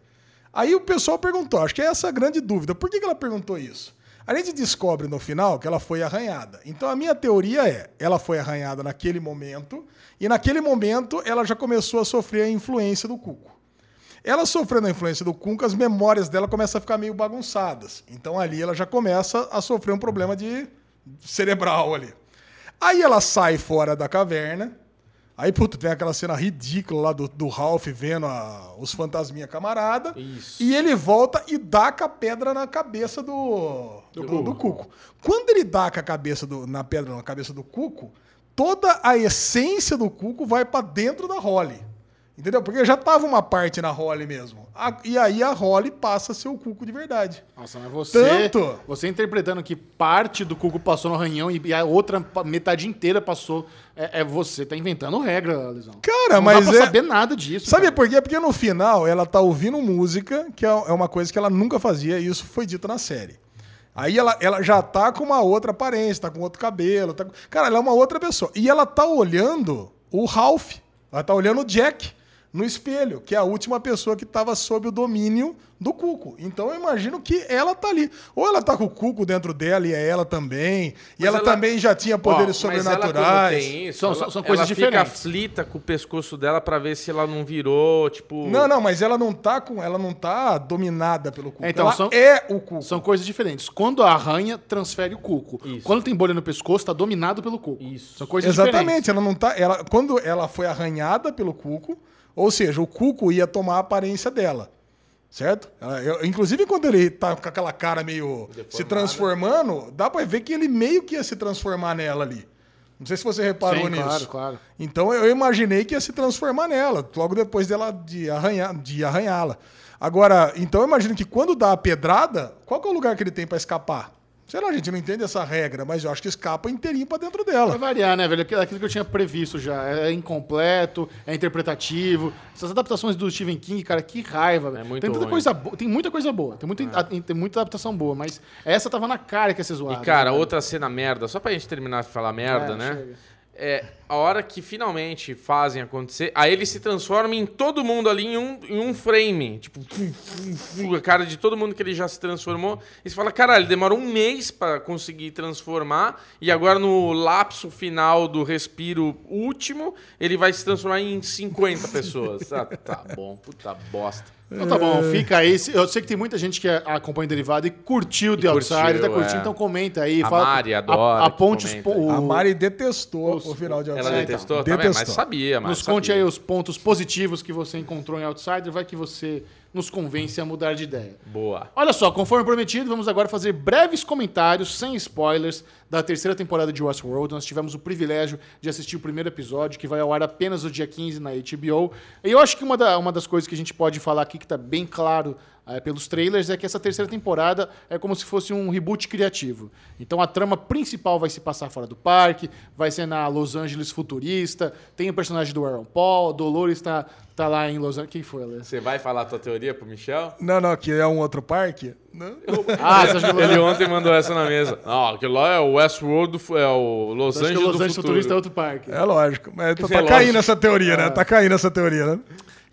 Aí o pessoal perguntou, acho que é essa a grande dúvida. Por que, que ela perguntou isso? A gente descobre no final que ela foi arranhada. Então a minha teoria é, ela foi arranhada naquele momento, e naquele momento ela já começou a sofrer a influência do Cuco. Ela sofrendo a influência do Cuco, as memórias dela começam a ficar meio bagunçadas. Então ali ela já começa a sofrer um problema de cerebral ali. Aí ela sai fora da caverna. Aí, puta, tem aquela cena ridícula lá do, do Ralph vendo a- os fantasminha camarada. Isso. E ele volta e dá com a pedra na cabeça do, do, do Cuco. Quando ele dá com a cabeça do, na pedra na cabeça do Cuco, toda a essência do Cuco vai pra dentro da Holly. Entendeu? Porque já tava uma parte na Holly mesmo. A- e aí a Holly passa a ser o Cuco de verdade. Nossa, mas você. Tanto? Você interpretando que parte do Cuco passou no arranhão e a outra metade inteira passou. É, é você tá inventando regra, Lisão. Cara, não mas dá pra é- saber nada disso. Sabe cara. por quê? Porque no final ela tá ouvindo música, que é é uma coisa que ela nunca fazia, e isso foi dito na série. Aí ela, ela já tá com uma outra aparência, tá com outro cabelo. Tá... Cara, ela é uma outra pessoa. E ela tá olhando o Ralph. Ela tá olhando o Jack no espelho, que é a última pessoa que tava sob o domínio do Cuco. Então eu imagino que ela tá ali. Ou ela tá com o Cuco dentro dela e é ela também. E Mas ela, ela- também já tinha poderes Ó, ela, sobrenaturais. tem isso, São- ela, são- são coisas ela diferentes. fica aflita com o pescoço dela pra ver se ela não virou, tipo... Não, não, mas ela não tá com, ela não tá dominada pelo Cuco. É, então, ela são- é o Cuco. São coisas diferentes. Quando arranha, transfere o cuco. Isso. Quando tem bolha no pescoço, tá dominado pelo cuco. Isso. São coisas Exatamente, diferentes. ela não tá, ela quando ela foi arranhada pelo Cuco, ou seja, o Cuco ia tomar a aparência dela. Certo? Eu- inclusive, quando ele tá com aquela cara meio se transformando, dá pra ver que ele meio que ia se transformar nela ali. Não sei se você reparou Sim, nisso. claro, claro. Então eu imaginei que ia se transformar nela, logo depois dela de arranhar, de arranhá-la. Agora, então eu imagino que quando dá a pedrada, qual que é o lugar que ele tem pra escapar? Sei lá, a gente não entende essa regra, mas eu acho que escapa inteirinho pra dentro Vai dela. variar, né, velho? Aquilo que eu tinha previsto já. É incompleto, é interpretativo. Essas adaptações do Stephen King, cara, que raiva. velho. É muito tem tanta ruim. coisa. Tem muita coisa boa. Tem muita, a- tem muita adaptação boa, mas essa tava na cara que ia ser E, zoada. cara, né, outra cena merda, só pra gente terminar de falar merda, É, né? chega. é, a hora que finalmente fazem acontecer, aí ele se transforma em todo mundo ali em um, em um frame. Tipo, a cara de todo mundo que ele já se transformou. E você fala, caralho, demora um mês pra conseguir transformar. E agora no lapso final do respiro último, ele vai se transformar em 50 pessoas. Ah, tá bom, puta bosta. Então tá bom, fica aí. Eu sei que tem muita gente que acompanha o Derivado e curtiu The Outsider, tá curtindo, é. então comenta aí. A fala- Mari adora Aponte os, o- A Mari detestou os- o final de Ela Outsider. detestou também, mas sabia, mas Nos conte sabia. aí os pontos positivos que você encontrou em Outsider, vai que você nos convence a mudar de ideia. Boa. Olha só, conforme prometido, vamos agora fazer breves comentários, sem spoilers, da terceira temporada de Westworld. Nós tivemos o privilégio de assistir o primeiro episódio, que vai ao ar apenas no dia 15 na HBO. E eu acho que uma, da- uma das coisas que a gente pode falar aqui, que está bem claro eh, pelos trailers, é que essa terceira temporada é como se fosse um reboot criativo. Então a trama principal vai se passar fora do parque, vai ser na Los Angeles futurista, tem o personagem do Aaron Paul, Dolores está tá lá em Los Angeles. Quem foi, Alex? Você vai falar a tua teoria pro Michel? Não, não, que é um outro parque. Não. Ah, você acha que Ele ontem mandou essa na mesa. Não, aquilo lá é o Westworld, do é o Los Acho que Angeles o Los do Angeles futuro. futurista é outro parque. É lógico. Mas tá, É tá lógico. caindo essa teoria, né? Tá caindo essa teoria, né?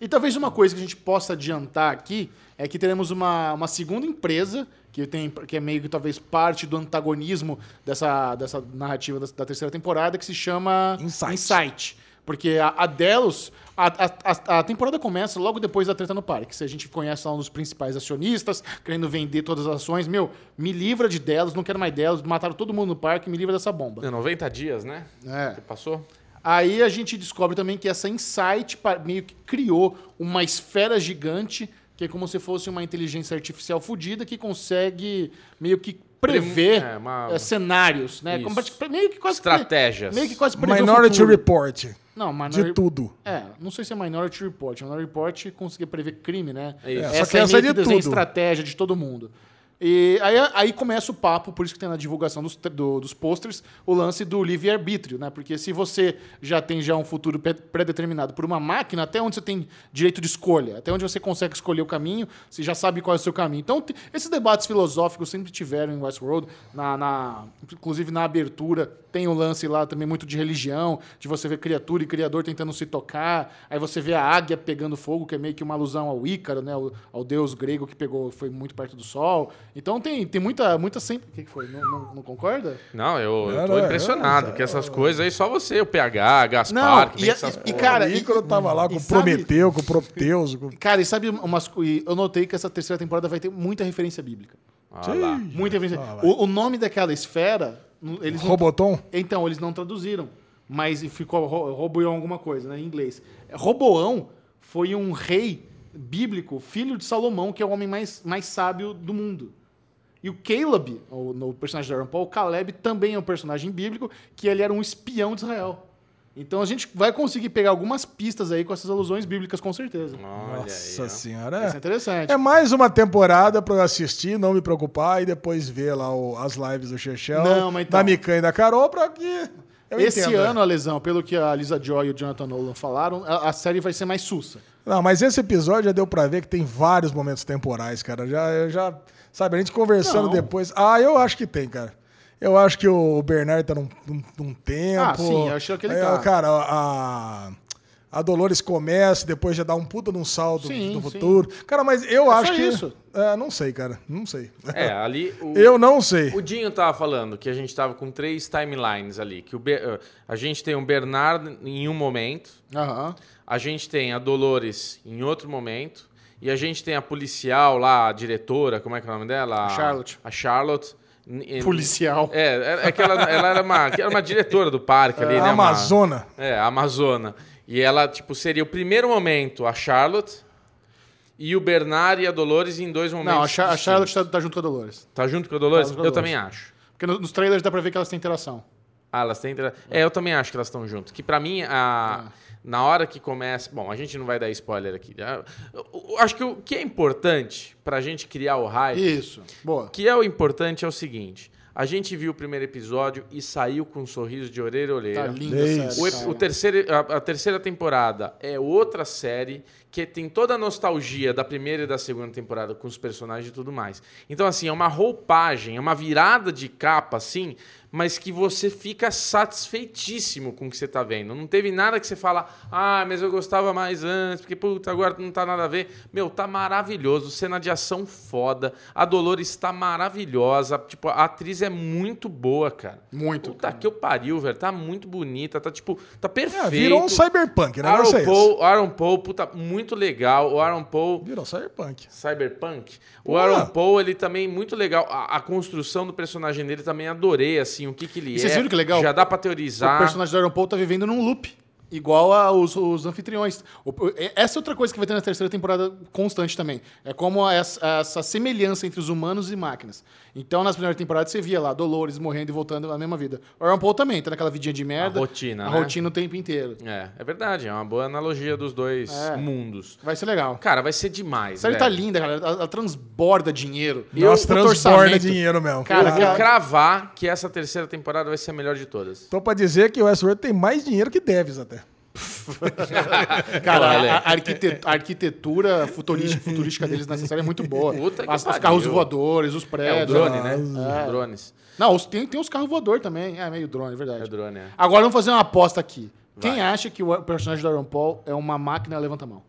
E talvez uma coisa que a gente possa adiantar aqui é que teremos uma, uma segunda empresa que, tem, que é meio que talvez parte do antagonismo dessa, dessa narrativa da, da terceira temporada, que se chama Insight. Insight. Porque a, a Delos. A, a, a- temporada começa logo depois da treta no parque. Se a gente conhece lá um dos principais acionistas, querendo vender todas as ações, meu, me livra de Delos, não quero mais Delos, mataram todo mundo no parque, me livra dessa bomba. É 90 dias, né? É. Que passou? Aí a gente descobre também que essa Insight meio que criou uma esfera gigante, que é como se fosse uma inteligência artificial fodida que consegue meio que prever É, uma- eh, cenários, né? Como meio que quase Estratégias. Meio que quase prever Minority. Report. Não, De Minority tudo. É, não sei se é Minority Report. Minority Report conseguia prever crime, né? É isso. É, essa só que é essa meio é de que tudo. estratégia de todo mundo. E aí, aí começa o papo, por isso que tem na divulgação dos, do- dos posters, o lance do livre-arbítrio, né? Porque se você já tem já um futuro pré- pré-determinado por uma máquina, até onde você tem direito de escolha, até onde você consegue escolher o caminho, você já sabe qual é o seu caminho. Então, esses debates filosóficos sempre tiveram em Westworld, na, na, inclusive na abertura, tem o lance lá também muito de religião, de você ver criatura e criador tentando se tocar, aí você vê a águia pegando fogo, que é meio que uma alusão ao Ícaro, né? Ao, ao deus grego que pegou, foi muito perto do sol. Então tem, tem muita, muita sempre. O que, que foi? Não, não- não concorda? Não, eu, eu Não, tô não, impressionado, eu- que essas coisas aí só você, o PH, Gaspar, Não, que e, tem essas e, e, cara, o Ícaro tava lá com o Prometeu, com o Proteus. Com... Cara, e sabe umas e Eu notei que essa terceira temporada vai ter muita referência bíblica. Ah lá. Muita referência. Ah, o, o nome daquela esfera, eles não Robotom? Então, eles não traduziram. Mas ficou ro- Roboão alguma coisa, né, em inglês. Roboão foi um rei bíblico, filho de Salomão, que é o homem mais, mais sábio do mundo. E o Caleb, o, no personagem da Aaron Paul, o Caleb também é um personagem bíblico, que ele era um espião de Israel. Então a gente vai conseguir pegar algumas pistas aí com essas alusões bíblicas, com certeza. Olha Nossa aí, senhora. Isso é É. interessante. É mais uma temporada pra eu assistir, não me preocupar e depois ver lá o- as lives do Chechel, Não, mas então- da Mikan e da Carol, pra que. Eu Esse entendo, ano, a lesão, pelo que a Lisa Joy e o Jonathan Nolan falaram, a, a série vai ser mais sussa. Não, mas esse episódio já deu pra ver que tem vários momentos temporais, cara. Já, eu já, sabe, a gente conversando Não. depois. Ah, eu acho que tem, cara. Eu acho que o Bernard tá num, num, num tempo. Ah, sim, eu acho que ele Aí, tá. Cara, a, a Dolores começa, depois já dá um puta num salto Sim, do sim. futuro. Cara, mas eu É acho só que. isso. É, não sei, cara. Não sei. É, ali o, Eu não sei. o Dinho tava falando que a gente tava com três timelines ali. Que o eh, a gente tem o Bernard em um momento, Aham. a gente tem a Dolores em outro momento, e a gente tem a policial lá, a diretora, como é que é o nome dela? A Charlotte. A Charlotte. Policial. É, é, é que ela, ela era, uma, era uma diretora do parque ali, A né? uma- Amazona. É, a Amazona. E ela, tipo, seria o primeiro momento a Charlotte e o Bernard e a Dolores em dois momentos. Não, a, Char a. Charlotte tá, tá junto com a Dolores. Tá junto com a Dolores? Tá com a eu Dolores. também acho. Porque no- nos trailers dá pra ver que elas têm interação. Ah, elas têm. intera- É, eu também acho que elas estão juntas. Que pra mim, a... na hora que começa. Bom, a gente não vai dar spoiler aqui. Eu Acho que o que é importante pra gente criar o hype. Isso. Boa. O que é o importante é o seguinte: a gente viu o primeiro episódio e saiu com um sorriso de orelha a orelha. Tá linda a. O, o terceiro, a, a terceira temporada é outra série que tem toda a nostalgia da primeira e da segunda temporada com os personagens e tudo mais. Então, assim, é uma roupagem, é uma virada de capa, assim, mas que você fica satisfeitíssimo com o que você tá vendo. Não teve nada que você fala, ah, mas eu gostava mais antes, porque puta, agora não tá nada a ver. Meu, tá maravilhoso, cena de ação foda, a Dolores tá maravilhosa, tipo, a atriz é muito boa, cara. Muito. Puta que eu pariu, velho, tá muito bonita, tá tipo, tá perfeito. É, virou um cyberpunk, né? Aaron é. Paul, Aaron Paul, puta, muito legal. O Aaron Paul Virou cyberpunk. Cyberpunk. O Pô. Aaron Paul, ele também muito legal. A, a construção do personagem dele também adorei, assim, o que que ele E é. vocês viram que legal? Já dá pra O teorizar. personagem do Aaron Paul tá vivendo num loop. Igual aos os anfitriões. O- o- essa é outra coisa que vai ter na terceira temporada constante também. É como essa, essa semelhança entre os humanos e máquinas. Então, nas primeiras temporadas, você via lá Dolores morrendo e voltando à mesma vida. O Aaron Paul também, tá naquela vidinha de merda. A rotina, A né? rotina o tempo inteiro. É, é verdade, é uma boa analogia dos dois É. mundos. Vai ser legal. Cara, vai ser demais. A série velho. tá linda, cara. Ela, ela transborda dinheiro. Nós O transborda orçamento- dinheiro mesmo. Cara, Eu vou cravar que essa terceira temporada vai ser a melhor de todas. Tô pra dizer que o Westworld tem mais dinheiro que Deves até. Cara, a, a arquite- a arquitetura futurística, futurística deles nessa série é muito boa. Puta que As- os carros voadores, os É o prédios. drone, né? É. Drones. Não, os- tem, tem os carros voadores também. É meio drone, é verdade. É drone, é. Agora vamos fazer uma aposta aqui. Vai. Quem acha que o personagem do Aaron Paul é uma máquina, levanta a mão.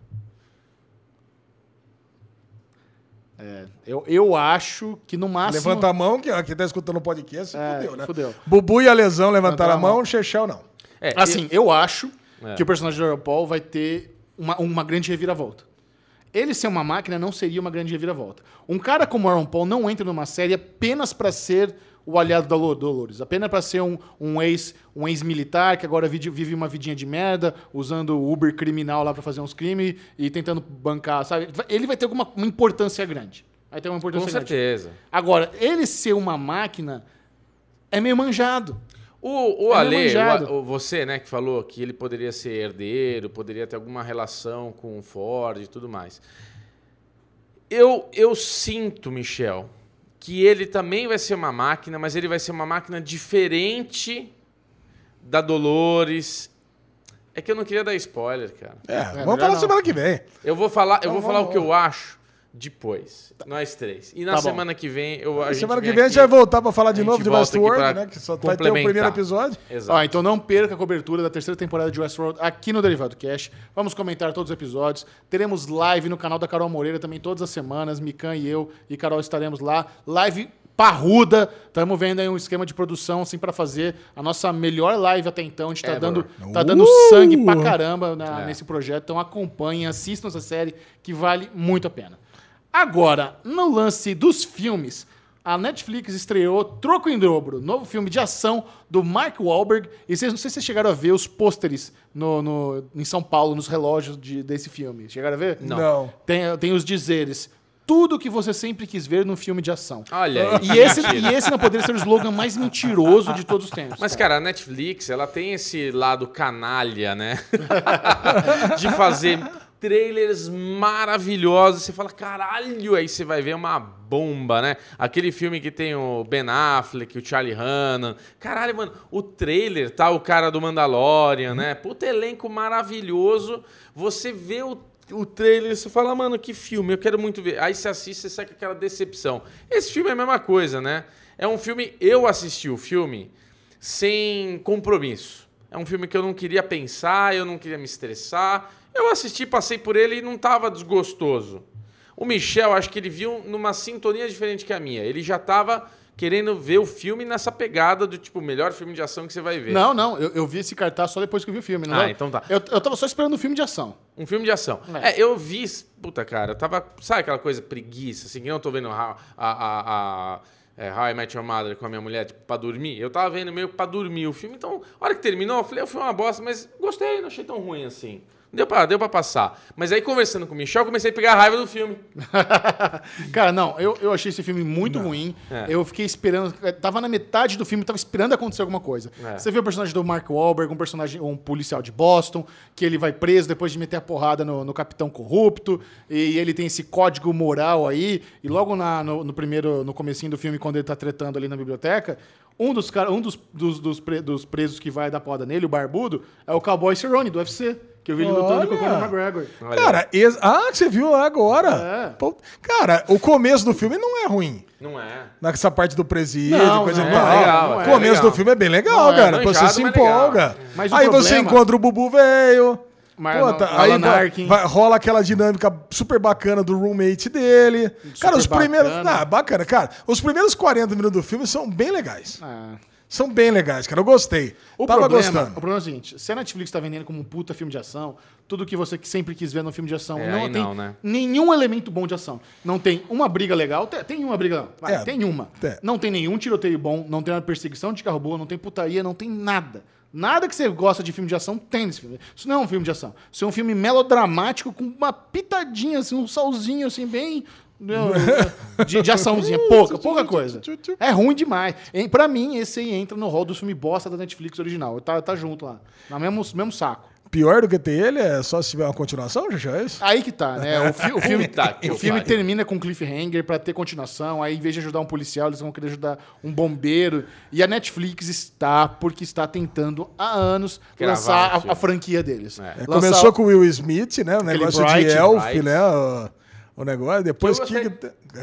É, eu, eu acho que no máximo. Levanta a mão, que quem tá escutando o podcast, se É, fudeu, né? fudeu. Bubu e a lesão levantaram a mão. mão, Chechel não. É, Assim, eu acho É. que o personagem do Paul vai ter uma, uma grande reviravolta. Ele ser uma máquina não seria uma grande reviravolta. Um cara como o Aaron Paul não entra numa série apenas para ser o aliado da Lo- Dolores, apenas para ser um, um ex um ex-militar que agora vive, vive uma vidinha de merda, usando o Uber criminal lá para fazer uns crimes e tentando bancar, sabe? Ele vai ter alguma uma importância grande. Vai ter uma importância com grande. certeza. Agora, ele ser uma máquina é meio manjado. O, o É Ale, o- o- você, né, que falou que ele poderia ser herdeiro, poderia ter alguma relação com o Ford e tudo mais. Eu, eu sinto, Michel, que ele também vai ser uma máquina, mas ele vai ser uma máquina diferente da Dolores. É que eu não queria dar spoiler, cara. É, melhor vamos falar não. semana que vem. Eu vou falar, eu vou Vamos, falar o que eu acho depois. Nós três. E na Tá bom. semana que vem eu a gente semana que vem a gente vai voltar pra falar de novo de Westworld, né? Que só vai ter o primeiro episódio. Exato. Ó, então não perca a cobertura da terceira temporada de Westworld aqui no Derivado Cash. Vamos comentar todos os episódios. Teremos live no canal da Carol Moreira também todas as semanas. Mikan e eu e Carol estaremos lá. Live parruda. Estamos vendo aí um esquema de produção assim para fazer a nossa melhor live até então. A gente tá Ever. dando, tá Uh! dando sangue pra caramba na- É. nesse projeto. Então acompanhem, assistam essa série que vale muito a pena. Agora, no lance dos filmes, a Netflix estreou Troco em Dobro, novo filme de ação do Mark Wahlberg. E vocês, não sei se vocês chegaram a ver os pôsteres no, no- em São Paulo, nos relógios de- desse filme. Chegaram a ver? Não. Tem, tem os dizeres. Tudo que você sempre quis ver num filme de ação. Olha. E esse, e esse não poderia ser o slogan mais mentiroso de todos os tempos. Mas, cara, a Netflix, ela tem esse lado canalha, né? de fazer trailers maravilhosos. Você fala, caralho, aí você vai ver uma bomba, né? Aquele filme que tem o Ben Affleck, o Charlie Hannan. Caralho, mano, o trailer, tá? O cara do Mandalorian, né? Puta elenco maravilhoso. Você vê o o trailer, você fala, mano, que filme, eu quero muito ver. Aí você assiste, você sai com aquela decepção. Esse filme é a mesma coisa, né? É um filme, eu assisti o filme sem compromisso. É um filme que eu não queria pensar, eu não queria me estressar. Eu assisti, passei por ele e não tava desgostoso. O Michel, acho que ele viu numa sintonia diferente que a minha. Ele já tava querendo ver o filme nessa pegada do tipo, melhor filme de ação que você vai ver. Não, não, eu, eu vi esse cartaz só depois que eu vi o filme. Não Ah, dá- então tá. Eu, eu tava só esperando um filme de ação. Um filme de ação. É. É, eu vi. Puta, cara, eu tava. Sabe aquela coisa preguiça, assim, que eu não tô vendo a, a, a, é, How I Met Your Mother com a minha mulher, tipo, pra dormir? Eu tava vendo meio pra dormir o filme. Então, a hora que terminou, eu falei, foi uma bosta, mas gostei, não achei tão ruim assim. Deu pra, deu pra passar. Mas aí, conversando com o Michel, eu comecei a pegar a raiva do filme. Cara, não, eu, eu achei esse filme muito ruim. É. Eu fiquei esperando. Tava na metade do filme, tava esperando acontecer alguma coisa. É. Você vê o personagem do Mark Wahlberg, um personagem, um policial de Boston, que ele vai preso depois de meter a porrada no, no capitão corrupto, e ele tem esse código moral aí, e logo na- no, no primeiro, no comecinho do filme, quando ele tá tretando ali na biblioteca, um dos, cara- um dos, dos, dos, pre- dos presos que vai dar porrada nele, o barbudo, é o cowboy Cerrone, do UFC. Que eu vi ele lutando com o Olha. Conor McGregor. Olha. Cara, ex- ah, que você viu agora. É. Pô, Cara, o começo do filme não é ruim. Não é. Nessa parte do presídio, Não, coisa não é, tal. legal, o é começo legal. do filme é bem legal, Não é, cara. Pô, você se empolga. Aí você problema- encontra o Bubu velho. Mar- Puta, Alan aí vai, vai- rola aquela dinâmica super bacana do roommate dele. cara, os primeiros. bacana. Ah, bacana, cara. Os primeiros 40 minutos do filme são bem legais. Ah. São bem legais, cara. Eu gostei. O Tava problema, gostando. o problema é o seguinte: se a Netflix tá vendendo como um puta filme de ação, tudo que você sempre quis ver no filme de ação, É, não tem não, né? nenhum elemento bom de ação. Não tem uma briga legal, tem, tem uma briga, vai, É, tem uma. é. Não tem nenhum tiroteio bom, não tem uma perseguição de carro boa, não tem putaria, não tem nada. Nada que você gosta de filme de ação tem nesse filme. Isso não é um filme de ação. Isso é um filme melodramático com uma pitadinha, assim, um salzinho, assim, bem. De, de açãozinha, pouca, pouca coisa. É ruim demais. Em- Pra mim, esse aí entra no rol do filme bosta da Netflix original. Tá, tá junto lá. No mesmo, mesmo saco. Pior do que ter ele é só se tiver uma continuação, já é isso? Aí que tá, né? O, fi- o filme, que o filme termina com cliffhanger pra ter continuação. Aí, em vez de ajudar um policial, eles vão querer ajudar um bombeiro. E a Netflix está, porque está tentando há anos Gravar lançar a, a franquia deles. É. É, Lançar- começou com o Will Smith, né? O negócio Bright, de Elf, Bright. né? O, o negócio. Depois Eu que.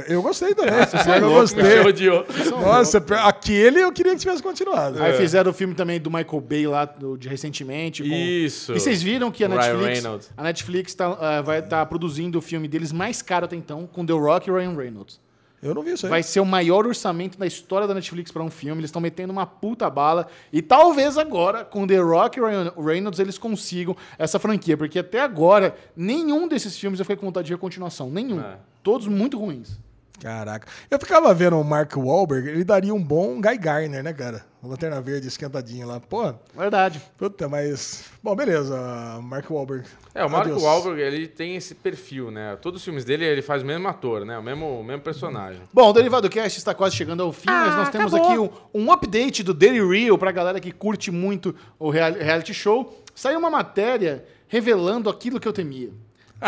Eu gostei também. Você sabe, eu Louco, gostei. me odiou. Nossa, aquele eu queria que tivesse continuado. Aí fizeram o filme também do Michael Bay lá do- de recentemente. com- Isso. E vocês viram que a Netflix, Reynolds. a Netflix tá, ah, vai estar produzindo o filme deles mais caro até então, com The Rock e Ryan Reynolds. Eu não vi isso aí. Vai ser o maior orçamento da história da Netflix para um filme. Eles estão metendo uma puta bala. E talvez agora, com The Rock e Ryan Reynolds, eles consigam essa franquia. Porque até agora, nenhum desses filmes eu fiquei com vontade de ver continuação. Nenhum. É. Todos muito ruins. Caraca. Eu ficava vendo o Mark Wahlberg, ele daria um bom Guy Garner, né, cara? O Lanterna Verde esquentadinho lá. Pô, Verdade. puta, mas. Bom, beleza. Mark Wahlberg. É, o Adeus. Wahlberg, ele tem esse perfil, né? Todos os filmes dele, ele faz o mesmo ator, né? O mesmo, o mesmo personagem. Bom, o Derivado Cast está quase chegando ao fim, mas nós temos aqui um, um update do Daily Real pra galera que curte muito o real- reality show. Saiu uma matéria revelando aquilo que eu temia.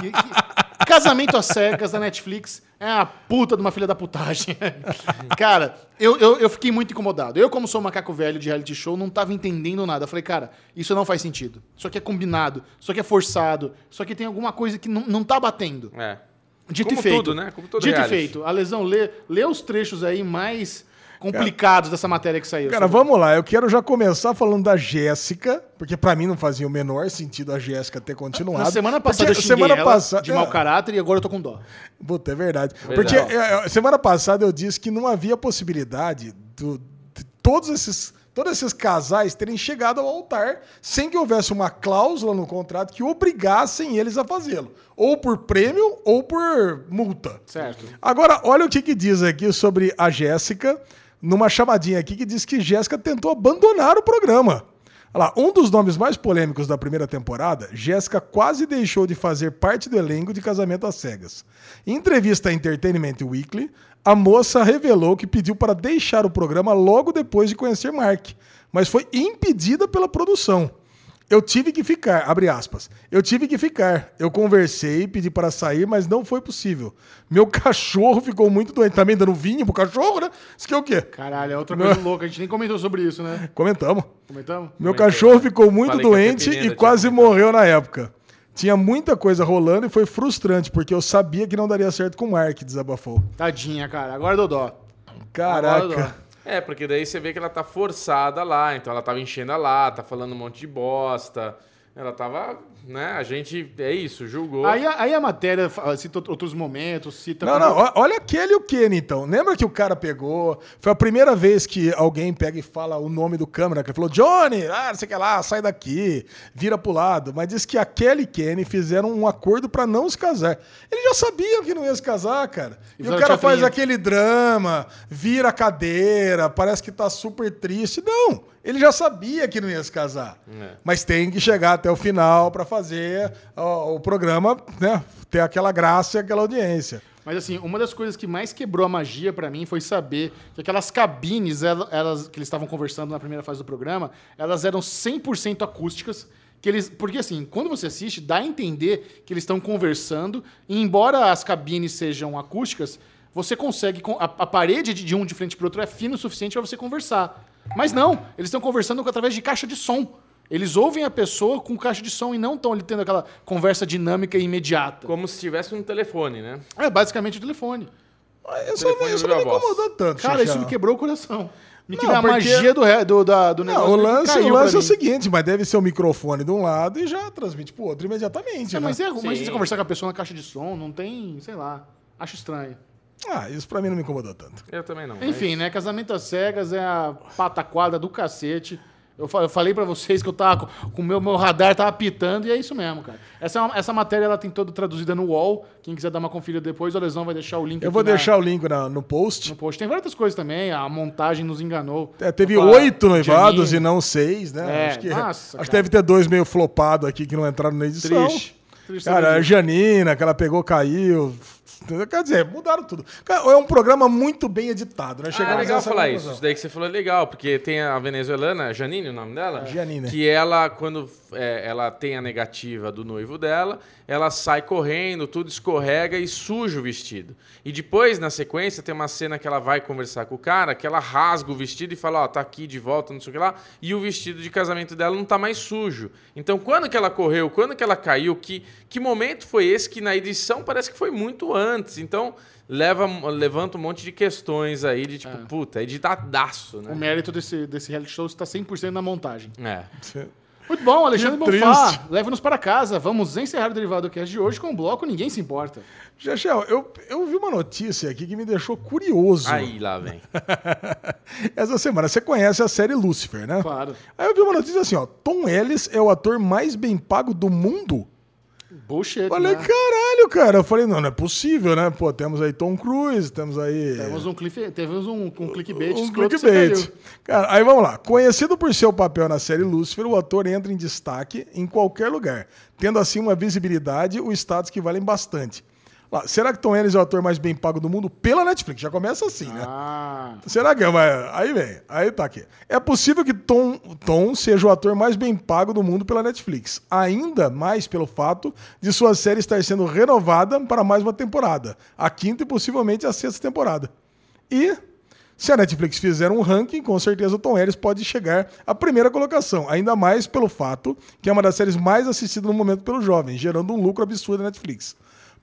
Que- que- casamento às cegas da Netflix é a puta de uma filha da putagem. cara, eu, eu, eu fiquei muito incomodado. Eu, como sou um macaco velho de reality show, não tava entendendo nada. Eu falei, cara, isso não faz sentido. Isso aqui é combinado, isso aqui é forçado, isso aqui tem alguma coisa que não, não tá batendo. É. Dito Como e feito. tudo, né? Como todo Dito reality. e feito. A lesão, lê, lê os trechos aí mais complicados dessa matéria que saiu. Cara, vamos lá. Eu quero já começar falando da Jéssica, porque pra mim não fazia o menor sentido a Jéssica ter continuado. Na semana passada Porque eu xinguei ela passa- de mau é. caráter e agora eu tô com dó. Puta, é verdade. Verdade. Porque é, é, semana passada eu disse que não havia possibilidade do- de todos esses, todos esses casais terem chegado ao altar sem que houvesse uma cláusula no contrato que obrigassem eles a fazê-lo. Ou por prêmio ou por multa. Certo. Agora, olha o que, que diz aqui sobre a Jéssica, numa chamadinha aqui que diz que Jéssica tentou abandonar o programa. Olha lá, um dos nomes mais polêmicos da primeira temporada, Jéssica quase deixou de fazer parte do elenco de Casamento às Cegas. Em entrevista à Entertainment Weekly, a moça revelou que pediu para deixar o programa logo depois de conhecer Mark, mas foi impedida pela produção. Eu tive que ficar, abre aspas. Eu tive que ficar. Eu conversei, pedi para sair, mas não foi possível. Meu cachorro ficou muito doente. Também dando vinho pro cachorro, né? Isso que é o quê? Caralho, é outra coisa louca. A gente nem comentou sobre isso, né? Comentamos. Comentamos? Meu Comentou, cachorro né? ficou muito Falei doente e tinha quase morreu na época. Tinha muita coisa rolando e foi frustrante, porque eu sabia que não daria certo com o Mark, desabafou. Tadinha, cara. Agora deu dó. Agora Caraca. deu dó. É, porque daí você vê que ela tá forçada lá, então ela tava enchendo a lata, falando um monte de bosta. Ela tava, né? A gente, é isso, julgou. Aí, a- aí a matéria fa- cita outros momentos, cita... Não, não, ó- olha aquele e o Kenny, então. Lembra que o cara pegou? Foi a primeira vez que alguém pega e fala o nome do câmera, que ele falou, Johnny, ah, não sei o que lá, sai daqui, vira pro lado. Mas diz que aquele e Kenny fizeram um acordo pra não se casar. Eles já sabiam que não ia se casar, cara. E, o fizeram cara faz teatrinho. aquele drama, vira a cadeira, parece que tá super triste. Não, ele já sabia que não ia se casar. É. Mas tem que chegar até o final pra fazer ó, o programa, né, ter aquela graça e aquela audiência. Mas assim, uma das coisas que mais quebrou a magia pra mim foi saber que aquelas cabines, ela- elas, que eles estavam conversando na primeira fase do programa, elas eram 100% acústicas. Que eles, porque assim, quando você assiste, dá a entender que eles estão conversando, e embora as cabines sejam acústicas, você consegue. A, a parede de, de um de frente pro outro é fina o suficiente para você conversar. Mas não, eles estão conversando através de caixa de som. Eles ouvem a pessoa com caixa de som e não estão ali tendo aquela conversa dinâmica e imediata. Como se tivesse um telefone, né? É basicamente o telefone. Isso, telefone isso não me incomodou tanto, Cara, isso me quebrou o coração. Me Não, quebrou a porque- magia do, do, da- do negócio. Não, o lance, o lance é o seguinte, mas deve ser o microfone de um lado e já transmite pro outro imediatamente, É, né? mas é ruim Sim. você conversar com a pessoa na caixa de som, não tem, sei lá. Acho estranho. Ah, isso pra mim não me incomodou tanto. Eu também não. Enfim, né? Casamento às cegas é a pataquada do cacete. Eu fa- eu falei pra vocês que eu tava com- o meu, meu radar tava pitando e é isso mesmo, cara. Essa, é uma- essa matéria ela tem toda traduzida no UOL. Quem quiser dar uma conferida depois, o Lesão vai deixar o link Eu vou na- deixar o link na- no post. no post. Tem várias coisas também. A montagem nos enganou. É, teve oito noivados e não seis, né? É, acho que, nossa, acho que deve ter dois meio flopados aqui que não entraram na edição. Triste. Triste Cara, a. Janina, que ela pegou, caiu. Quer dizer, mudaram tudo. É um programa muito bem editado, né? Ah, é Chegamos legal falar conclusão. isso. Isso daí que você falou é legal, porque tem a venezuelana, Janine, o nome dela? Janine. Que ela, quando é, ela tem a negativa do noivo dela, ela sai correndo, tudo escorrega e suja o vestido. E depois, na sequência, tem uma cena que ela vai conversar com o cara, que ela rasga o vestido e fala, ó, tá aqui de volta, não sei o que lá, e o vestido de casamento dela não tá mais sujo. Então, quando que ela correu, quando que ela caiu, que, que momento foi esse que na edição parece que foi muito antes. Então, leva, levanta um monte de questões aí de tipo, puta, editadaço, O né? mérito desse, desse reality show está 100% na montagem. É. Muito bom, Alexandre Bonfá. Leve-nos para casa. Vamos encerrar o Derivado Cast de hoje com o bloco Ninguém Se Importa. Chechel, eu, eu vi uma notícia aqui que me deixou curioso. Aí lá vem. Essa semana, você conhece a série Lucifer, né? Claro. Aí eu vi uma notícia assim, ó. Tom Ellis é o ator mais bem pago do mundo? Bullshit, Falei, né? caralho, cara. Eu falei, não, não é possível, né? Pô, temos aí Tom Cruise, temos aí... Temos um, cliff, temos um, um clickbait Um clickbait. Cara, aí vamos lá. Conhecido por seu papel na série Lucifer, o ator entra em destaque em qualquer lugar, tendo assim uma visibilidade e status que valem bastante. Lá, será que Tom Ellis é o ator mais bem pago do mundo pela Netflix? Já começa assim, né? Ah, Será que é? Mas aí vem, aí tá aqui. É possível que Tom, Tom seja o ator mais bem pago do mundo pela Netflix. Ainda mais pelo fato de sua série estar sendo renovada para mais uma temporada. A quinta e possivelmente a sexta temporada. E se a Netflix fizer um ranking, com certeza o Tom Ellis pode chegar à primeira colocação. Ainda mais pelo fato que é uma das séries mais assistidas no momento pelos jovens, gerando um lucro absurdo na Netflix.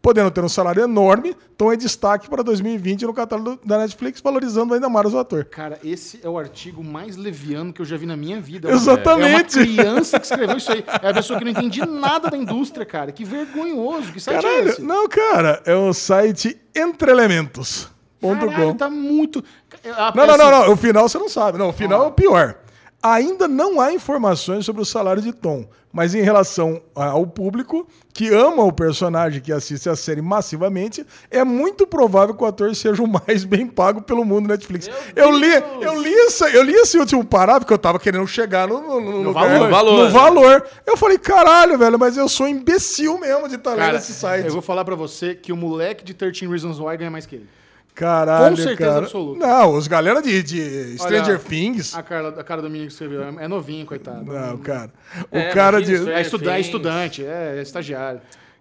Podendo ter um salário enorme, Tom é destaque para 2020 no catálogo da Netflix, valorizando ainda mais o ator. cara, esse é o artigo mais leviano que eu já vi na minha vida. Exatamente. É uma criança que escreveu isso aí. É a pessoa que não entende nada da indústria, cara. Que vergonhoso. Que site é Caralho, esse? não, cara, é o site entrelementos.com. Caralho, tá muito... Não, não, não, não, o final você não sabe. Não, o final é o pior. Ainda não há informações sobre o salário de Tom, mas em relação ao público que ama o personagem que assiste a série massivamente, é muito provável que o ator seja o mais bem pago pelo mundo Netflix. Eu li, eu li essa, eu li esse último parágrafo que eu tava querendo chegar no, no, no lugar- valor. Valor. no valor. Eu falei, caralho, velho, mas eu sou imbecil mesmo de estar lendo Cara, esse site. eu vou falar pra você que o moleque de 13 Reasons Why ganha mais que ele. Caralho, Com certeza cara. absoluta. Não, os galera de, de Stranger Olha, Things. A cara, a cara do menino que escreveu é é novinho, coitado. Não, cara. O É, cara de. isso, É, estuda- é estudante, é, é estagiário.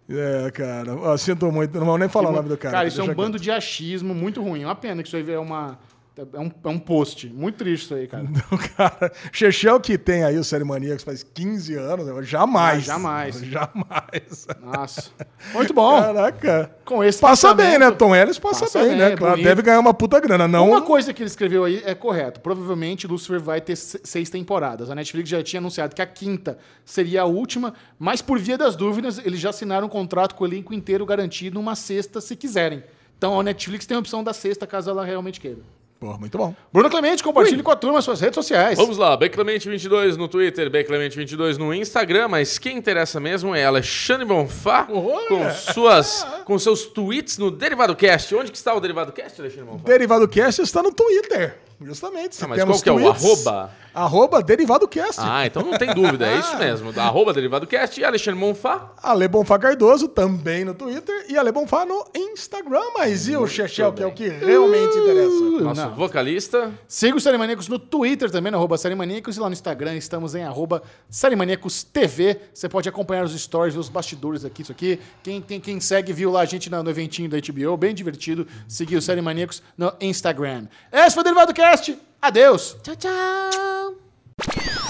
É, cara. Ó, sinto muito. Não vou nem falar o nome do cara. Cara, isso é um bando de achismo muito ruim. É uma pena que isso aí é uma. É um, é um post. Muito triste isso aí, cara. quieto. cara, Chechel que tem aí o Série Maníacos faz 15 anos, né? jamais. Ah, jamais. Jamais. Nossa. Muito bom. Caraca. Com esse Passa bem, né? Tom Ellis passa, Passa bem, bem, né? é Claro, bonito. deve ganhar uma puta grana. Não. Uma coisa que ele escreveu aí é correto. Provavelmente Lucifer vai ter se- seis temporadas. A Netflix já tinha anunciado que a quinta seria a última, mas por via das dúvidas, eles já assinaram um contrato com o elenco inteiro garantido numa sexta, se quiserem. Então a Netflix tem a opção da sexta, caso ela realmente queira. Pô, muito bom. Bruno Clemente, compartilhe com a turma as suas redes sociais. Vamos lá, Beclemente22 no Twitter, Beclemente22 no Instagram, mas quem interessa mesmo é Alexandre Bonfá Olha! com suas com seus tweets no Derivado Cast. Onde que está o Derivado Cast, Alexandre Bonfá? Derivado Cast está no Twitter. Justamente. Ah, mas qual que é o arroba? Arroba Derivado Cast. Ah, então não tem dúvida, é isso mesmo. Arroba Derivado Cast e Alexandre Bonfá. Ale Bonfá Cardoso também no Twitter e Ale Bonfá no Instagram. Mas e o Chechel, que é o que realmente interessa? Nosso Não. vocalista. Siga o Série Maníacos no Twitter também, no arroba Série Maníacos, e lá no Instagram estamos em arroba Série Maníacos TV. Você pode acompanhar os stories, os bastidores aqui, isso aqui. Quem, tem, quem segue viu lá a gente no, no eventinho da HBO, bem divertido. Seguir o Série Maníacos no Instagram. Esse foi o Derivado Cast. Adeus. Tchau, tchau.